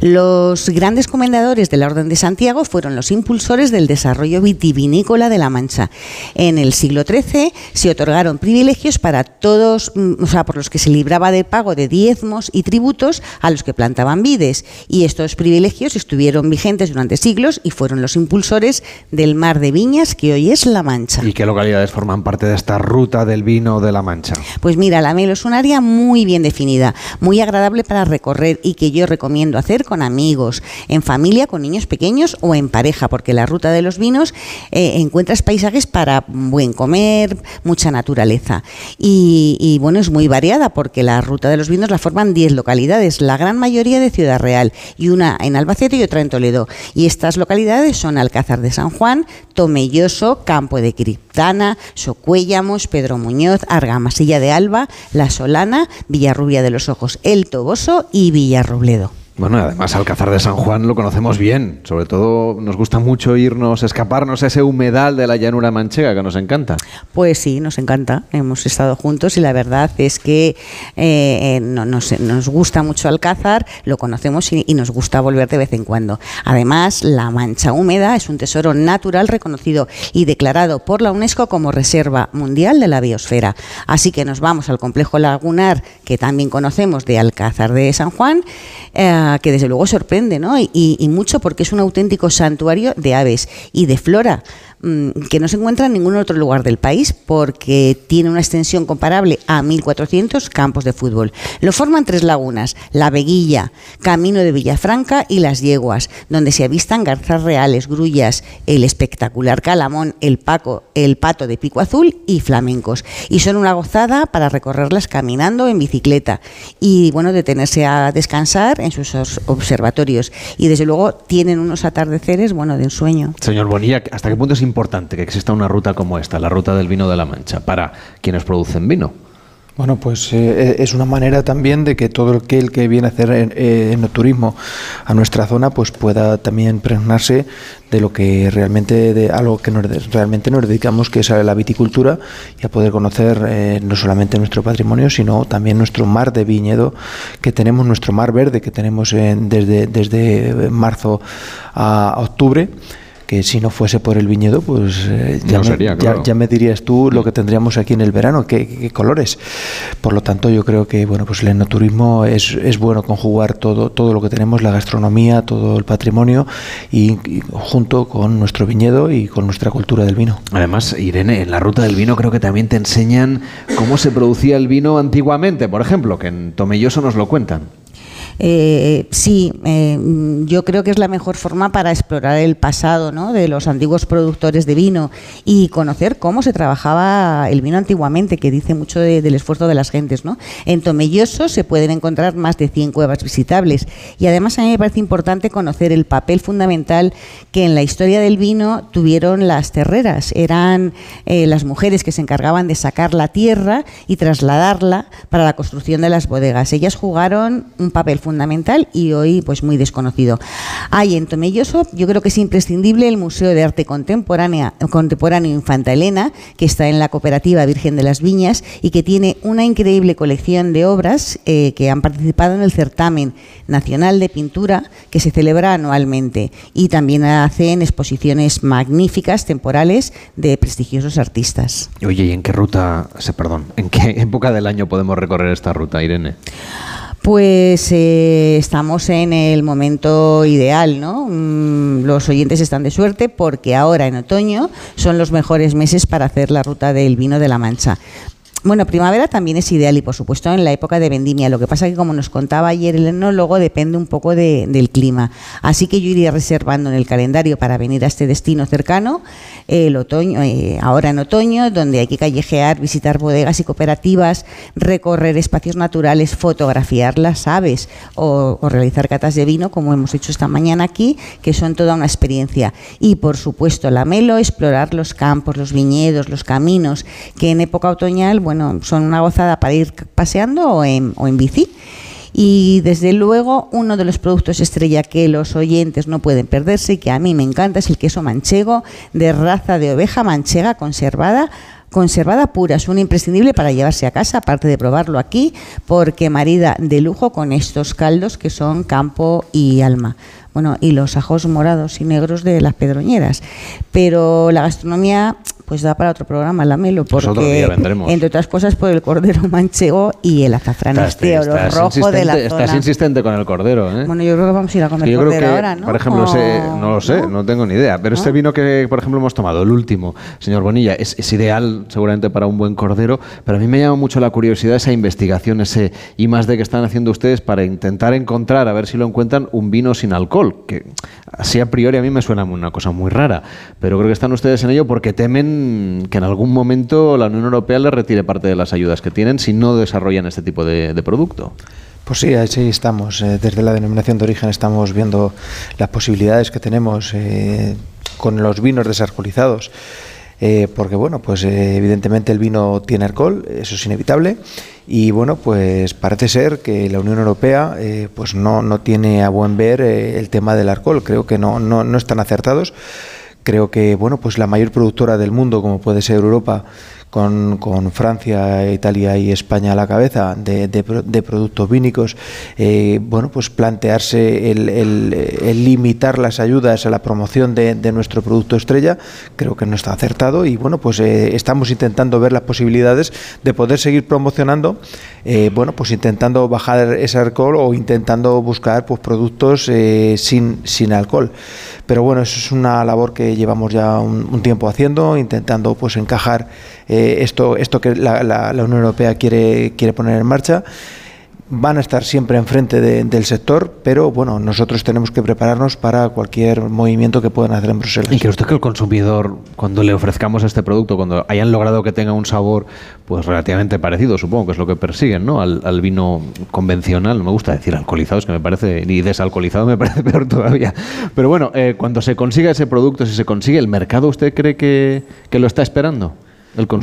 Los grandes comendadores de la Orden de Santiago fueron los impulsores del desarrollo vitivinícola de La Mancha. En el siglo XIII se otorgaron privilegios para todos, mm, o sea, por los que se libraba de pago de diezmos y tributos a los que plantaban vides. Y estos privilegios estuvieron vigentes durante siglos y fueron los impulsores del mar de viñas que hoy es La Mancha. ¿Y qué localidades forman parte de esta ruta del vino de La Mancha? Pues mira, La Melo es un área muy bien definida, muy agradable para recorrer y que yo recomiendo hacer con amigos, en familia, con niños pequeños o en pareja, porque la ruta de los vinos eh, encuentras paisajes para buen comer, mucha naturaleza. Y, bueno, es muy variada porque la ruta de los vinos la forman 10 localidades, la gran mayoría de Ciudad Real y una en Albacete y otra en Toledo. Y estas localidades son Alcázar de San Juan, Tomelloso, Campo de Criptana, Socuéllamos, Pedro Muñoz, Argamasilla de Alba, La Solana, Villarrubia de los Ojos, El Toboso y Villarrobledo. Bueno, además Alcázar de San Juan lo conocemos bien. Sobre todo nos gusta mucho irnos, escaparnos a ese humedal de la llanura manchega que nos encanta. Pues sí, nos encanta. Hemos estado juntos y la verdad es que eh, eh, nos, gusta mucho Alcázar, lo conocemos y, nos gusta volver de vez en cuando. Además, la mancha húmeda es un tesoro natural reconocido y declarado por la UNESCO como Reserva Mundial de la Biosfera. Así que nos vamos al complejo lagunar que también conocemos de Alcázar de San Juan. Eh, que desde luego sorprende, ¿no? y, mucho porque es un auténtico santuario de aves y de flora. Mm, que no se encuentra en ningún otro lugar del país porque tiene una extensión comparable a 1.400 campos de fútbol. Lo forman tres lagunas, la Veguilla, Camino de Villafranca y Las Yeguas, donde se avistan garzas reales, grullas, el espectacular calamón, el paco, el pato de pico azul y flamencos. Y son una gozada para recorrerlas caminando en bicicleta y bueno, detenerse a descansar en sus observatorios. Y desde luego tienen unos atardeceres, bueno, de ensueño. Señor Bonilla, ¿hasta qué punto es importante que exista una ruta como esta, la ruta del vino de la Mancha, para quienes producen vino? Bueno, pues eh, es una manera también de que todo aquel que viene a hacer eh, turismo a nuestra zona pues pueda también pregnarse de lo que realmente de algo que realmente nos dedicamos que es a la viticultura y a poder conocer eh, no solamente nuestro patrimonio sino también nuestro mar de viñedo que tenemos nuestro mar verde que tenemos desde desde marzo a octubre que si no fuese por el viñedo, pues eh, ya, me, ya, me, dirías tú lo que tendríamos aquí en el verano, qué, colores. Por lo tanto, yo creo que bueno, pues el enoturismo es, es bueno conjugar todo, todo lo que tenemos, la gastronomía, todo el patrimonio, y, junto con nuestro viñedo y con nuestra cultura del vino. Además, Irene, en la ruta del vino creo que también te enseñan cómo se producía el vino antiguamente, por ejemplo, que en Tomelloso nos lo cuentan. Eh, sí, eh, yo creo que es la mejor forma para explorar el pasado de los antiguos productores de vino y conocer cómo se trabajaba el vino antiguamente, que dice mucho del esfuerzo de las gentes. ¿no? En Tomelloso se pueden encontrar más de 100 cuevas visitables y además a mí me parece importante conocer el papel fundamental que en la historia del vino tuvieron las terreras. Eran eh, las mujeres que se encargaban de sacar la tierra y trasladarla para la construcción de las bodegas. Ellas jugaron un papel fundamental y hoy pues muy desconocido. Hay en Tomelloso, yo creo que es imprescindible el Museo de Arte Contemporánea, Contemporáneo Infanta Elena, que está en la cooperativa Virgen de las Viñas y que tiene una increíble colección de obras eh, que han participado en el certamen nacional de pintura que se celebra anualmente y también hacen exposiciones magníficas temporales de prestigiosos artistas. Oye, ¿y en qué ruta, perdón, en qué época del año podemos recorrer esta ruta, Irene? Pues eh, estamos en el momento ideal, ¿no? Mm, los oyentes están de suerte porque ahora en otoño son los mejores meses para hacer la ruta del vino de la Mancha. Bueno, primavera también es ideal y por supuesto en la época de vendimia. Lo que pasa que como nos contaba ayer el enólogo depende un poco del clima. Así que yo iría reservando en el calendario para venir a este destino cercano el otoño, eh, ahora en otoño, donde hay que callejear, visitar bodegas y cooperativas, recorrer espacios naturales, fotografiar las aves o, o realizar catas de vino, como hemos hecho esta mañana aquí, que son toda una experiencia. Y por supuesto la melo, explorar los campos, los viñedos, los caminos, que en época otoñal bueno, son una gozada para ir paseando o en, o en bici. Y desde luego uno de los productos estrella que los oyentes no pueden perderse y que a mí me encanta es el queso manchego de raza de oveja manchega conservada conservada pura, es un imprescindible para llevarse a casa, aparte de probarlo aquí, porque marida de lujo con estos caldos que son campo y alma. Bueno, y los ajos morados y negros de las pedroñeras. Pero la gastronomía pues da para otro programa, la Melo, porque entre otras cosas por el cordero manchego y el azafrán este oro rojo de la zona. Estás insistente con el cordero, ¿eh? Bueno, yo creo que vamos a ir a comer cordero ahora, ¿no? Por ejemplo, no lo sé, ¿no? tengo ni idea, pero este vino que, por ejemplo, hemos tomado, el último, señor Bonilla, es, es, ideal seguramente para un buen cordero, pero a mí me llama mucho la curiosidad esa investigación, ese I más D que están haciendo ustedes para intentar encontrar, a ver si lo encuentran, un vino sin alcohol, que así a priori a mí me suena una cosa muy rara, pero creo que están ustedes en ello porque temen que en algún momento la Unión Europea le retire parte de las ayudas que tienen si no desarrollan este tipo de, producto. Pues sí, ahí estamos. Eh, desde la denominación de origen estamos viendo las posibilidades que tenemos eh, con los vinos desalcoholizados. Eh, porque bueno, pues evidentemente el vino tiene alcohol, eso es inevitable, y bueno, pues parece ser que la Unión Europea pues no, no tiene a buen ver el tema del alcohol, creo que no, no, no están acertados creo que bueno pues la mayor productora del mundo como puede ser Europa con, con Francia, Italia y España a la cabeza de, productos vínicos, eh, bueno, pues plantearse el, limitar las ayudas a la promoción de, de, nuestro producto estrella, creo que no está acertado y bueno, pues eh, estamos intentando ver las posibilidades de poder seguir promocionando, eh, bueno, pues intentando bajar ese alcohol o intentando buscar pues productos sin, sin alcohol. Pero bueno, eso es una labor que llevamos ya un, un tiempo haciendo, intentando pues encajar eh, esto, esto que la, la, Unión Europea quiere, quiere poner en marcha van a estar siempre enfrente del sector, pero bueno, nosotros tenemos que prepararnos para cualquier movimiento que puedan hacer en Bruselas. ¿Y cree usted que el consumidor, cuando le ofrezcamos este producto, cuando hayan logrado que tenga un sabor pues relativamente parecido, supongo que es lo que persiguen, ¿no? Al, vino convencional, no me gusta decir alcoholizado, es que me parece, ni desalcoholizado me parece peor todavía. Pero bueno, eh, cuando se consiga ese producto, si se consigue, ¿el mercado usted cree que, que lo está esperando?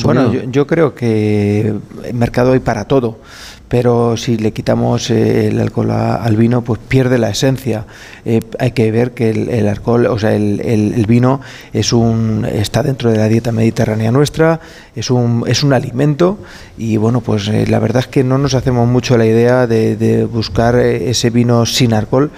Bueno, yo, creo que el mercado hay para todo, pero si le quitamos eh, el alcohol al vino, pues pierde la esencia. Eh, hay que ver que el, alcohol, o sea, el, vino es un está dentro de la dieta mediterránea nuestra, es un es un alimento y bueno, pues eh, la verdad es que no nos hacemos mucho la idea de, de buscar ese vino sin alcohol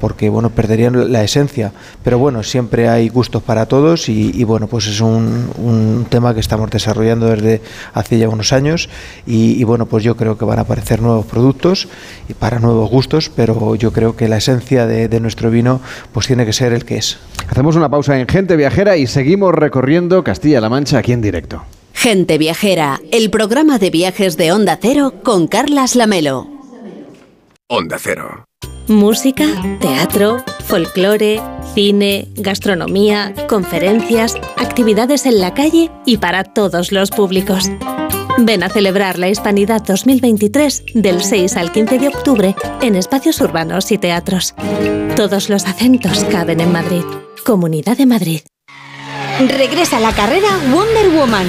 porque bueno, perderían la esencia. Pero bueno, siempre hay gustos para todos y, bueno, pues es un, un, tema que estamos desarrollando desde hace ya unos años y, bueno, pues yo creo que van a aparecer nuevos productos y para nuevos gustos, pero yo creo que la esencia de, de nuestro vino pues tiene que ser el que es. Hacemos una pausa en Gente Viajera y seguimos recorriendo Castilla-La Mancha aquí en directo. Gente Viajera, el programa de viajes de Onda Cero con Carlas Lamelo. Onda Cero. Música, teatro, folclore, cine, gastronomía, conferencias, actividades en la calle y para todos los públicos. Ven a celebrar la Hispanidad 2023 del 6 al 15 de octubre en espacios urbanos y teatros. Todos los acentos caben en Madrid. Comunidad de Madrid. Regresa la carrera Wonder Woman.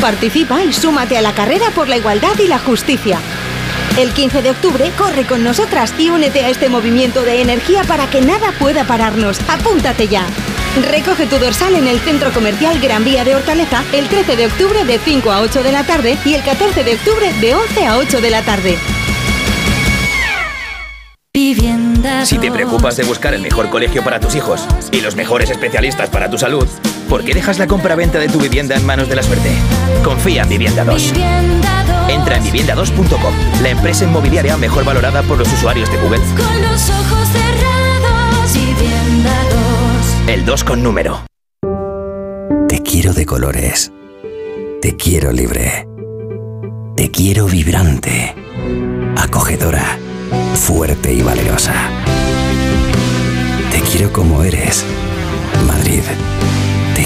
Participa y súmate a la carrera por la igualdad y la justicia. El 15 de octubre corre con nosotras y únete a este movimiento de energía para que nada pueda pararnos. Apúntate ya. Recoge tu dorsal en el Centro Comercial Gran Vía de Hortaleza el 13 de octubre de 5 a 8 de la tarde y el 14 de octubre de 11 a 8 de la tarde. Si te preocupas de buscar el mejor colegio para tus hijos y los mejores especialistas para tu salud, ¿por qué dejas la compra-venta de tu vivienda en manos de la suerte? Confía en Vivienda 2. Entra en vivienda2.com, la empresa inmobiliaria mejor valorada por los usuarios de Google. Con los ojos cerrados, Vivienda 2. El 2 con número. Te quiero de colores. Te quiero libre. Te quiero vibrante. Acogedora. Fuerte y valerosa. Te quiero como eres. Madrid.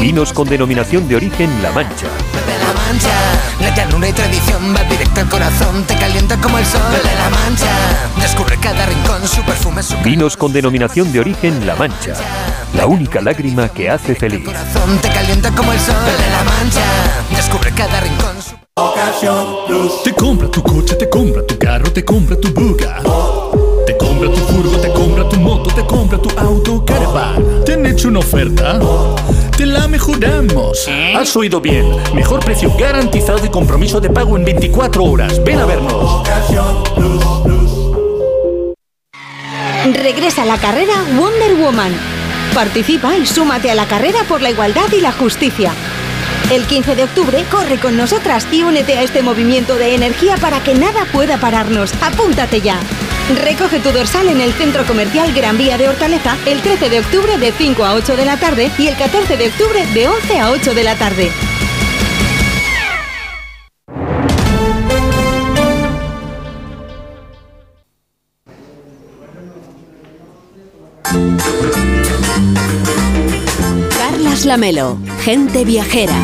Vinos con denominación de origen La Mancha. de la mancha. La llanura y tradición va directo al corazón, te calienta como el sol de la mancha. Descubre cada rincón, su perfume, su Vinos con denominación de origen La Mancha. La única lágrima que hace feliz. corazón, te calienta como el sol de la mancha. Descubre cada rincón, su Te compra tu coche, te compra tu carro, te compra tu buga. Te compra tu furgo, te compra tu moto, te compra tu auto, caravan. ¿Te han hecho una oferta? Te la mejoramos. Has oído bien. Mejor precio garantizado y compromiso de pago en 24 horas. Ven a vernos. Regresa la carrera Wonder Woman. Participa y súmate a la carrera por la igualdad y la justicia. El 15 de octubre corre con nosotras y únete a este movimiento de energía para que nada pueda pararnos. Apúntate ya. Recoge tu dorsal en el Centro Comercial Gran Vía de Hortaleza el 13 de octubre de 5 a 8 de la tarde y el 14 de octubre de 11 a 8 de la tarde. Carlas Lamelo, gente viajera.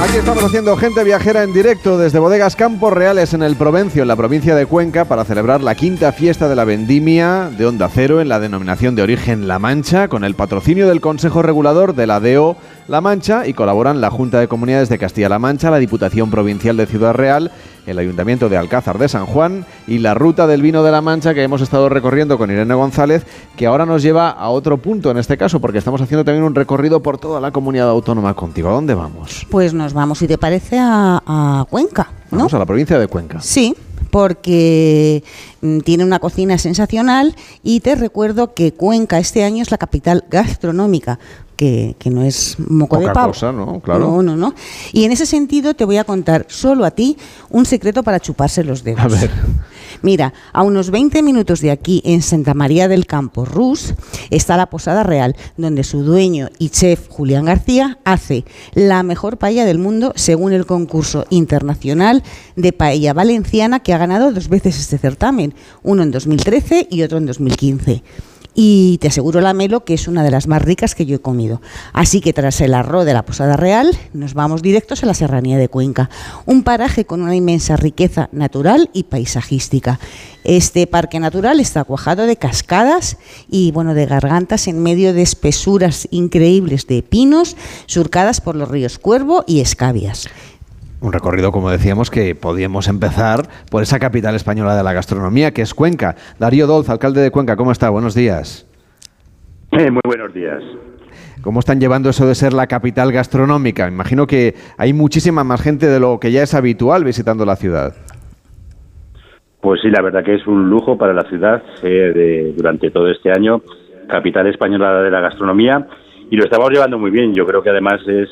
Aquí estamos haciendo gente viajera en directo desde Bodegas Campos Reales en el Provencio, en la provincia de Cuenca, para celebrar la quinta fiesta de la vendimia de Onda Cero en la denominación de origen La Mancha, con el patrocinio del Consejo Regulador de la DO La Mancha y colaboran la Junta de Comunidades de Castilla-La Mancha, la Diputación Provincial de Ciudad Real, el Ayuntamiento de Alcázar de San Juan y la Ruta del Vino de La Mancha que hemos estado recorriendo con Irene González, que ahora nos lleva a otro punto en este caso, porque estamos haciendo también un recorrido por toda la comunidad autónoma contigo. ¿A dónde vamos? Pues nos vamos, si te parece, a, a Cuenca. ¿no? Vamos a la provincia de Cuenca. Sí, porque mm, tiene una cocina sensacional y te recuerdo que Cuenca este año es la capital gastronómica, que, que no es moco de pavo. cosa, ¿no? Claro. No, no, no. Y en ese sentido te voy a contar solo a ti un secreto para chuparse los dedos. A ver. Mira, a unos 20 minutos de aquí, en Santa María del Campo, Rus, está la Posada Real, donde su dueño y chef Julián García hace la mejor paella del mundo según el concurso internacional de paella valenciana que ha ganado dos veces este certamen, uno en 2013 y otro en 2015 y te aseguro la melo que es una de las más ricas que yo he comido. Así que tras el arroz de la Posada Real nos vamos directos a la Serranía de Cuenca, un paraje con una inmensa riqueza natural y paisajística. Este parque natural está cuajado de cascadas y bueno, de gargantas en medio de espesuras increíbles de pinos surcadas por los ríos Cuervo y Escabias. Un recorrido, como decíamos, que podíamos empezar por esa capital española de la gastronomía, que es Cuenca. Darío Dolz, alcalde de Cuenca, ¿cómo está? Buenos días. Eh, muy buenos días. ¿Cómo están llevando eso de ser la capital gastronómica? Imagino que hay muchísima más gente de lo que ya es habitual visitando la ciudad. Pues sí, la verdad que es un lujo para la ciudad eh, durante todo este año, capital española de la gastronomía, y lo estamos llevando muy bien. Yo creo que además es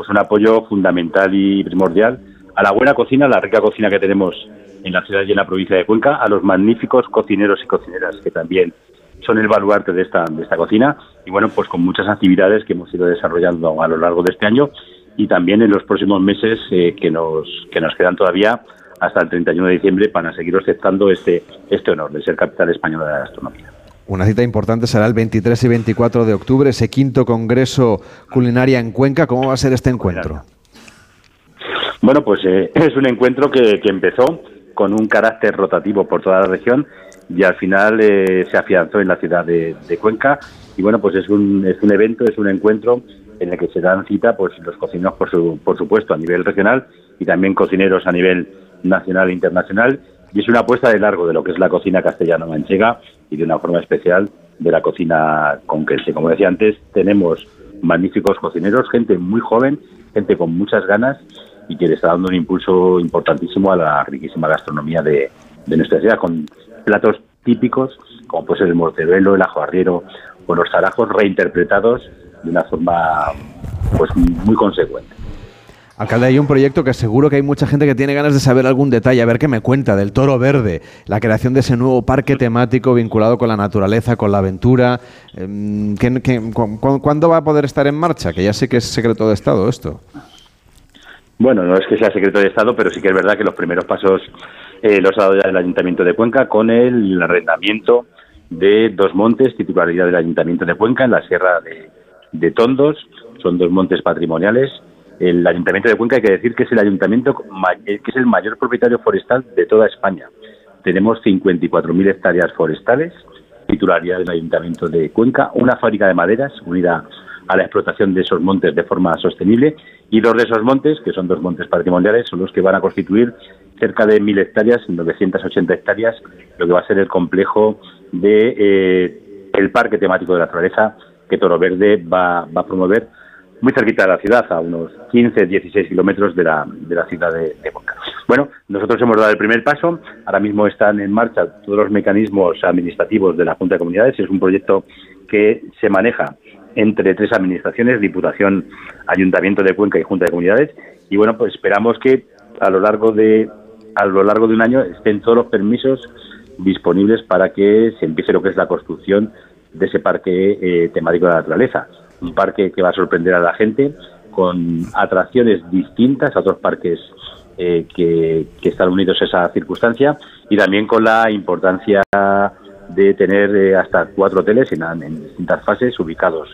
pues un apoyo fundamental y primordial a la buena cocina, a la rica cocina que tenemos en la ciudad y en la provincia de Cuenca, a los magníficos cocineros y cocineras que también son el baluarte de esta, de esta cocina y bueno, pues con muchas actividades que hemos ido desarrollando a lo largo de este año y también en los próximos meses eh, que, nos, que nos quedan todavía hasta el 31 de diciembre para seguir aceptando este, este honor de ser capital española de la gastronomía. Una cita importante será el 23 y 24 de octubre, ese quinto Congreso Culinaria en Cuenca. ¿Cómo va a ser este encuentro? Bueno, pues eh, es un encuentro que, empezó con un carácter rotativo por toda la región y al final eh, se afianzó en la ciudad de, Cuenca. Y bueno, pues es un, es un evento, es un encuentro en el que se dan cita pues los cocineros, por, su, por supuesto, a nivel regional y también cocineros a nivel nacional e internacional y es una apuesta de largo de lo que es la cocina castellano-manchega y de una forma especial de la cocina conquense. Como decía antes, tenemos magníficos cocineros, gente muy joven, gente con muchas ganas y que le está dando un impulso importantísimo a la riquísima gastronomía de, nuestra ciudad, con platos típicos como puede ser el mortebelo, el ajo arriero o los zarajos reinterpretados de una forma pues muy consecuente. Alcalde, hay un proyecto que seguro que hay mucha gente que tiene ganas de saber algún detalle, a ver qué me cuenta del Toro Verde, la creación de ese nuevo parque temático vinculado con la naturaleza, con la aventura. Em, cuándo va a poder estar en marcha? Que ya sé que es secreto de Estado esto. Bueno, no es que sea secreto de Estado, pero sí que es verdad que los primeros pasos eh, los ha dado ya el Ayuntamiento de Cuenca con el arrendamiento de dos montes, titularidad del Ayuntamiento de Cuenca, en la Sierra de Tondos. Son dos montes patrimoniales el Ayuntamiento de Cuenca hay que decir que es el ayuntamiento que es el mayor propietario forestal de toda España. Tenemos 54.000 hectáreas forestales, titularidad del Ayuntamiento de Cuenca, una fábrica de maderas unida a la explotación de esos montes de forma sostenible y dos de esos montes, que son dos montes patrimoniales, son los que van a constituir cerca de 1.000 hectáreas, 980 hectáreas, lo que va a ser el complejo de eh, el parque temático de la naturaleza que Toro Verde va a promover muy cerquita de la ciudad, a unos 15, 16 kilómetros de la, de la ciudad de, de Bueno, nosotros hemos dado el primer paso, ahora mismo están en marcha todos los mecanismos administrativos de la Junta de Comunidades, es un proyecto que se maneja entre tres administraciones, Diputación, Ayuntamiento de Cuenca y Junta de Comunidades, y bueno, pues esperamos que a lo largo de a lo largo de un año estén todos los permisos disponibles para que se empiece lo que es la construcción de ese parque eh, temático de la naturaleza un parque que va a sorprender a la gente con atracciones distintas a otros parques eh, que, están unidos a esa circunstancia y también con la importancia de tener eh, hasta cuatro hoteles en, distintas fases ubicados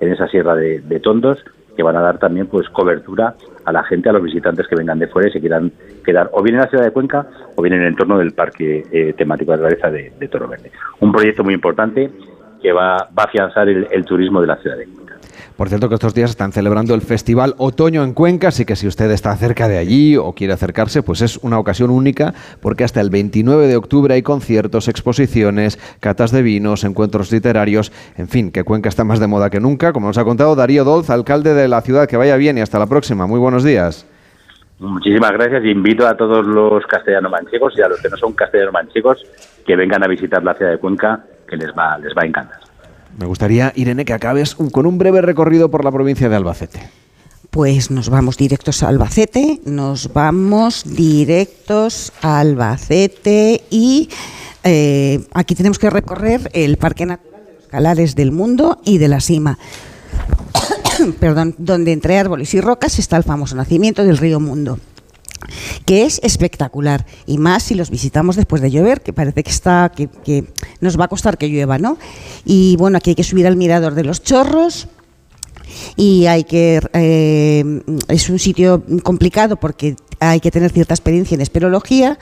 en esa sierra de, Tondos que van a dar también pues cobertura a la gente, a los visitantes que vengan de fuera y se quieran quedar o bien en la ciudad de Cuenca o bien en el entorno del parque eh, temático de la naturaleza de, Toro Verde. Un proyecto muy importante que va, va a afianzar el, el turismo de la ciudad de Cuenca. Por cierto que estos días están celebrando el Festival Otoño en Cuenca, así que si usted está cerca de allí o quiere acercarse, pues es una ocasión única porque hasta el 29 de octubre hay conciertos, exposiciones, catas de vinos, encuentros literarios, en fin, que Cuenca está más de moda que nunca, como nos ha contado Darío Dolz, alcalde de la ciudad. Que vaya bien y hasta la próxima. Muy buenos días. Muchísimas gracias y invito a todos los castellano-manchegos y a los que no son castellano-manchegos que vengan a visitar la ciudad de Cuenca, que les va, les va a encantar. Me gustaría, Irene, que acabes con un breve recorrido por la provincia de Albacete. Pues nos vamos directos a Albacete, nos vamos directos a Albacete y eh, aquí tenemos que recorrer el Parque Natural de los Calares del Mundo y de la Sima. Perdón, donde entre árboles y rocas está el famoso nacimiento del río Mundo que es espectacular y más si los visitamos después de llover, que parece que está que, nos va a costar que llueva, ¿no? Y bueno, aquí hay que subir al mirador de los chorros, y hay que eh, es un sitio complicado porque hay que tener cierta experiencia en esperología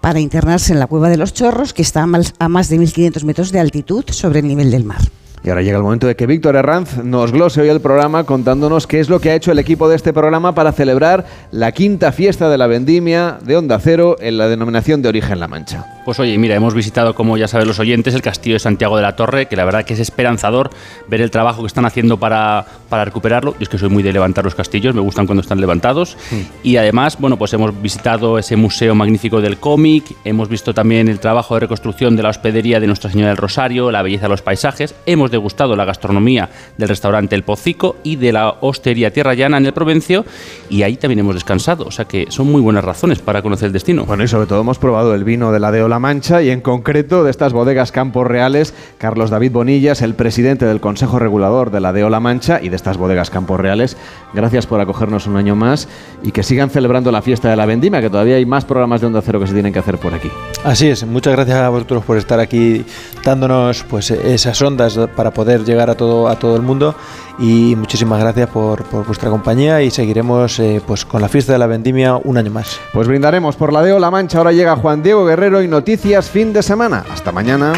para internarse en la cueva de los chorros que está a más de 1500 metros de altitud sobre el nivel del mar. Y ahora llega el momento de que Víctor Herranz nos glose hoy el programa contándonos qué es lo que ha hecho el equipo de este programa para celebrar la quinta fiesta de la vendimia de Onda Cero en la denominación de origen La Mancha. Pues oye, mira, hemos visitado, como ya saben los oyentes, el castillo de Santiago de la Torre, que la verdad que es esperanzador ver el trabajo que están haciendo para, para recuperarlo. Y es que soy muy de levantar los castillos, me gustan cuando están levantados. Y además, bueno, pues hemos visitado ese museo magnífico del cómic, hemos visto también el trabajo de reconstrucción de la hospedería de Nuestra Señora del Rosario, la belleza de los paisajes, hemos degustado la gastronomía del restaurante El Pocico y de la hostería Tierra Llana en el Provencio, y ahí también hemos descansado. O sea que son muy buenas razones para conocer el destino. Bueno, y sobre todo hemos probado el vino de la Deo La Mancha y en concreto de estas bodegas Campos Reales, Carlos David Bonillas, el presidente del Consejo Regulador de la Deo La Mancha y de estas bodegas Campos Reales, gracias por acogernos un año más y que sigan celebrando la fiesta de la vendimia, que todavía hay más programas de Onda Cero que se tienen que hacer por aquí. Así es, muchas gracias a vosotros por estar aquí dándonos pues esas ondas para poder llegar a todo a todo el mundo y muchísimas gracias por, por vuestra compañía y seguiremos eh, pues con la fiesta de la vendimia un año más. Pues brindaremos por la Deo La Mancha. Ahora llega Juan Diego Guerrero y noticias fin de semana. Hasta mañana.